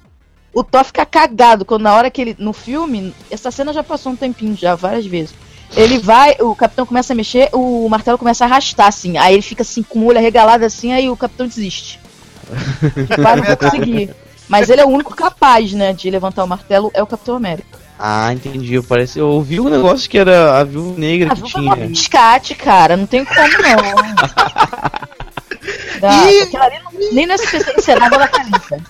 Speaker 4: O Thor fica cagado quando na hora que ele. No filme, essa cena já passou um tempinho já, várias vezes. Ele vai, o capitão começa a mexer, o martelo começa a arrastar, assim. Aí ele fica assim, com o olho arregalado assim, aí o capitão desiste. Ah, não vou conseguir. Mas ele é o único capaz, né, de levantar o martelo, é o Capitão América.
Speaker 2: Ah, entendi. Parece, eu ouvi um negócio que era a viúva negra
Speaker 4: A
Speaker 2: que
Speaker 4: Viúva é
Speaker 2: tinha.
Speaker 4: uma biscate, cara, não tem como não. (laughs)
Speaker 1: E-
Speaker 4: aquela ali não- nem nessa pessoa encenada ela tá limpa. (laughs)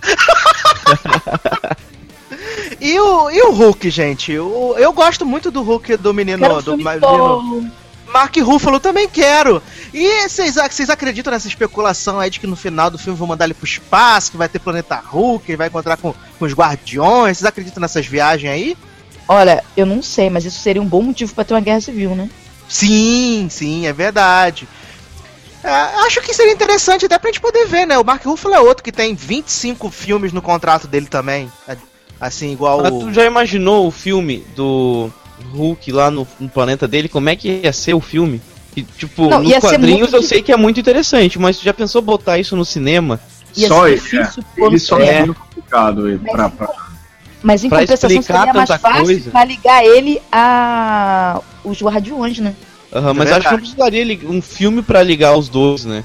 Speaker 1: E o, e o Hulk, gente? O- eu gosto muito do Hulk do menino,
Speaker 4: Quero um
Speaker 1: do
Speaker 4: filme
Speaker 1: menino
Speaker 4: solo.
Speaker 1: Mark Ruffalo, também quero. E vocês acreditam nessa especulação aí de que no final do filme vão mandar ele pro espaço, que vai ter planeta Hulk, ele vai encontrar com, com os guardiões? Vocês acreditam nessas viagens aí?
Speaker 4: Olha, eu não sei, mas isso seria um bom motivo pra ter uma guerra civil, né?
Speaker 1: Sim, sim, é verdade. É, acho que seria interessante até pra gente poder ver, né? O Mark Ruffalo é outro que tem 25 filmes no contrato dele também. É, Assim, igual
Speaker 2: Mas
Speaker 1: o.
Speaker 2: tu já imaginou o filme do Hulk lá no, no planeta dele? Como é que ia ser o filme? E, tipo,
Speaker 4: Não,
Speaker 2: nos quadrinhos
Speaker 4: muito
Speaker 2: eu sei que é muito interessante, mas tu já pensou botar isso no cinema?
Speaker 4: Ia
Speaker 3: Só
Speaker 4: ser difícil pôr
Speaker 3: Ele só
Speaker 4: cinema.
Speaker 3: é muito complicado ele, pra, pra-
Speaker 4: Mas em
Speaker 2: pra
Speaker 4: compensação seria mais fácil
Speaker 2: coisa.
Speaker 4: pra ligar ele a os guardiões, né?
Speaker 2: Aham,
Speaker 1: É
Speaker 2: mas acho que não precisaria um filme pra ligar os dois, né?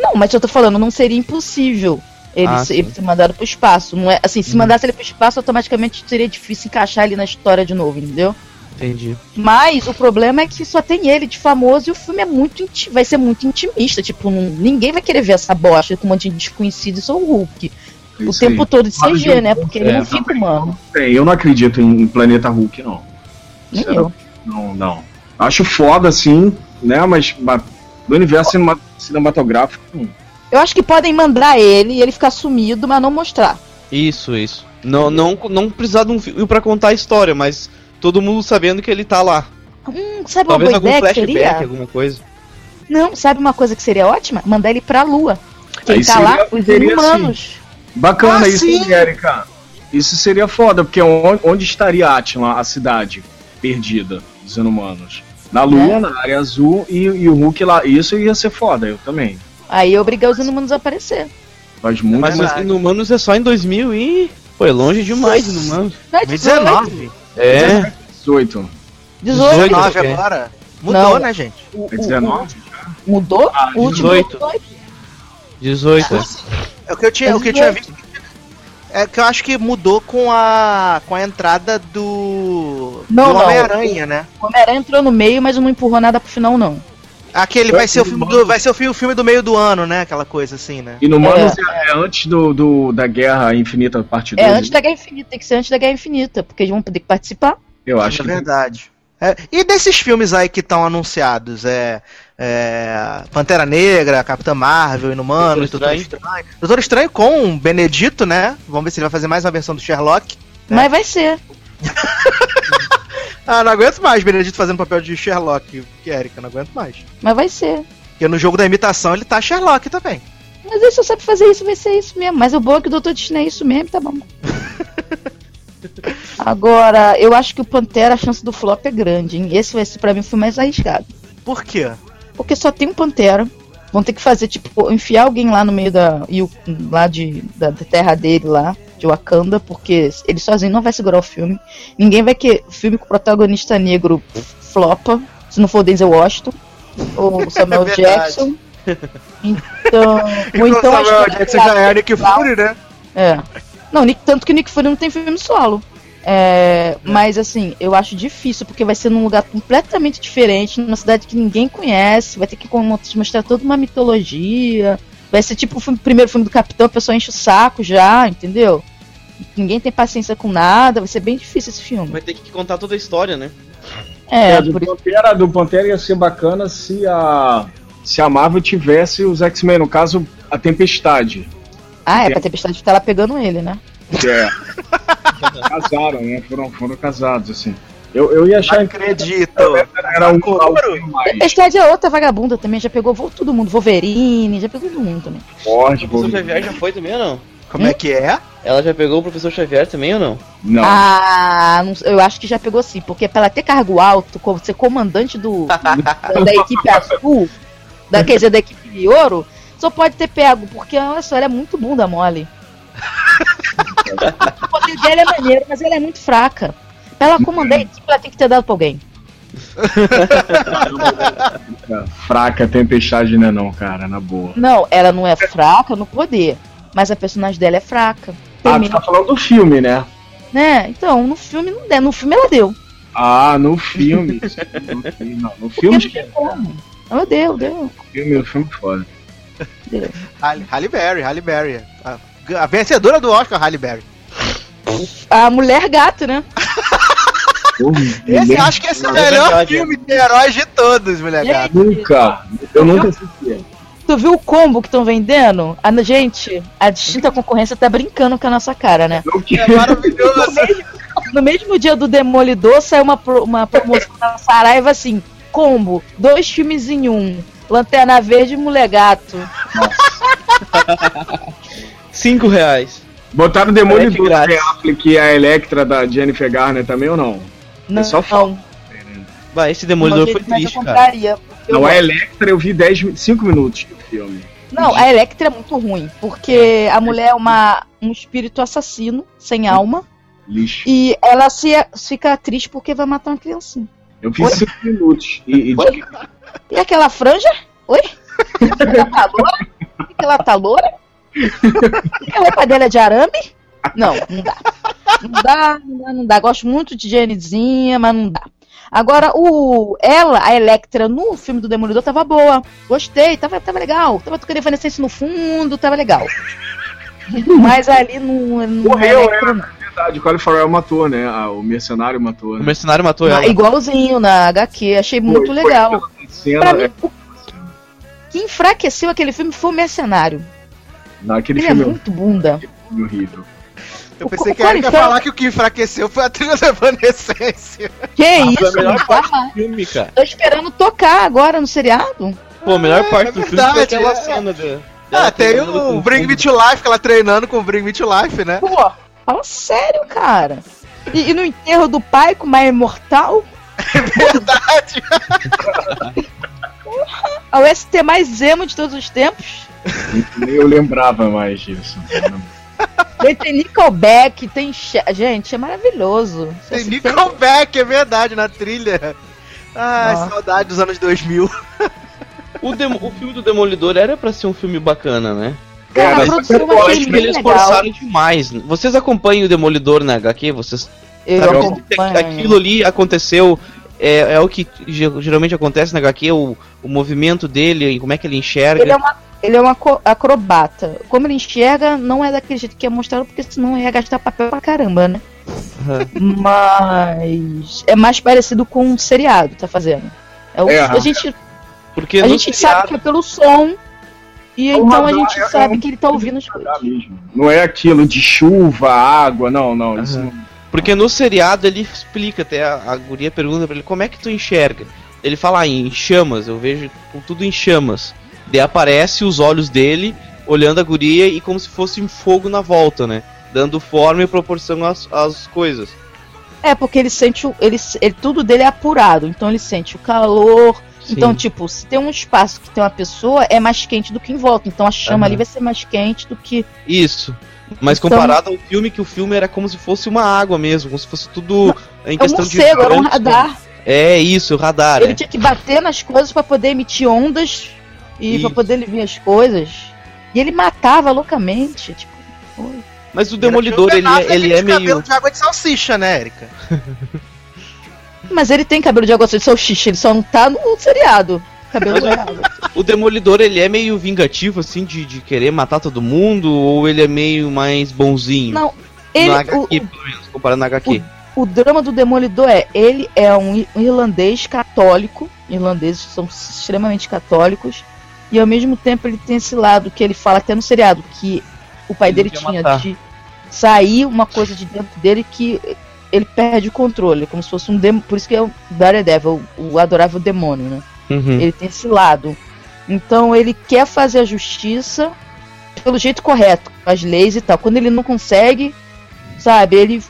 Speaker 4: Não, mas eu tô falando, não seria impossível ele,
Speaker 2: Ah,
Speaker 4: ser, ele ser mandado pro espaço. Não é, assim, se
Speaker 2: Uhum.
Speaker 4: mandasse ele pro espaço, automaticamente seria difícil encaixar ele na história de novo, entendeu?
Speaker 2: Entendi.
Speaker 4: Mas o problema é que só tem ele de famoso e o filme é muito vai ser muito intimista. Tipo, não- ninguém vai querer ver essa bosta com um monte de desconhecido e sou o Hulk. o
Speaker 3: isso
Speaker 4: tempo
Speaker 3: aí.
Speaker 4: todo de CG, né? Porque ele
Speaker 3: é,
Speaker 4: não fica
Speaker 3: também.
Speaker 4: humano.
Speaker 3: Bem, eu não acredito em, Planeta Hulk, não.
Speaker 4: Nem
Speaker 3: Será?
Speaker 4: eu.
Speaker 3: Não, não. Acho foda, assim, né? Mas do universo cinema- cinematográfico, hum,
Speaker 4: Eu acho que podem mandar ele e ele ficar sumido, mas não mostrar.
Speaker 2: Isso, isso. Não, não, não precisar de um filme pra contar a história, mas todo mundo sabendo que ele tá lá.
Speaker 4: Hum, sabe
Speaker 2: Talvez
Speaker 4: uma boa
Speaker 2: algum
Speaker 4: ideia que
Speaker 2: flashback,
Speaker 4: seria?
Speaker 2: alguma coisa.
Speaker 4: Não, sabe uma coisa que seria ótima? Mandar ele pra lua. Quem
Speaker 3: Aí
Speaker 4: tá
Speaker 3: seria-
Speaker 4: lá? Os
Speaker 3: seria
Speaker 4: inumanos.
Speaker 3: Bacana
Speaker 1: Ah,
Speaker 3: isso,
Speaker 1: sim.
Speaker 3: Erika? Isso seria foda, porque onde, onde estaria Atlan, a cidade perdida dos inumanos? Na Lua,
Speaker 4: É.
Speaker 3: na área azul, e, e o Hulk lá. Isso ia ser foda, eu também.
Speaker 4: Aí eu obrigar os inumanos a aparecer.
Speaker 3: Faz muito
Speaker 2: Mas os Inumanos é só em 2000 e... Pô, é longe demais, Inumanos.
Speaker 4: Não,
Speaker 1: 2019?
Speaker 2: É,
Speaker 3: 18.
Speaker 4: 18.
Speaker 2: 18.
Speaker 1: 19
Speaker 2: é.
Speaker 1: agora? Mudou,
Speaker 4: Não.
Speaker 1: né, gente?
Speaker 4: O- o-
Speaker 3: É 19?
Speaker 4: o- mudou?
Speaker 3: Ah,
Speaker 4: o último
Speaker 2: 18.
Speaker 4: 18.
Speaker 2: 18. é.
Speaker 1: O que eu tinha,
Speaker 4: É
Speaker 1: o que eu tinha
Speaker 4: 18.
Speaker 1: visto. É que eu acho que mudou com a com a entrada do
Speaker 4: Não,
Speaker 1: do. Homem-Aranha, né?
Speaker 4: O Homem-Aranha entrou no meio, mas não empurrou nada pro final, não.
Speaker 1: Aquele vai ser o filme do, vai ser o filme, o filme do meio do ano, né? Aquela coisa assim, né?
Speaker 3: Inumanos é, é antes do, do, da Guerra Infinita, parte 2.
Speaker 4: É antes da Guerra Infinita, tem que ser antes da Guerra Infinita, porque eles vão poder participar.
Speaker 3: Eu acho
Speaker 1: é
Speaker 3: que
Speaker 1: verdade. É, e desses filmes aí que estão anunciados, é, é, Pantera Negra, Capitã Marvel, Inumanos,
Speaker 2: Doutor
Speaker 1: Doutor Estranho. Doutor Estranho com o Benedito, né? Vamos ver se ele vai fazer mais uma versão do Sherlock. É.
Speaker 4: Mas vai ser. (laughs)
Speaker 1: Ah, não aguento mais Benedito fazendo papel de Sherlock, que Erika, não aguento mais.
Speaker 4: Mas vai ser.
Speaker 1: Porque no jogo da imitação ele tá Sherlock também.
Speaker 4: Mas ele só sabe fazer isso, vai ser isso mesmo. Mas o bom é que o Doutor Destino é isso mesmo, tá bom. (laughs) Agora, eu acho que o Pantera, a chance do flop é grande, hein? Esse vai ser pra mim o filme mais arriscado.
Speaker 1: Por quê?
Speaker 4: Porque só tem um Pantera. Vão ter que fazer, tipo, enfiar alguém lá no meio da. lá de, da terra dele lá, de Wakanda, porque ele sozinho não vai segurar o filme. Ninguém vai que filme com protagonista negro flopa, se não for Denzel Washington ou (laughs) Samuel
Speaker 1: É.
Speaker 4: Jackson. Então. (laughs) Ou então
Speaker 1: Samuel
Speaker 4: acho que-
Speaker 1: Jackson já é Nick Fury, né?
Speaker 4: é. Não, Nick- tanto que Nick Fury não tem filme solo. É, Mas assim, eu acho difícil, porque vai ser num lugar completamente diferente, numa cidade que ninguém conhece, vai ter que mostrar toda uma mitologia. Vai ser tipo o filme- primeiro filme do Capitão, a pessoa enche o saco já, entendeu? Ninguém tem paciência com nada, vai ser bem difícil esse filme.
Speaker 2: Vai ter que contar toda a história, né?
Speaker 4: É,
Speaker 3: É, do,
Speaker 4: por.
Speaker 3: Pantera, do Pantera ia ser bacana se a, se a Marvel tivesse os X-Men, no caso, a Tempestade.
Speaker 4: Ah, é pra Tempestade ficar lá pegando ele, né?
Speaker 3: É. (laughs) Casaram, né? Foram, foram casados, assim. Eu, eu ia achar
Speaker 1: Acredito.
Speaker 3: era um
Speaker 1: Couro.
Speaker 3: algo mais
Speaker 4: Tempestade é outra vagabunda também, já pegou todo mundo, Wolverine, já pegou todo mundo também.
Speaker 3: forte.
Speaker 2: O professor Xavier já foi também ou não?
Speaker 1: Como é que é?
Speaker 2: Ela já pegou o professor Xavier também ou não?
Speaker 3: Não.
Speaker 4: Ah, não- eu acho que já pegou sim, porque pra ela ter cargo alto, como ser comandante do, (laughs) da, da equipe azul, da, quer dizer, da equipe ouro, só pode ter pego, porque olha só, ela é muito bunda mole. (laughs) o poder dela é maneiro, mas ela é muito fraca. Pra ela a equipe, ela tem que ter dado pra alguém. (laughs)
Speaker 3: Fraca Tempestade não é não, cara, na boa.
Speaker 4: Não, ela não é fraca no poder, mas a personagem dela é fraca. Tem
Speaker 3: Ah, tu
Speaker 4: medo,
Speaker 3: tá falando do filme, né?
Speaker 4: né? Então, no filme não der, no filme ela deu.
Speaker 3: Ah, no filme. (laughs) no, filme, não, no filme,
Speaker 4: não tem como. Ela deu, deu,
Speaker 3: no filme, no filme foda.
Speaker 4: deu.
Speaker 1: Halle, Halle Berry, Halle Berry. A, a vencedora do Oscar, Halle Berry.
Speaker 4: A mulher gato, né? (laughs)
Speaker 1: Esse acho que esse é o
Speaker 2: É
Speaker 1: melhor filme de heróis de todos, gata.
Speaker 3: Nunca. Eu nunca assisti.
Speaker 4: Tu viu o combo que estão vendendo? A, gente, a distinta concorrência tá brincando com a nossa cara, né?
Speaker 3: Que-
Speaker 1: É maravilhoso.
Speaker 4: No mesmo dia do Demolidor saiu uma, pro- uma promoção da Saraiva assim: combo, dois filmes em um. Lanterna Verde e Mulher Gato.
Speaker 2: Cinco reais.
Speaker 3: Botaram o demônio
Speaker 2: Frete
Speaker 3: do
Speaker 2: grátis.
Speaker 3: Ben Affleck e a Electra da Jennifer Garner também ou não?
Speaker 4: Não,
Speaker 3: só
Speaker 4: não.
Speaker 2: Vai, esse Demolidor foi triste, cara.
Speaker 3: Não, a. Electra eu vi 10, mi- 5 minutos do filme.
Speaker 4: Não, a Electra é muito ruim, porque a mulher é uma, um espírito assassino, sem alma,
Speaker 3: Lixo.
Speaker 4: e ela se, fica triste porque vai matar uma criancinha.
Speaker 3: Eu vi 5 minutos. E, e?
Speaker 4: E aquela franja? Oi? Ela tá loura? (laughs) Ela tá loura? A roupa dela é de arame? Não, não dá. Não dá, não dá, não dá. Gosto muito de Janezinha, mas não dá. Agora, o ela, a Electra, no filme do Demolidor, tava boa. Gostei, tava, tava legal. Tava tocando evanescência no fundo, tava legal. (laughs) Mas ali no, no
Speaker 3: Morreu,
Speaker 4: Electra, não.
Speaker 3: verdade, o Colin Farrell matou, né? Ah, o mercenário matou,
Speaker 2: O
Speaker 3: né?
Speaker 2: mercenário matou
Speaker 4: Ah,
Speaker 2: ela.
Speaker 4: igualzinho na HQ, achei muito
Speaker 3: Foi,
Speaker 4: legal.
Speaker 3: foi pela Cena,
Speaker 4: Pra mim,
Speaker 3: é,
Speaker 4: o que enfraqueceu aquele filme foi o Mercenário.
Speaker 3: naquele
Speaker 4: Ele é
Speaker 3: filme
Speaker 4: muito bunda.
Speaker 3: é horrível.
Speaker 1: Eu
Speaker 4: O
Speaker 1: pensei
Speaker 4: Co-
Speaker 1: que a Erika ia falar que o que enfraqueceu foi a trilha da Evanescência.
Speaker 4: Que
Speaker 2: Foi a
Speaker 4: isso,
Speaker 2: melhor parte do filme, cara.
Speaker 4: Tô esperando tocar agora no seriado.
Speaker 2: Pô, a melhor
Speaker 1: É,
Speaker 2: parte
Speaker 1: é
Speaker 2: do filme foi aquela
Speaker 1: é.
Speaker 2: cena da.
Speaker 1: Ah, tem o Bring Me to Life, que ela treinando com o Bring Me to Life, né?
Speaker 4: Pô, fala sério, cara. E, e no enterro do pai com uma imortal, (laughs)
Speaker 1: Verdade.
Speaker 4: a UST mais emo de todos os tempos.
Speaker 3: Nem eu lembrava mais disso.
Speaker 4: Tem Nickelback, tem. Che- Gente, é maravilhoso.
Speaker 1: Tem Nickelback, é verdade, na trilha. Ai,
Speaker 4: Nossa.
Speaker 1: saudade dos anos 2000. (laughs)
Speaker 2: O, demo- o filme do Demolidor era pra ser um filme bacana, né?
Speaker 4: Cara,
Speaker 3: Era,
Speaker 4: a produção
Speaker 3: eu
Speaker 2: acho que
Speaker 4: bem
Speaker 2: eles
Speaker 4: legal.
Speaker 2: forçaram demais. Vocês acompanham o Demolidor na HQ? Vocês
Speaker 4: Eu
Speaker 2: sabem
Speaker 4: acompanho.
Speaker 2: que aquilo ali aconteceu é, é o que ge- geralmente acontece na HQ, o, o movimento dele, e como é que ele enxerga.
Speaker 4: Ele é uma, ele é um acrobata. Como ele enxerga, não é daquele jeito que é mostrado, porque senão ia gastar papel pra caramba, né? (laughs) Mas é mais parecido com um seriado, tá fazendo. É o-
Speaker 3: É,
Speaker 4: a gente,
Speaker 2: Porque
Speaker 4: a gente
Speaker 2: seriado-
Speaker 4: sabe que é pelo som. E
Speaker 3: É
Speaker 4: então a gente
Speaker 3: é- é
Speaker 4: sabe
Speaker 3: um-
Speaker 4: que ele tá ouvindo as coisas.
Speaker 3: Tá mesmo. Não é aquilo de chuva, água, não, não. Isso
Speaker 2: Aham.
Speaker 3: não-
Speaker 2: Porque no seriado ele explica, até a, a guria pergunta pra ele como é que tu enxerga. Ele fala ah, em chamas, eu vejo com tudo em chamas. Daí aparece os olhos dele olhando a guria e como se fosse um fogo na volta, né? Dando forma e proporção às, às coisas.
Speaker 4: É, porque ele sente o. Ele, ele, tudo dele é apurado. Então ele sente o calor.
Speaker 2: Sim.
Speaker 4: Então, tipo, se tem um espaço que tem uma pessoa, é mais quente do que em volta. Então a chama
Speaker 2: Aham.
Speaker 4: ali vai ser mais quente do que.
Speaker 2: Isso. Mas
Speaker 4: Então-
Speaker 2: comparado ao filme, que o filme era como se fosse uma água mesmo, como se fosse tudo em
Speaker 4: É um
Speaker 2: questão de.
Speaker 4: morcego, era um radar.
Speaker 2: É isso, o radar.
Speaker 4: Ele
Speaker 2: é.
Speaker 4: tinha que bater nas coisas pra poder emitir ondas e
Speaker 2: Isso.
Speaker 4: pra poder ele ver as coisas. E ele matava loucamente. Tipo, oi.
Speaker 2: Mas o Demolidor, ele, é- ele é
Speaker 1: cabelo
Speaker 2: meio.
Speaker 1: de água de salsicha, né, Erika? (laughs)
Speaker 4: Mas ele tem cabelo de água de salsicha, ele só não tá no seriado. Cabelo de água.
Speaker 2: O Demolidor, ele é meio vingativo, assim, de, de querer matar todo mundo, ou ele é meio mais bonzinho?
Speaker 4: Não, ele,
Speaker 2: na
Speaker 4: o,
Speaker 2: HQ, pelo menos, comparando na HQ.
Speaker 4: o drama do Demolidor é, ele é um um irlandês católico, irlandeses são extremamente católicos, e ao mesmo tempo ele tem esse lado que ele fala até no seriado, que o pai
Speaker 2: Ele
Speaker 4: dele tinha
Speaker 2: matar.
Speaker 4: de sair uma coisa de dentro dele que ele perde o controle, como se fosse um demônio, por isso que é o Daredevil, o, o adorável demônio, né?
Speaker 2: Uhum.
Speaker 4: Ele tem esse lado. Então ele quer fazer a justiça pelo jeito correto, com as leis e tal. Quando ele não consegue, sabe, ele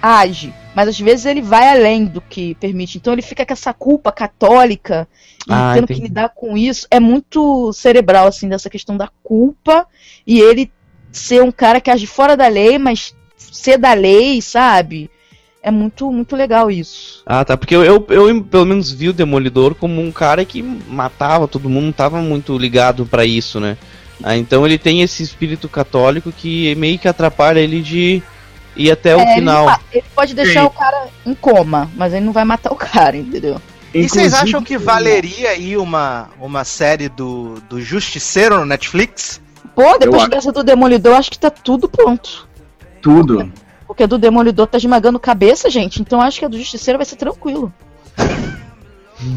Speaker 4: age. Mas às vezes ele vai além do que permite. Então ele fica com essa culpa católica e
Speaker 2: Ah,
Speaker 4: tendo
Speaker 2: entendi.
Speaker 4: que lidar com isso. É muito cerebral, assim, dessa questão da culpa e ele ser um cara que age fora da lei, mas ser da lei, sabe? É muito, muito legal isso.
Speaker 2: Ah, tá. Porque eu, eu, eu, pelo menos vi o Demolidor como um cara que matava todo mundo, não tava muito ligado pra isso, né? Ah, então ele tem esse espírito católico que meio que atrapalha ele de ir até o
Speaker 4: É, ele
Speaker 2: final.
Speaker 4: ma- Ele, pode deixar
Speaker 3: Sim.
Speaker 4: o cara em coma, mas ele não vai matar o cara, entendeu?
Speaker 1: E vocês acham que valeria aí uma, uma série do, do Justiceiro no Netflix?
Speaker 4: Pô, depois
Speaker 3: acho.
Speaker 4: dessa do Demolidor, acho que tá tudo pronto.
Speaker 3: Tudo.
Speaker 4: Porque a do Demolidor tá esmagando cabeça, gente. Então acho que a do Justiceiro vai ser tranquilo.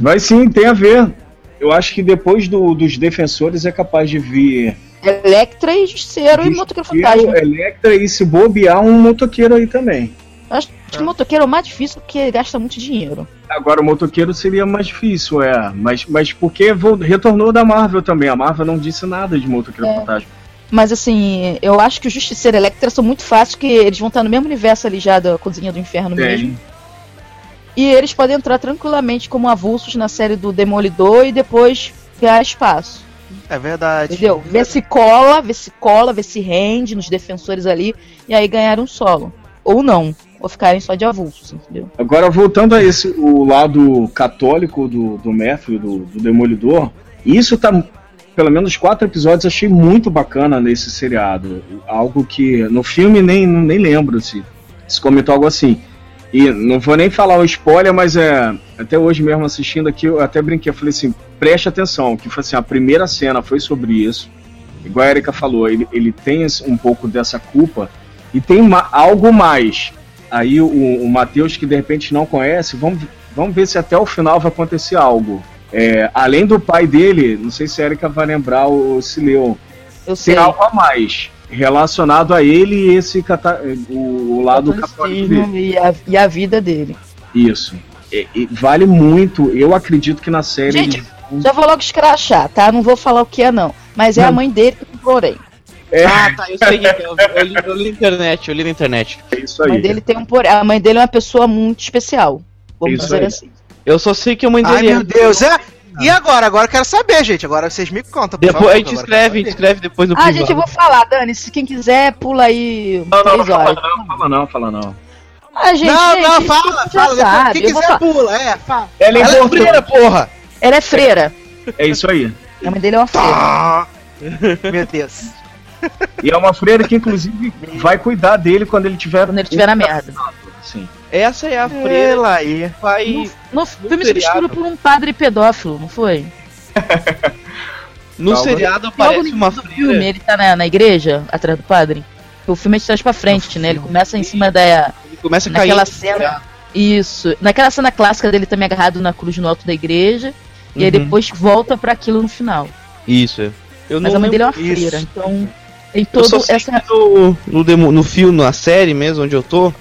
Speaker 3: Mas sim, tem a ver. Eu acho que depois do- dos defensores é capaz de vir
Speaker 4: Electra e Justiceiro e Motoqueiro Fantasma.
Speaker 3: Electra e se bobear um motoqueiro aí também.
Speaker 4: Acho que o motoqueiro é o mais difícil porque ele gasta muito dinheiro.
Speaker 3: Agora o motoqueiro seria mais difícil, é. Mas, mas porque retornou da Marvel também. A Marvel não disse nada de motoqueiro
Speaker 4: É.
Speaker 3: fantasma.
Speaker 4: Mas assim, eu acho que o Justiceiro e Electra são muito fáceis, porque eles vão estar no mesmo universo ali já da Cozinha do Inferno mesmo.
Speaker 3: Tem.
Speaker 4: E eles podem entrar tranquilamente como avulsos na série do Demolidor e depois ganhar espaço.
Speaker 1: É verdade.
Speaker 4: Entendeu? Vê se cola, vê se cola, vê se rende nos defensores ali e aí ganhar um solo. Ou não. Ou ficarem só de avulsos, entendeu?
Speaker 3: Agora, voltando a esse o lado católico do, do Matthew, do, do Demolidor, isso tá. Pelo menos quatro episódios achei muito bacana nesse seriado. Algo que no filme nem, nem lembro se, se comentou algo assim. E não vou nem falar o spoiler, mas é. Até hoje mesmo assistindo aqui, eu até brinquei, eu falei assim, preste atenção, que foi assim, a primeira cena foi sobre isso. Igual a Erika falou, ele, ele tem um pouco dessa culpa e tem algo mais. Aí o, o Matheus, que de repente não conhece, vamos, vamos ver se até o final vai acontecer algo. É, além do pai dele, não sei se a Erika vai lembrar ou se leu, tem algo a mais relacionado a ele e esse cata- o, o lado católico dele.
Speaker 4: E a, e a vida dele.
Speaker 3: Isso. E- e vale muito. Eu acredito que na série.
Speaker 4: Gente,
Speaker 3: eles-
Speaker 4: Já vou logo escrachar, tá? Não vou falar o que é, não. Mas é a mãe dele que orelha.
Speaker 3: é,
Speaker 2: Ah, tá, eu sei. Eu, eu, li, eu li na internet, eu li na internet.
Speaker 3: é isso
Speaker 4: A mãe
Speaker 3: aí.
Speaker 4: dele tem um porém. A mãe dele é uma pessoa muito especial. Vamos
Speaker 3: Isso
Speaker 4: dizer
Speaker 3: aí.
Speaker 4: assim.
Speaker 2: Eu só sei que a mãe
Speaker 1: Ai,
Speaker 2: dele
Speaker 1: meu Deus, é? E agora? Agora eu quero saber, gente. Agora vocês me contam.
Speaker 2: Depois
Speaker 1: favor,
Speaker 2: a gente escreve, a gente escreve depois no
Speaker 4: Ah,
Speaker 2: privado.
Speaker 4: gente, eu vou falar, Dani. Se quem quiser, pula aí
Speaker 3: Não, não, não fala não, fala não, fala não.
Speaker 4: Ah, gente,
Speaker 1: não,
Speaker 4: gente,
Speaker 1: não, fala, fala.
Speaker 4: sabe.
Speaker 1: Quem quiser
Speaker 4: falar.
Speaker 1: pula, é, fala.
Speaker 3: Ela é
Speaker 1: Ela é freira, porra!
Speaker 4: Ela é freira.
Speaker 3: É isso aí.
Speaker 4: A mãe dele é uma freira.
Speaker 1: Ah, Meu Deus.
Speaker 3: E é uma freira que, inclusive, vai cuidar dele quando ele tiver.
Speaker 4: Quando ele estiver na merda.
Speaker 3: Sim.
Speaker 2: Essa é a freira
Speaker 1: Ela aí.
Speaker 2: vai.
Speaker 4: No, no filme
Speaker 2: seriado.
Speaker 4: substituído por um padre pedófilo, não foi?
Speaker 2: No
Speaker 3: Calma.
Speaker 2: seriado
Speaker 4: Logo
Speaker 2: aparece
Speaker 4: no
Speaker 2: uma
Speaker 4: do filme,
Speaker 2: freira.
Speaker 4: ele tá na, na igreja, atrás do padre. O filme é de trás pra frente, né? Ele começa em cima da.
Speaker 2: Ele começa a cair.
Speaker 4: Naquela cena. Isso. Naquela cena clássica dele também agarrado na cruz no alto da igreja. E aí
Speaker 2: Uhum.
Speaker 4: depois volta pra aquilo no final.
Speaker 2: Isso. é. Eu
Speaker 4: Mas
Speaker 2: não
Speaker 4: a mãe dele é uma
Speaker 1: Isso.
Speaker 4: freira, então. Tem
Speaker 2: Eu só
Speaker 4: todo
Speaker 2: sei
Speaker 4: essa.
Speaker 2: que no, no, demo- no filme, na série mesmo, onde eu tô,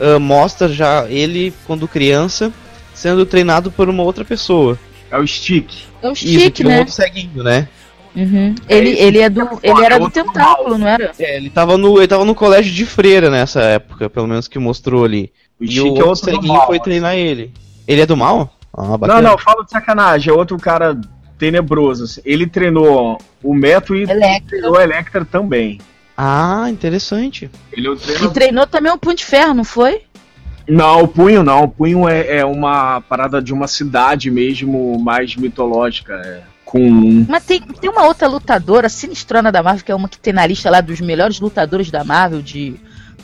Speaker 2: ah, mostra já ele, quando criança, sendo treinado por uma outra pessoa.
Speaker 3: É o Stick.
Speaker 4: É o
Speaker 2: Isso,
Speaker 4: Chique,
Speaker 2: que é um
Speaker 4: né?
Speaker 2: outro ceguinho, né?
Speaker 4: Uhum. Ele,
Speaker 3: esse
Speaker 4: ele, é
Speaker 3: é
Speaker 4: do, ele era
Speaker 3: é
Speaker 4: do tentáculo, não era?
Speaker 2: É, ele tava no, ele tava no colégio de freira nessa época, pelo menos que mostrou ali.
Speaker 3: O
Speaker 2: e
Speaker 3: Stick
Speaker 2: o
Speaker 3: é
Speaker 2: outro ceguinho
Speaker 3: mal.
Speaker 2: foi treinar ele. Ele é do mal? Ah,
Speaker 3: Não, não, fala de sacanagem. É outro cara tenebroso. assim. Ele treinou o Meto e
Speaker 4: Electra.
Speaker 3: treinou a Electra também.
Speaker 2: Ah, interessante.
Speaker 3: Ele é o
Speaker 4: E treinou também um punho de ferro, não foi?
Speaker 3: Não, o punho não. O punho é, é uma parada de uma cidade mesmo mais mitológica. é, com.
Speaker 4: Mas tem, tem uma outra lutadora sinistrona da Marvel, que é uma que tem na lista lá dos melhores lutadores da Marvel, de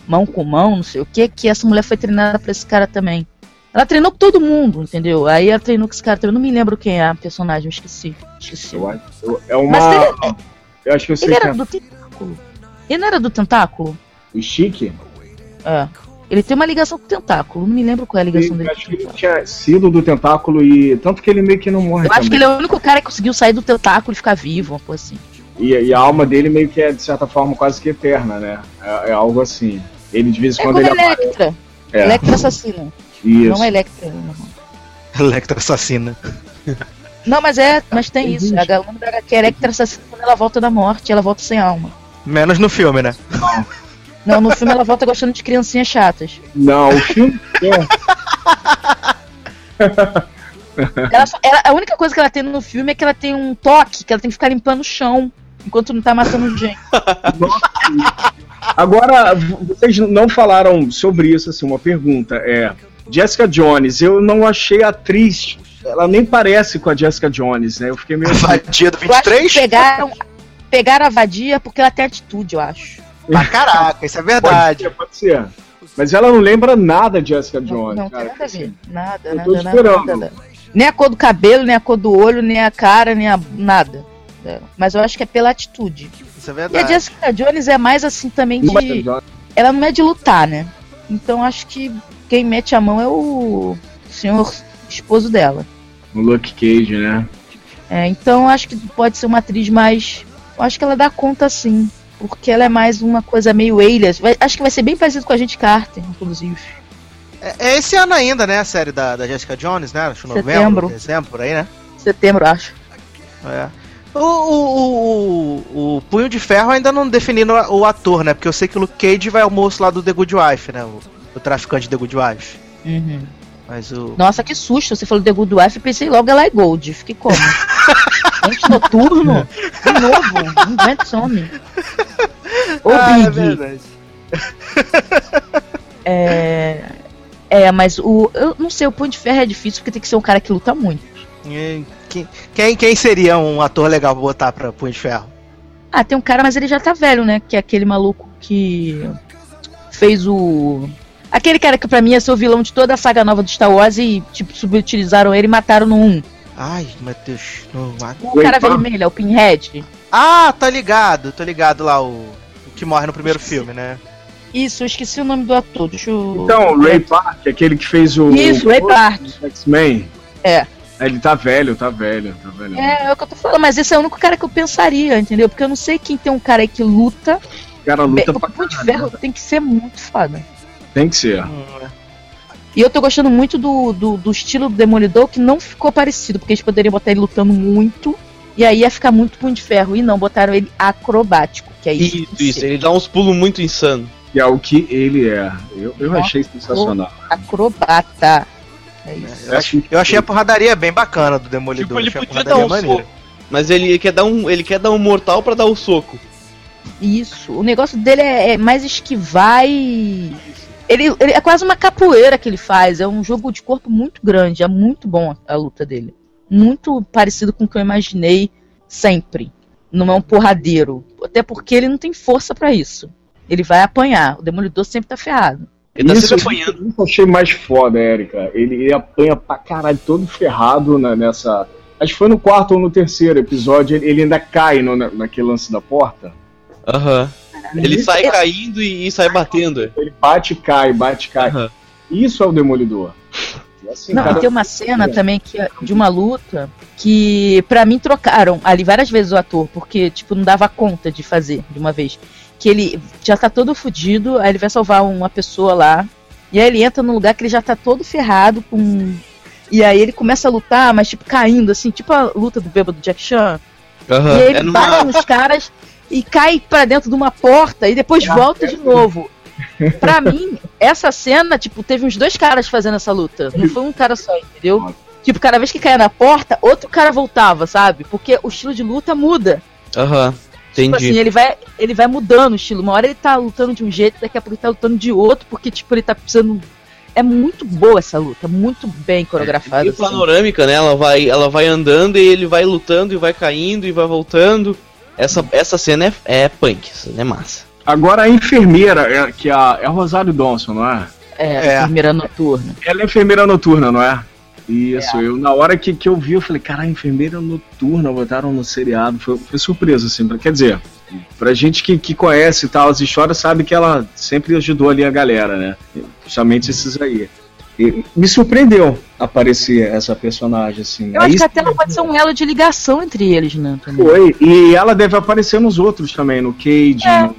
Speaker 4: mão com mão, não sei o que, que essa mulher foi treinada pra esse cara também. Ela treinou com todo mundo, entendeu? Aí ela treinou com esse cara também. Eu não me lembro quem é a personagem, eu esqueci. Esqueci.
Speaker 3: Eu eu- É uma.
Speaker 4: Mas ele,
Speaker 3: Eu acho que eu sei
Speaker 4: ele
Speaker 3: que
Speaker 4: era
Speaker 3: é.
Speaker 4: do tentáculo. Ele não era do tentáculo?
Speaker 3: O Stick?
Speaker 4: É. Ele tem uma ligação com o tentáculo. Não me lembro qual é a ligação
Speaker 3: Eu
Speaker 4: dele
Speaker 3: acho que ele tinha sido do tentáculo e. Tanto que ele meio que não morre
Speaker 4: Eu acho que
Speaker 3: também.
Speaker 4: ele é o único cara que conseguiu sair do tentáculo e ficar vivo, uma coisa assim.
Speaker 3: E, e a alma dele meio que é, de certa forma, quase que eterna, né? É, é algo assim. Ele de vez em
Speaker 4: É
Speaker 3: quando
Speaker 4: como
Speaker 3: ele aparece.
Speaker 4: Electra.
Speaker 3: É,
Speaker 4: Electra assassina.
Speaker 3: isso.
Speaker 4: Não é Electra. Não.
Speaker 1: Electra assassina.
Speaker 4: Não, mas é, mas tem isso. A galera da HQ é Electra assassina quando ela volta da morte, ela volta sem alma.
Speaker 1: Menos no filme, né?
Speaker 4: Não, no filme ela volta gostando de criancinhas chatas.
Speaker 3: Não, o filme. é,
Speaker 4: Ela só- ela- a única coisa que ela tem no filme é que ela tem um toque, que ela tem que ficar limpando o chão enquanto não tá matando gente.
Speaker 3: Agora, vocês não falaram sobre isso, assim, uma pergunta. É. Jessica Jones, eu não achei a atriz. Ela nem parece com a Jessica Jones, né? Eu fiquei meio. (laughs)
Speaker 1: Vadia do
Speaker 4: Eu acho que
Speaker 1: 23?
Speaker 4: pegaram, pegaram a vadia porque ela tem atitude, eu acho.
Speaker 1: Ah, caraca, isso é
Speaker 3: Pode
Speaker 1: verdade.
Speaker 3: ser, pode ser. Mas ela não lembra nada de Jessica
Speaker 4: Não,
Speaker 3: Jones.
Speaker 4: não tem
Speaker 3: cara.
Speaker 4: nada a ver. Nada,
Speaker 3: Eu
Speaker 4: nada,
Speaker 3: tô esperando.
Speaker 4: nada, nada. Nem a cor do cabelo, nem a cor do olho, nem a cara, nem a nada. É, Mas eu acho que é pela atitude.
Speaker 1: Isso é
Speaker 4: E a
Speaker 1: verdade.
Speaker 4: Jessica Jones é mais assim também
Speaker 3: Não é
Speaker 4: de.
Speaker 3: Jones.
Speaker 4: Ela não é de lutar, né? Então acho que quem mete a mão é o senhor esposo dela.
Speaker 3: O Luke Cage, né?
Speaker 4: É, então acho que pode ser uma atriz mais. Eu Acho que ela dá conta sim. Porque ela é mais uma coisa meio alias. Vai- acho que vai ser bem parecido com a gente Carter, inclusive.
Speaker 1: É, é esse ano ainda, né? A série da, da Jessica Jones, né? Acho novembro,
Speaker 4: Setembro.
Speaker 1: dezembro, por aí, né?
Speaker 4: Setembro, acho.
Speaker 1: É. O, o, o, o Punho de Ferro ainda não definiram o ator, né? Porque eu sei que o Luke Cage vai ao moço lá do The Good Wife, né? O, o traficante The Good Wife.
Speaker 4: Uhum.
Speaker 1: Mas o.
Speaker 4: Nossa, que susto. Você falou The Good Wife, eu pensei logo ela é Gold. Fiquei como? (laughs) Gente noturno? De novo? Não aguenta esse homem. Ô,
Speaker 1: Ah, é
Speaker 4: Big.
Speaker 1: verdade. (laughs)
Speaker 4: É... é, mas o. Eu não sei, o Punho de Ferro é difícil porque tem que ser um cara que luta muito.
Speaker 1: Quem, quem, quem seria um ator legal pra botar pra Punho de Ferro?
Speaker 4: Ah, tem um cara, mas ele já tá velho, né? Que é aquele maluco que fez o. Aquele cara que pra mim ia ser o vilão de toda a saga nova do Star Wars e, tipo, subutilizaram ele e mataram no 1.
Speaker 1: Ai, meu Deus. Não...
Speaker 4: O cara vermelho, é o Pinhead.
Speaker 1: Ah, tá ligado, tô ligado lá, o, o que morre no primeiro filme, né?
Speaker 4: Isso, eu esqueci o nome do ator. Deixa eu.
Speaker 3: Então, o Ray Park, aquele que fez o.
Speaker 4: Isso, Ray
Speaker 3: o
Speaker 4: Park.
Speaker 3: X-Men.
Speaker 4: É.
Speaker 3: Ele tá velho, tá velho, tá velho.
Speaker 4: É, é o que eu tô falando, mas esse é o único cara que eu pensaria, entendeu? Porque eu não sei quem tem um cara aí que luta.
Speaker 3: O cara
Speaker 4: Bem,
Speaker 3: luta
Speaker 4: o
Speaker 3: pra
Speaker 4: Punho de. Ferro tem que ser muito foda.
Speaker 3: Tem que ser.
Speaker 1: Hum, é.
Speaker 4: E eu tô gostando muito do, do, do estilo do Demolidor, que não ficou parecido, porque eles poderiam botar ele lutando muito, e aí ia ficar muito punho de ferro. E não, botaram ele acrobático, que é isso.
Speaker 2: Isso, isso. Ele dá uns pulos muito insano.
Speaker 3: Que é o que ele é. Eu, eu achei sensacional.
Speaker 4: Acrobata. É isso.
Speaker 1: Eu achei, eu achei a porradaria bem bacana do Demolidor.
Speaker 2: Tipo, ele
Speaker 1: achei a
Speaker 2: podia
Speaker 1: porradaria
Speaker 2: dar um
Speaker 1: maneira.
Speaker 2: soco. Mas ele quer dar um, ele quer dar um mortal pra dar o soco.
Speaker 4: Isso. O negócio dele é, é mais esquivar e. Ele, ele é quase uma capoeira que ele faz. É um jogo de corpo muito grande. É muito bom a, a luta dele. Muito parecido com o que eu imaginei sempre. Não é um porradeiro. Até porque ele não tem força pra isso. Ele vai apanhar. O Demolidor sempre tá ferrado.
Speaker 3: Ele tá isso, apanhando. Isso eu achei mais foda, Erika. Ele, ele apanha pra caralho, todo ferrado na, nessa. Acho que foi no quarto ou no terceiro episódio, ele, ele ainda cai no, na, naquele lance da porta.
Speaker 2: Aham. Uhum. Ele sai caindo e, e, sai batendo.
Speaker 3: Ele bate e cai, bate e cai. Uhum. Isso é o Demolidor.
Speaker 4: Assim, não, cara, tem uma cena é. também que, é de uma luta que, para mim, trocaram ali várias vezes o ator, porque, tipo, não dava conta de fazer de uma vez. Que ele já tá todo fudido, aí ele vai salvar uma pessoa lá, e aí ele entra num lugar que ele já tá todo ferrado com. E aí ele começa a lutar, mas, tipo, caindo, assim, tipo a luta do bêbado Jack Chan. Uhum, e aí ele é numa... bate nos caras e cai para dentro de uma porta e depois ah, volta é. de novo. (laughs) Pra mim, essa cena, tipo, teve uns dois caras fazendo essa luta. Não foi um cara só, entendeu? Tipo, cada vez que caía na porta, outro cara voltava, sabe? Porque o estilo de luta muda.
Speaker 2: Aham. Uhum. Entendi.
Speaker 4: Tipo assim, ele vai, ele vai mudando o estilo. Uma hora ele tá lutando de um jeito, daqui a pouco ele tá lutando de outro, porque, tipo, ele tá precisando. É muito boa essa luta, muito bem coreografada. É,
Speaker 2: assim. panorâmica, né? Ela vai, ela vai andando e ele vai lutando e vai caindo e vai voltando. Essa, essa cena é, é punk, essa cena é massa.
Speaker 3: Agora a enfermeira, é, que é a, é a Rosário Dawson, não é?
Speaker 4: É, é. enfermeira noturna.
Speaker 3: Ela é enfermeira noturna, não é? Isso, é. eu na hora que, que eu vi, eu falei, cara, enfermeira noturna, botaram no seriado, foi, foi surpresa, assim, quer dizer, pra gente que, que conhece tal as histórias, sabe que ela sempre ajudou ali a galera, né? Justamente esses aí. E me surpreendeu aparecer essa personagem, assim.
Speaker 4: Eu acho que até ela pode ser um elo de ligação entre eles, né?
Speaker 3: Também. Foi, e ela deve aparecer nos outros também, no Cage, é.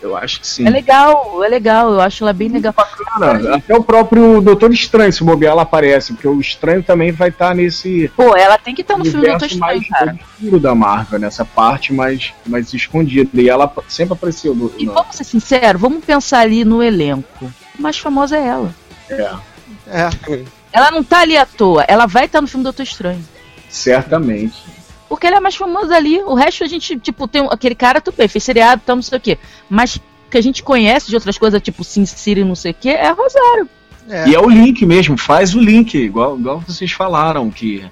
Speaker 3: eu acho que sim.
Speaker 4: É legal, é legal, eu acho ela bem legal.
Speaker 3: Bacana. Até o próprio Doutor Estranho, se bobear, ela aparece, porque o Estranho também vai estar tá nesse.
Speaker 4: Pô, ela tem que estar tá no filme do Doutor Estranho, cara.
Speaker 3: mais da Marvel, nessa parte mais, mais escondida. E ela sempre apareceu. No,
Speaker 4: e vamos ser sinceros, vamos pensar ali no elenco. A mais famosa é ela.
Speaker 3: É.
Speaker 4: É. Ela não tá ali à toa, ela vai estar tá no filme do Doutor Estranho.
Speaker 3: Certamente.
Speaker 4: Porque ele é mais famoso ali. O resto a gente, tipo, tem aquele cara, tudo bem, fez seriado, então não sei o quê. Mas que a gente conhece de outras coisas, tipo Sin City não sei o quê, é Rosário.
Speaker 3: É. E é o link mesmo, faz o link, igual, igual vocês falaram. que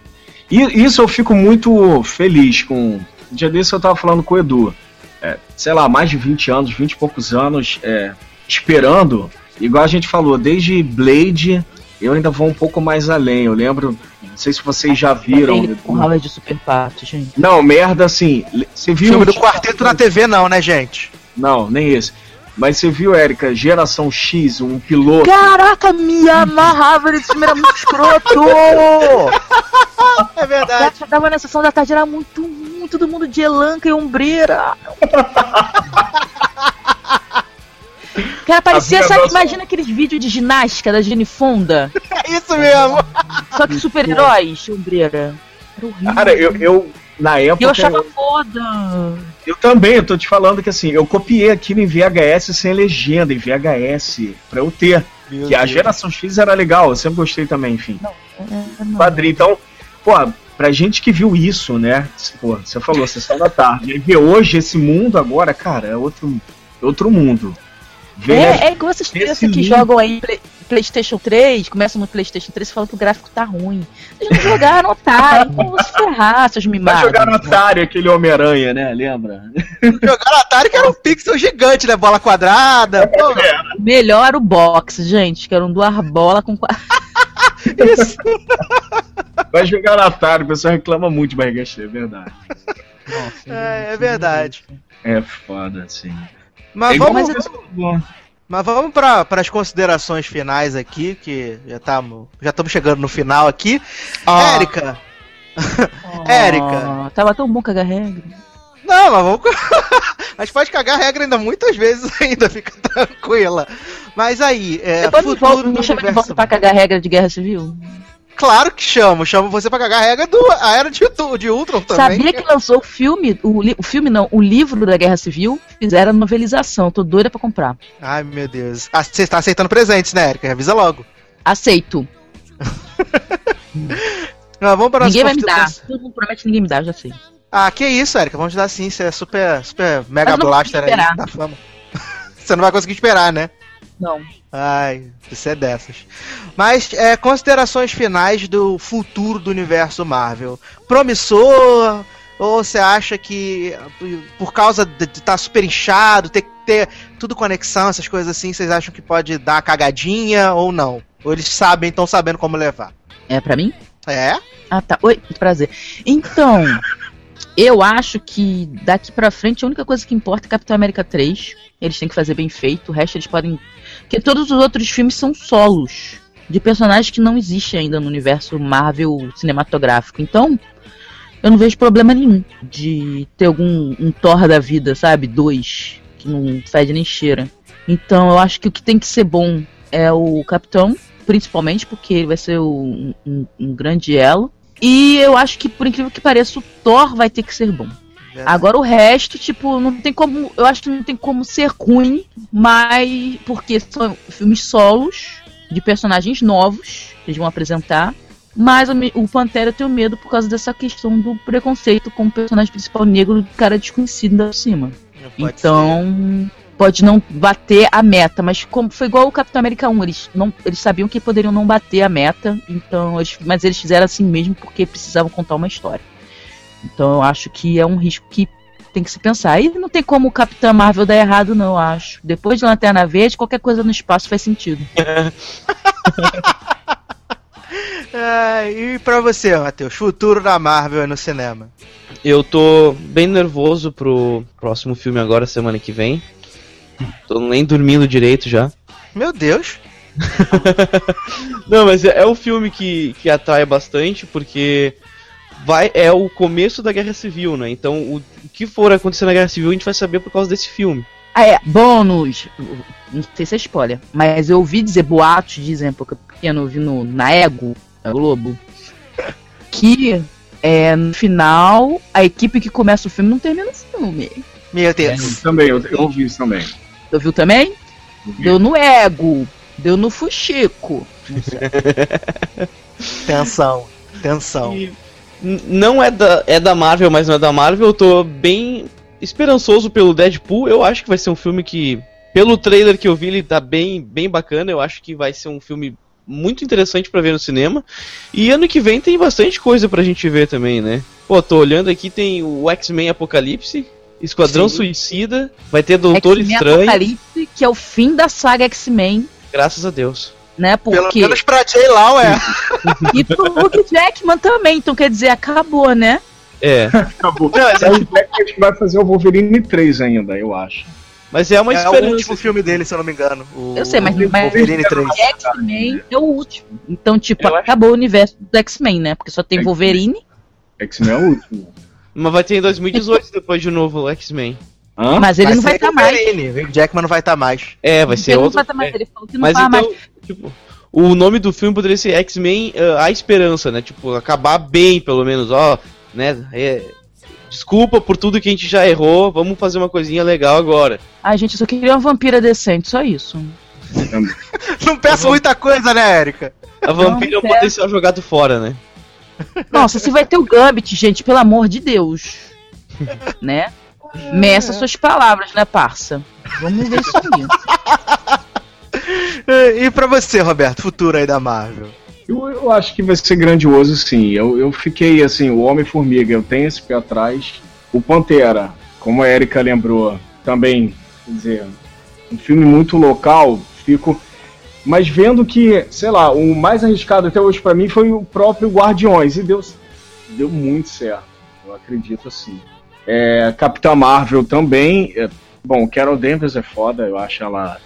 Speaker 3: E isso eu fico muito feliz com. Um dia desse eu tava falando com o Edu. É, sei lá, mais de 20 anos, 20 e poucos anos, é, esperando, igual a gente falou, desde Blade, eu ainda vou um pouco mais além. Eu lembro não sei se vocês já viram.
Speaker 4: Com rala de Super Party, gente.
Speaker 3: Não, merda assim. Você viu.
Speaker 1: Filme do quarteto na TV, não, né, gente?
Speaker 3: Não, nem esse. Mas você viu, Érica, Geração X, um piloto.
Speaker 4: Caraca, me amarrava nesse filme, era muito escroto! (laughs)
Speaker 1: é verdade.
Speaker 4: Eu tava na sessão da tarde, era muito ruim, todo mundo de elanca e ombreira. (laughs) Cara, parecia, sabe, imagina aqueles vídeos de ginástica da Jenny Fonda.
Speaker 1: É isso mesmo.
Speaker 4: Só que super-heróis, ombreira.
Speaker 3: Era horrível. Cara, eu, eu na época.
Speaker 4: Eu achava foda.
Speaker 3: Eu também, eu tô te falando que assim, eu copiei aquilo em VHS sem legenda, em VHS, pra eu ter. Meu que Deus. a geração X era legal, eu sempre gostei também, enfim. Não, é, não. Quadrinho, então, pô, pra gente que viu isso, né? Pô, você falou, sessão da tarde. E ver hoje esse mundo agora, cara, é outro, outro mundo.
Speaker 4: É, é igual essas crianças que jogam aí Play, PlayStation 3, começam no PlayStation 3 falando que o gráfico tá ruim. Eles não jogaram Atari, então (laughs) vão se ferrar, seus mimados.
Speaker 3: Mas jogaram Atari, aquele Homem-Aranha, né? Lembra?
Speaker 1: jogaram Atari que era um (laughs) pixel gigante, né? Bola quadrada.
Speaker 4: É, Melhor o box, gente, que eram duas bolas com. (laughs)
Speaker 3: Isso. Vai jogar Atari, o pessoal reclama muito de barriga cheia, é verdade.
Speaker 1: Nossa, é, é verdade.
Speaker 3: É foda, assim.
Speaker 1: Mas vamos, mas vamos para as considerações finais aqui, que já estamos já estamos chegando no final aqui. Ah. Érica.
Speaker 4: Oh, Érica. Tava tão bom cagar regra.
Speaker 1: Não, mas vamos. (laughs) a gente pode cagar regra ainda muitas vezes (laughs) ainda, fica tranquila. Mas aí, é.
Speaker 4: Depois futuro me, chama de volta pra cagar regra de guerra civil.
Speaker 1: Claro que chamo, chamo você pra cagar a regra do a era de, de Ultron também.
Speaker 4: Sabia que lançou o filme, o, o filme não, o livro da Guerra Civil, fizeram novelização, tô doida pra comprar.
Speaker 1: Ai meu Deus. Ah, você está aceitando presentes, né, Erika? Avisa logo.
Speaker 4: Aceito.
Speaker 1: não, (laughs) vamos para
Speaker 4: Ninguém vai me dar. Todo mundo promete ninguém me dá, já sei.
Speaker 1: Ah, que isso, Erika, vamos te dar sim, você é super, super mega blaster aí da fama. (laughs) você não vai conseguir esperar, né?
Speaker 4: Não.
Speaker 1: Ai, isso é dessas. Mas, é, considerações finais do futuro do universo Marvel. Promissor? Ou você acha que, por causa de estar tá super inchado, ter que ter tudo conexão, essas coisas assim, vocês acham que pode dar cagadinha ou não? Ou eles sabem, estão sabendo como levar?
Speaker 4: É pra mim?
Speaker 1: É?
Speaker 4: Ah, tá. Oi, prazer. Então, eu acho que daqui pra frente a única coisa que importa é Capitão América 3. Eles têm que fazer bem feito, o resto eles podem. Porque todos os outros filmes são solos. De personagens que não existem ainda no universo Marvel cinematográfico. Então, eu não vejo problema nenhum de ter algum um Thor da vida, sabe? Dois, que não fede nem cheira. Então, eu acho que o que tem que ser bom é o Capitão, principalmente porque ele vai ser o, um, um grande elo. E eu acho que, por incrível que pareça, o Thor vai ter que ser bom. Agora o resto, tipo, não tem como. Eu acho que não tem como ser ruim, mas. Porque são filmes solos de personagens novos que eles vão apresentar. Mas o, Pantera eu tenho medo por causa dessa questão do preconceito com o personagem principal negro do cara desconhecido da cima.
Speaker 1: Pode
Speaker 4: então, pode não bater a meta, mas como foi igual o Capitão América 1, eles, não, eles sabiam que poderiam não bater a meta, então eles, mas eles fizeram assim mesmo porque precisavam contar uma história. Então eu acho que é um risco que tem que se pensar. E não tem como o Capitão Marvel dar errado, não, eu acho. Depois de Lanterna Verde, qualquer coisa no espaço faz sentido. (laughs)
Speaker 1: É, e pra você, Matheus, futuro da Marvel no cinema?
Speaker 2: Eu tô bem nervoso pro próximo filme agora, semana que vem. Tô nem dormindo direito já.
Speaker 1: Meu Deus! (laughs)
Speaker 2: Não, mas é, é um filme que, que atrai bastante, porque vai é o começo da Guerra Civil, né? Então, o, o que for acontecer na Guerra Civil, a gente vai saber por causa desse filme.
Speaker 4: Ah, é, bônus. Não sei se é spoiler, mas eu ouvi dizer boatos, dizem, porque pequeno, eu vi no, na Ego, na Globo, que é, no final, a equipe que começa o filme não termina o filme.
Speaker 1: Meu
Speaker 3: Eu
Speaker 1: Deus.
Speaker 3: também, eu, eu ouvi isso também.
Speaker 4: Tu viu também?
Speaker 3: Ouvi.
Speaker 4: Deu no Ego, deu no Fuxico. Não. (laughs)
Speaker 1: Tensão. Tensão.
Speaker 2: E não é da, é da Marvel, mas não é da Marvel. Eu tô bem esperançoso pelo Deadpool. Eu acho que vai ser um filme que, pelo trailer que eu vi, ele tá bem, bem bacana. Eu acho que vai ser um filme muito interessante pra ver no cinema. E ano que vem tem bastante coisa pra gente ver também, né? Pô, tô olhando aqui, tem o X-Men Apocalipse, Esquadrão
Speaker 1: Sim.
Speaker 2: Suicida, vai ter Doutor Estranho,
Speaker 4: Apocalipse, que é o fim da saga X-Men,
Speaker 2: graças a Deus.
Speaker 4: Né?
Speaker 1: Pelo
Speaker 4: Porque.
Speaker 1: menos pra J. Law é.
Speaker 4: E pro Hugh Jackman também, então quer dizer, acabou, né?
Speaker 2: É,
Speaker 3: Acabou.
Speaker 1: Não, mas é,
Speaker 3: Mas o Black vai fazer o Wolverine 3 ainda, eu acho.
Speaker 2: mas é uma
Speaker 1: é o
Speaker 2: esperança.
Speaker 1: último filme dele, se eu não me engano. O
Speaker 4: Eu sei, mas-
Speaker 1: Wolverine 3.
Speaker 4: X-Men é o último. Então, tipo,
Speaker 2: Eu acho-
Speaker 4: acabou o universo do X-Men, né? Porque só tem. Wolverine.
Speaker 3: X-Men é o último.
Speaker 2: Mas vai ter em 2018 depois de novo o X-Men.
Speaker 3: Hã?
Speaker 4: Mas ele não vai estar mais.
Speaker 1: Wolverine. O Jackman não vai estar mais.
Speaker 2: É, vai ser
Speaker 4: ele não
Speaker 2: outro.
Speaker 4: vai estar mais.
Speaker 2: é.
Speaker 4: Ele falou que não
Speaker 2: Mas
Speaker 4: vai
Speaker 2: então,
Speaker 4: mais.
Speaker 2: Tipo, o nome do filme poderia ser X-Men ah, A Esperança, né? Tipo, acabar bem, pelo menos, ó, né? É, desculpa por tudo que a gente já errou, vamos fazer uma coisinha legal agora.
Speaker 4: Ai, gente, eu só queria uma vampira decente, só isso. (laughs)
Speaker 1: Não peço muita coisa, né, Erika?
Speaker 2: A vampira é um potencial jogado fora, né?
Speaker 4: Nossa, se vai ter o Gambit, gente, pelo amor de Deus. (laughs) né? Meça suas palavras, né, parça? Vamos ver isso aí. (laughs) (laughs)
Speaker 1: E pra você, Roberto, futuro aí da Marvel?
Speaker 3: Eu, eu acho que vai ser grandioso, sim. Eu, eu fiquei assim, o Homem-Formiga, eu tenho esse pé atrás. O Pantera, como a Erika lembrou, também, quer dizer, um filme muito local, fico. Mas vendo que, sei lá, o mais arriscado até hoje pra mim foi o próprio Guardiões, e deu, deu muito certo. Eu acredito assim. É, Capitã Marvel também. é, bom, Carol Danvers é foda, eu acho ela.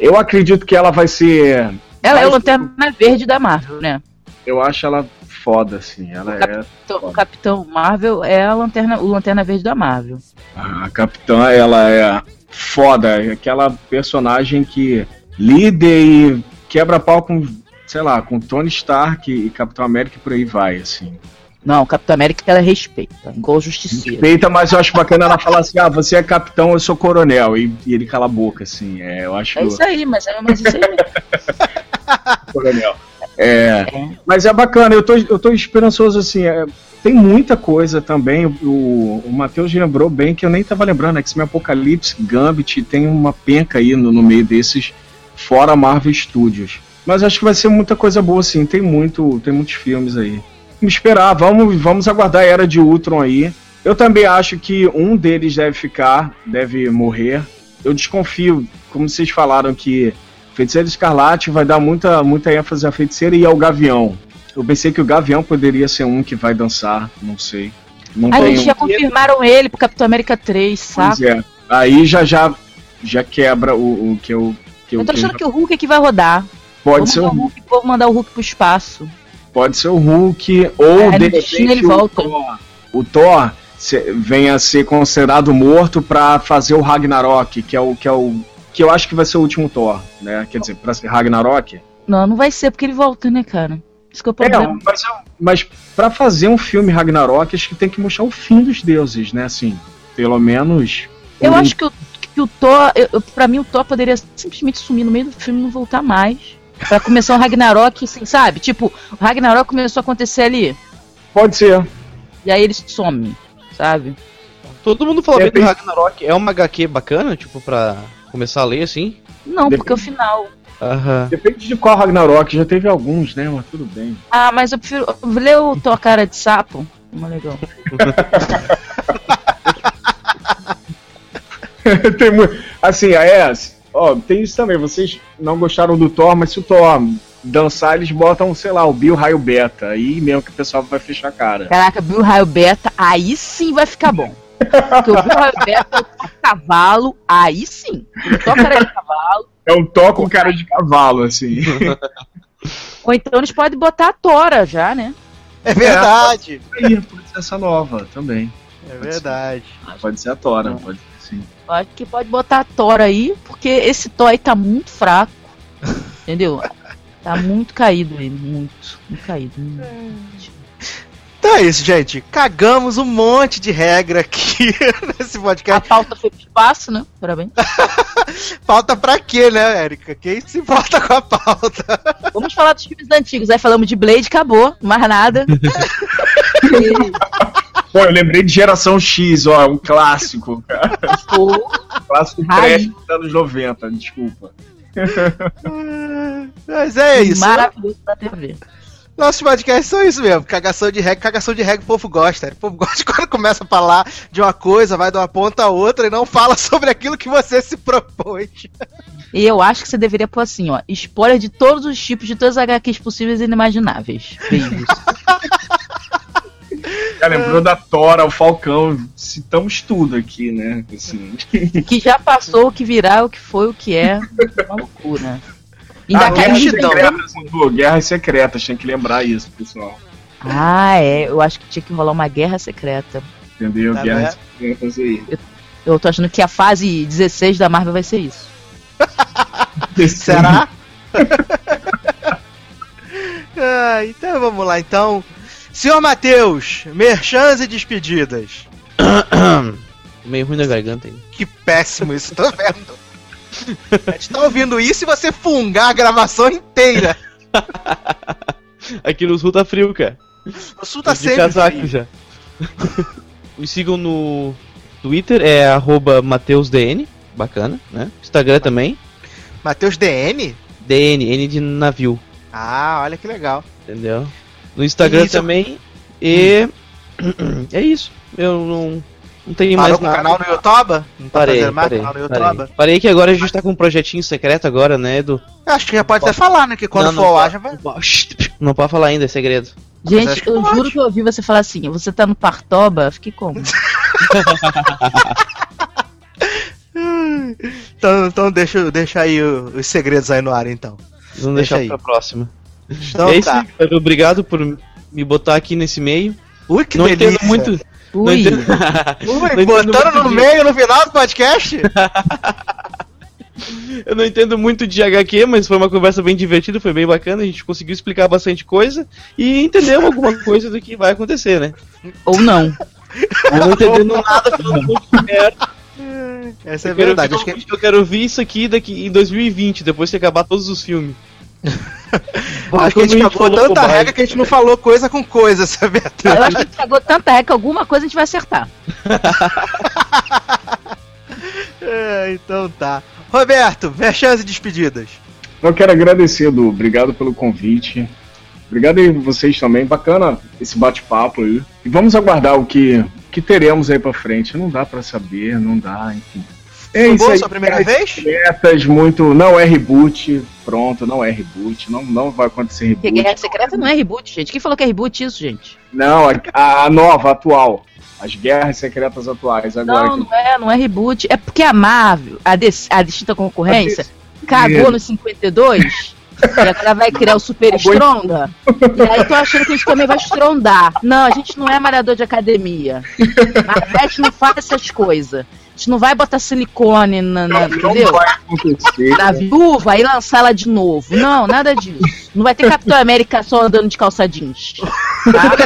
Speaker 3: Eu acredito que ela vai ser
Speaker 4: Ela é o Lanterna Verde da Marvel, né?
Speaker 3: Eu acho ela foda, assim. Ela é.
Speaker 4: Então, o Capitão Marvel é a lanterna, o Lanterna Verde da Marvel.
Speaker 3: A capitã, ela é foda. é Aquela personagem que líder e quebra pau com, sei lá, com Tony Stark e Capitão América e por aí vai, assim.
Speaker 4: Não, Capitão América ela respeita, igual Justiceiro.
Speaker 3: Respeita, mas eu acho bacana ela falar assim: ah, você é capitão, eu sou coronel. E, e ele cala a boca, assim. É, eu acho.
Speaker 4: É isso aí, mas é mas isso aí. (laughs)
Speaker 3: coronel. É,
Speaker 4: É.
Speaker 3: mas é bacana, eu tô, eu tô esperançoso assim. é, tem muita coisa também. O, o Matheus lembrou bem que eu nem tava lembrando. X-Men Apocalipse, Gambit, tem uma penca aí no, no meio desses, fora Marvel Studios. Mas acho que vai ser muita coisa boa, sim. Tem muito, tem muitos filmes aí. Esperar, vamos, vamos aguardar a Era de Ultron aí. Eu também acho que um deles deve ficar, deve morrer. eu desconfio, como vocês falaram que Feiticeira Escarlate vai dar muita, muita ênfase à feiticeira e ao Gavião. Eu pensei que o Gavião poderia ser um que vai dançar, não sei. Não
Speaker 4: Aí já confirmaram ele pro Capitão América 3,
Speaker 3: Pois
Speaker 4: saco?
Speaker 3: é. Aí já já já quebra o, o que eu que eu
Speaker 4: Eu tô achando
Speaker 3: tenho.
Speaker 4: que o Hulk é que vai rodar.
Speaker 3: pode
Speaker 4: Vamos
Speaker 3: ser o
Speaker 4: Hulk, vou mandar o Hulk pro espaço.
Speaker 3: Pode ser o Hulk ou
Speaker 4: É,
Speaker 3: de repente
Speaker 4: ele
Speaker 3: o
Speaker 4: volta.
Speaker 3: Thor. O Thor venha a ser considerado morto pra fazer o Ragnarok, que é o que é o que eu acho que vai ser o último Thor, né? Quer dizer, pra ser Ragnarok.
Speaker 4: Não, não vai ser porque ele volta, né, cara? Que é o
Speaker 3: É, mas, mas para fazer um filme Ragnarok, acho que tem que mostrar o fim dos deuses, né? Assim, pelo menos.
Speaker 4: Eu
Speaker 3: um-
Speaker 4: acho que o, que o Thor, pra mim o Thor poderia simplesmente sumir no meio do filme e não voltar mais. Pra começar um Ragnarok, assim, sabe? Tipo, o Ragnarok começou a acontecer ali.
Speaker 3: Pode ser.
Speaker 4: E aí ele some, sabe?
Speaker 2: Todo mundo fala
Speaker 3: É,
Speaker 2: bem do Ragnarok. É uma HQ bacana, tipo, pra começar a ler assim?
Speaker 4: Não,
Speaker 3: Depende.
Speaker 4: porque o final.
Speaker 2: Aham.
Speaker 3: Depende de qual Ragnarok, já teve alguns, né? Mas tudo bem.
Speaker 4: Ah, mas eu prefiro. Ler o Thor cara de sapo. É mais legal. (laughs)
Speaker 3: tem mu- assim, a S, ó, tem isso também. Vocês não gostaram do Thor, mas se o Thor dançar, eles botam, sei lá, o Bill Raio Beta. Aí mesmo que o pessoal vai fechar a cara.
Speaker 4: Caraca, Bill Raio Beta, aí sim vai ficar bom. Porque o Bill Raio Beta é o cavalo, aí sim. O Thor cara de cavalo.
Speaker 3: É um Thor com cara de cavalo, assim. (laughs)
Speaker 4: Ou então eles podem botar a Tora já, né?
Speaker 1: É verdade.
Speaker 3: Aí, pode ser essa nova também.
Speaker 1: É verdade.
Speaker 3: Pode ser a Tora, pode ser sim.
Speaker 4: Eu acho que pode botar a Thor aí, porque esse Thor aí tá muito fraco. (laughs) Entendeu? Tá muito caído aí, muito. Muito caído.
Speaker 1: Então é isso, gente. Cagamos um monte de regra aqui (laughs) nesse
Speaker 4: A
Speaker 1: podcast.
Speaker 4: pauta foi pro espaço, né? Parabéns. (laughs)
Speaker 1: Pauta pra quê, né, Érica? Quem se importa com a pauta?
Speaker 4: Vamos falar dos filmes antigos. Aí falamos de Blade, acabou. Mais nada.
Speaker 3: Pô, eu lembrei de Geração X, ó, um clássico, cara.
Speaker 4: Pô,
Speaker 3: Clássico trash dos anos 90, desculpa. (laughs)
Speaker 1: Mas é isso. né?
Speaker 4: Maravilhoso da TV.
Speaker 1: Nossos podcasts são isso mesmo. Cagação de regra, cagação de regra o povo gosta. O povo (laughs) gosta quando começa a falar de uma coisa, vai de uma ponta a outra e não fala (laughs) sobre aquilo que você se propôs.
Speaker 4: E eu acho que você deveria pôr assim, ó. Spoiler de todos os tipos, de todas as HQs possíveis e inimagináveis. Beijos.
Speaker 3: Já lembrou da Tora, o Falcão, citamos tudo aqui, né? Assim.
Speaker 4: que já passou, o que virá, o que foi, o que é. Uma loucura. Ainda
Speaker 3: Ah,
Speaker 4: quer
Speaker 3: Guerras Secretas, Edu, Guerras Secretas, tem que lembrar isso, pessoal.
Speaker 4: Ah, é. Eu acho que tinha que rolar uma guerra secreta.
Speaker 3: Entendeu?
Speaker 1: Tá
Speaker 3: Guerras Secretas aí.
Speaker 4: Eu tô achando que a fase 16 da Marvel vai ser isso.
Speaker 1: Será? (laughs) ah, então vamos lá, então. Senhor Matheus, merchans e despedidas. (coughs)
Speaker 2: Meio ruim da garganta aí.
Speaker 1: Que péssimo isso, tô vendo. A gente tá ouvindo isso e você fungar a gravação inteira. (laughs)
Speaker 2: Aqui no sul tá frio, cara.
Speaker 1: O sul tá
Speaker 2: de
Speaker 1: sempre
Speaker 2: casaco
Speaker 1: frio.
Speaker 2: já. (laughs) Me sigam no Twitter, é arroba MatheusDN, bacana, né? Instagram também,
Speaker 1: Matheus DN?
Speaker 2: DN, N de navio,
Speaker 1: Ah, olha que legal.
Speaker 2: entendeu? No Instagram
Speaker 1: Isso.
Speaker 2: também, e... (clears throat) é isso, eu não, não tenho
Speaker 1: Parou
Speaker 2: mais nada.
Speaker 1: canal no YouTube? Não tá
Speaker 2: Parei,
Speaker 1: mais
Speaker 2: parei,
Speaker 1: canal no
Speaker 2: parei.
Speaker 1: YouTube?
Speaker 2: Parei que agora a gente tá com um projetinho secreto agora, né, Edu?
Speaker 1: Eu Acho que já pode até falar, né? Que quando
Speaker 2: Não, não
Speaker 1: for ao
Speaker 2: pode.
Speaker 1: ar já vai.
Speaker 2: Não pode- Não pode falar ainda, é segredo.
Speaker 4: Gente, eu
Speaker 1: pode.
Speaker 4: juro que eu ouvi você falar assim, você tá no Partoba? Fiquei como? (laughs) (laughs)
Speaker 1: Então, então deixa, deixa aí os segredos aí no ar, então.
Speaker 2: Vamos
Speaker 1: Deixa
Speaker 2: deixar
Speaker 1: aí.
Speaker 2: pra próxima.
Speaker 1: Então
Speaker 2: é isso,
Speaker 1: tá.
Speaker 2: cara. Obrigado por me botar aqui nesse meio.
Speaker 1: Ui, que
Speaker 2: não
Speaker 1: delícia.
Speaker 2: entendo muito. Não
Speaker 4: Ui,
Speaker 2: entendo...
Speaker 1: Ui, (laughs)
Speaker 2: não entendo
Speaker 1: botando
Speaker 2: muito
Speaker 1: no
Speaker 2: de-
Speaker 1: meio, no final do podcast? (laughs)
Speaker 2: Eu não entendo muito de HQ, mas foi uma conversa bem divertida, foi bem bacana, a gente conseguiu explicar bastante coisa e entendeu alguma (laughs) coisa do que vai acontecer, né?
Speaker 4: ou não.
Speaker 2: Não entendendo nada pelo amor de Deus.
Speaker 1: Essa é
Speaker 2: eu, quero
Speaker 1: verdade.
Speaker 2: ver,
Speaker 1: Acho que
Speaker 2: eu quero ver isso aqui daqui em 2020, depois que acabar todos os filmes. (laughs)
Speaker 1: Acho que a gente cagou tanta regra que a gente não falou coisa com coisa, (laughs) sabe?
Speaker 4: Eu acho que a gente pegou tanta regra que alguma coisa a gente vai acertar. (laughs)
Speaker 1: É, então tá. Roberto, merchans e despedidas.
Speaker 3: Eu quero agradecer, Edu. Obrigado pelo convite. Obrigado aí vocês também. Bacana esse bate-papo aí. E vamos aguardar o que, que teremos aí pra frente. Não dá pra saber, não dá, enfim. É
Speaker 1: Foi
Speaker 3: isso
Speaker 1: boa a
Speaker 3: aí.
Speaker 1: sua primeira vez?
Speaker 3: Secretas, muito. Não é reboot. Pronto, não é reboot. Não, não vai acontecer
Speaker 4: Porque
Speaker 3: reboot.
Speaker 4: Guerra Secreta não é reboot, gente. Quem falou que é reboot isso, gente?
Speaker 3: Não, a, a nova, atual. As guerras secretas atuais. Agora
Speaker 4: Não,
Speaker 3: que-
Speaker 4: não é, não é reboot. É porque a Marvel, a, a distinta concorrência, cagou no 52 e agora vai criar o Super Stronda. E aí tô achando que a gente também vai estrondar. Não, a gente não é malhador de academia. A gente não faz essas coisas. Gente não vai botar silicone na, na-
Speaker 3: não
Speaker 4: entendeu?
Speaker 3: vai acontecer.
Speaker 4: Na viúva e lançá-la de novo. Não, nada disso. Não vai ter Capitão América só andando de calça jeans. Tá?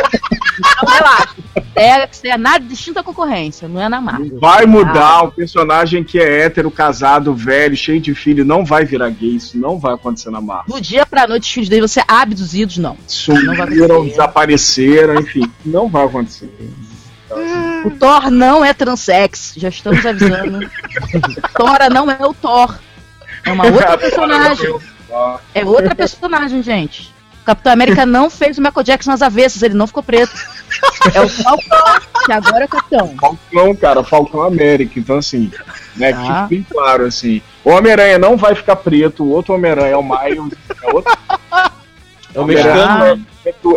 Speaker 4: Então relaxa. É, que é nada distinta à concorrência, não é na Marvel.
Speaker 3: Vai mudar um personagem que é hétero, casado, velho, cheio de filho, não vai virar gay, isso não vai acontecer na Marvel.
Speaker 4: Do dia pra noite, os filhos dele vão ser abduzidos, não. Não vai
Speaker 3: Sumiram,
Speaker 4: acontecer.
Speaker 3: desapareceram, enfim, não vai acontecer.
Speaker 4: O Thor não é transex, já estamos avisando. (laughs) Thora não é o Thor. É uma outra personagem. É outra personagem, gente. O Capitão América não fez o Michael Jackson nas avessas, ele não ficou preto. É o Falcão, que agora é o Capitão.
Speaker 3: Falcão, cara, Falcão América, então assim, né, que
Speaker 4: Tá.
Speaker 3: fique bem claro, assim, o Homem-Aranha não vai ficar preto, o outro Homem-Aranha é o Miles, é outro
Speaker 2: É o mexicano.
Speaker 3: Homem-Aranha,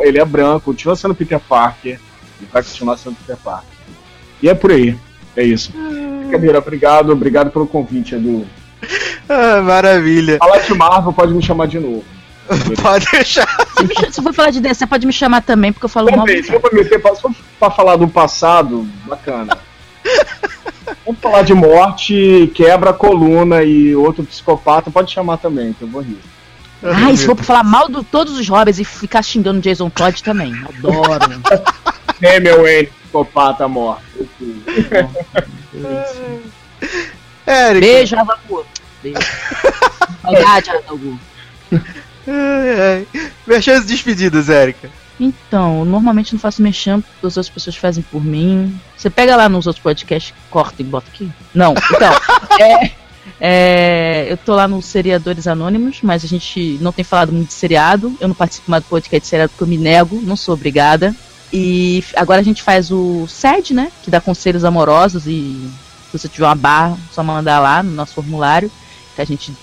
Speaker 3: ele é branco, continua sendo Peter Parker, ele vai continuar sendo Peter Parker. E é por aí, é isso. Brincadeira, obrigado, obrigado pelo convite, Edu.
Speaker 1: Ah, maravilha.
Speaker 3: Falar de Marvel pode me chamar de novo. (laughs)
Speaker 1: Pode deixar.
Speaker 4: Se for falar de DC, pode me chamar também, porque eu falo mal.
Speaker 3: Se for pra meter, se for pra falar do passado, bacana. (laughs) Vamos falar de morte, quebra a coluna e outro psicopata, pode chamar também, que eu vou rir.
Speaker 4: Ai, se for pra falar mal de todos os Hobbits e ficar xingando Jason Todd também. Adoro. (laughs)
Speaker 3: É, meu N, psicopata morto. (laughs)
Speaker 1: Érica.
Speaker 4: Beijo. Beijo. (laughs) Saudade,
Speaker 1: ai. Merchan despedidas, Érica.
Speaker 4: Então, normalmente não faço mexão, porque as outras pessoas fazem por mim. Você pega lá nos outros podcasts, corta e bota aqui? Não, então. (laughs) é, é, eu tô lá no Seriadores Anônimos, mas a gente não tem falado muito de seriado. Eu não participo mais do podcast de seriado porque eu me nego, não sou obrigada. E agora a gente faz o SED, né? Que dá conselhos amorosos e se você tiver uma barra, só mandar lá no nosso formulário, que a gente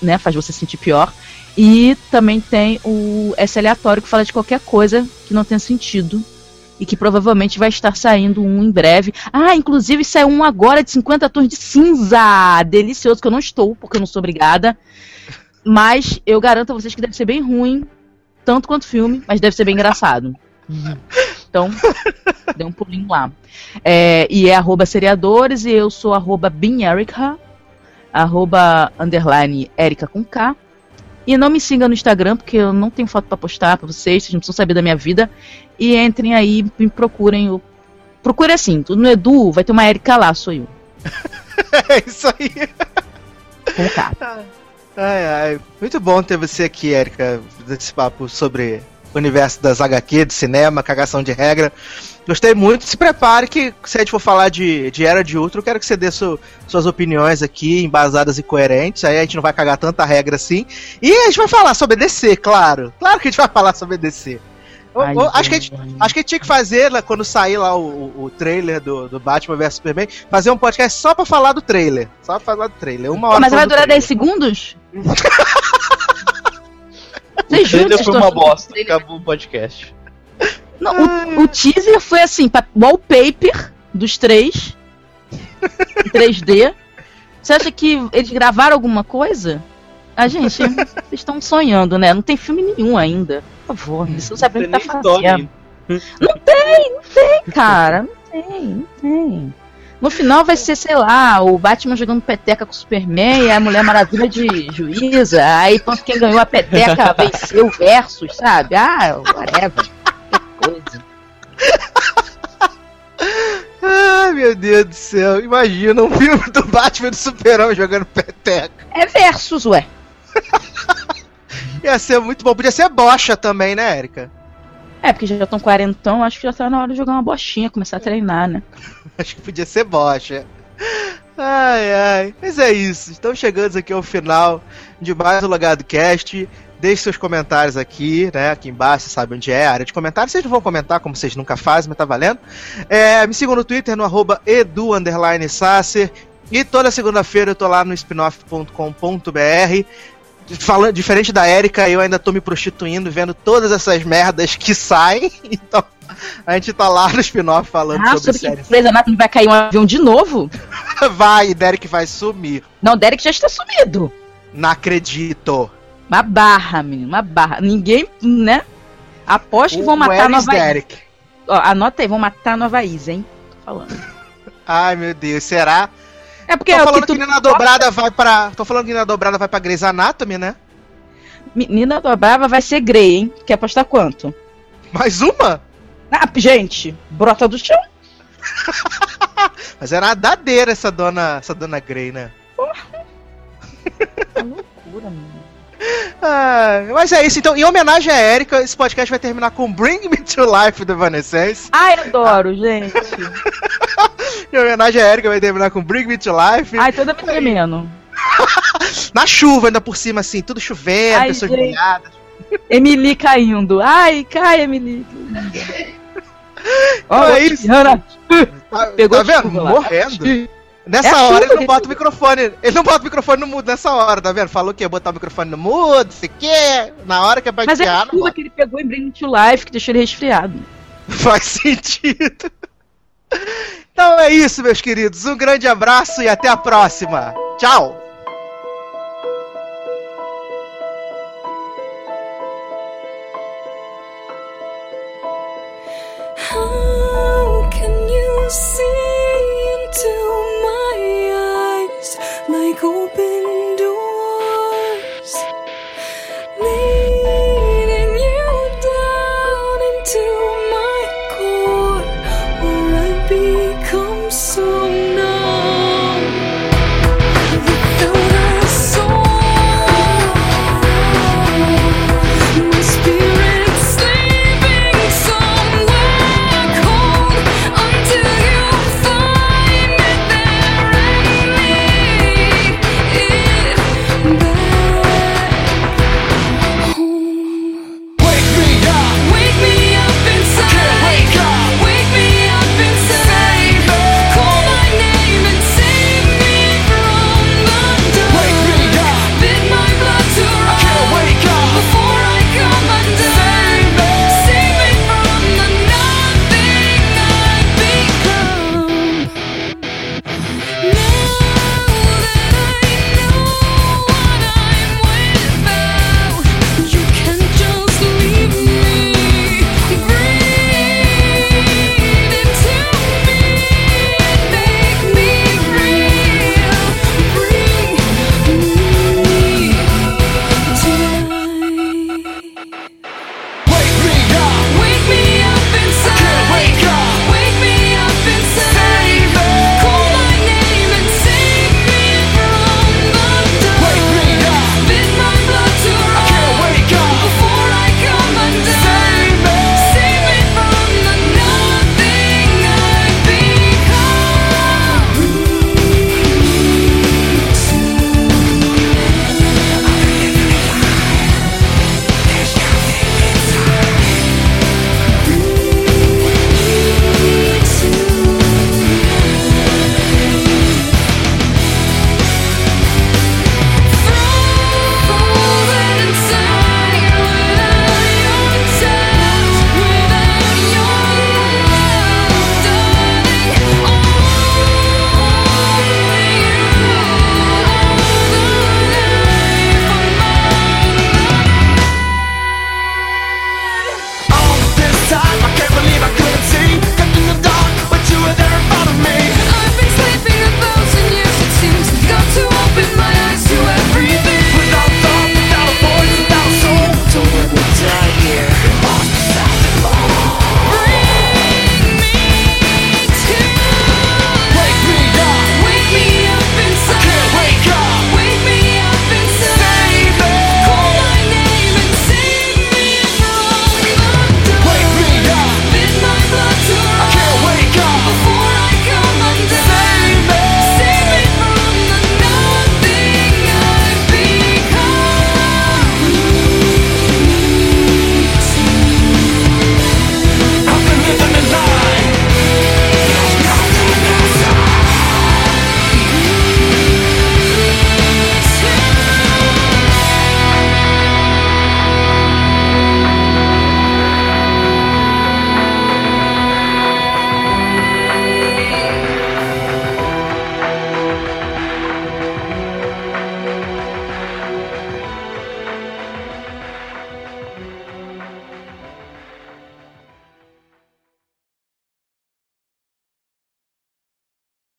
Speaker 4: né, faz você sentir pior. E também tem o S aleatório que fala de qualquer coisa que não tenha sentido. E que provavelmente vai estar saindo um em breve. Ah, inclusive saiu um agora de 50 tons de cinza! Delicioso, que eu não estou, porque eu não sou obrigada. Mas eu garanto a vocês que deve ser bem ruim, tanto quanto filme, mas deve ser bem engraçado. Então, (laughs) dê um pulinho lá. É, e é arroba seriadores, e eu sou arroba binerica, arroba underline Erika com K. E não me siga no Instagram, porque eu não tenho foto pra postar pra vocês, vocês não precisam saber da minha vida. E entrem aí, me procurem. Eu... Procure assim, no Edu, vai ter uma Erika lá, sou eu. (laughs)
Speaker 1: É isso aí.
Speaker 4: Com K.
Speaker 1: Ai, ai. Muito bom ter você aqui, Érica, desse papo sobre universo das HQ, de cinema, cagação de regra. Gostei muito. Se prepare que se a gente for falar de, de Era de Ultron, eu quero que você dê su- suas opiniões aqui, embasadas e coerentes. Aí a gente não vai cagar tanta regra assim. E a gente vai falar sobre DC, claro. Claro que a gente vai falar sobre DC. Eu-
Speaker 4: Ai,
Speaker 1: eu acho, que a gente, acho que a gente tinha que fazer, lá, quando sair lá o, o, trailer do, do Batman vs Superman, fazer um podcast só pra falar do trailer. Só pra falar do trailer. Uma hora
Speaker 4: Mas vai durar
Speaker 1: trailer.
Speaker 4: 10 segundos? (laughs)
Speaker 2: O
Speaker 4: Vocês que
Speaker 2: trailer foi uma
Speaker 4: o
Speaker 2: bosta. Acabou o podcast.
Speaker 4: Não, o, o teaser foi assim, wallpaper dos três. em 3D. Você acha que eles gravaram alguma coisa? Ah, gente, (laughs) vocês estão sonhando, né? Não tem filme nenhum ainda. Por favor, você não sabe o que tá fazendo. Não tem, não tem, cara. Não tem, não tem. No final vai ser, sei lá, o Batman jogando peteca com o Superman e a Mulher Maravilha de juíza. Aí pronto, quem ganhou a peteca venceu o versus, sabe? Ah, whatever. Qualquer coisa.
Speaker 1: Ai, meu Deus do céu. Imagina um filme do Batman do Superman jogando peteca.
Speaker 4: É versus, ué. (laughs)
Speaker 1: Ia ser muito bom. Podia ser bocha também, né, Erika?
Speaker 4: É, porque já estão quarentão, acho que já tá na hora de jogar uma bochinha, começar a treinar, né? (laughs)
Speaker 1: Acho que podia ser bocha. Ai, ai. Mas é isso. Estamos chegando aqui ao final de mais um Logado Cast. Deixe seus comentários aqui, né? Aqui embaixo, você sabe onde é a área de comentários. Vocês não vão comentar, como vocês nunca fazem, mas tá valendo. É, me sigam no Twitter, no arroba. E toda segunda-feira eu tô lá no spinoff.com.br. Falando, diferente da Erika, eu ainda tô me prostituindo, vendo todas essas merdas que saem. (laughs) Então, a gente tá lá no spin-off falando
Speaker 4: ah,
Speaker 1: sobre,
Speaker 4: séries. Grey's Anatomy vai cair um avião de novo? (laughs)
Speaker 1: vai, Derek vai sumir.
Speaker 4: Não, Derek já está sumido.
Speaker 1: Não acredito.
Speaker 4: Uma barra, menino, uma barra. Ninguém, né? Aposto que vão matar a Nova Derek? Ó, anota aí, vão matar a Nova Isa, hein? Tô falando. (laughs)
Speaker 1: Ai, meu Deus, será?
Speaker 4: É porque
Speaker 1: Tô é falando que, que Nina Dobrada vai pra. Tô falando que Nina Dobrada vai pra Grey's Anatomy, né?
Speaker 4: Nina Dobrada vai ser Grey, hein? Quer apostar quanto?
Speaker 1: Mais uma?
Speaker 4: Ah, gente, brota do chão. (laughs)
Speaker 1: Mas era nadadeira essa dona, essa dona Grey, né?
Speaker 4: Porra. (laughs) É loucura, mano.
Speaker 1: Ah, mas é isso, então, em homenagem a Erika, esse podcast vai terminar com Bring Me to Life do Evanescence.
Speaker 4: Ai, adoro, gente. (laughs)
Speaker 1: em homenagem a Erika, vai terminar com Bring Me to Life.
Speaker 4: Ai, toda me tremendo. (laughs)
Speaker 1: Na chuva, ainda por cima, assim, tudo chovendo, Ai, pessoas molhadas.
Speaker 4: Emily caindo. Ai, cai, Emily.
Speaker 1: Olha é isso. Tá, Pegou tá vendo? Morrendo. Nessa é hora ele não bota o microfone. Ele não bota o microfone no mudo nessa hora, tá vendo? Falou que ia botar o microfone no mudo, se quer. Na hora que é pra
Speaker 4: Mas é a chuva que ele pegou em Bring to Life que deixou ele resfriado. (laughs)
Speaker 1: Faz sentido. Então é isso, meus queridos. Um grande abraço e até a próxima. Tchau!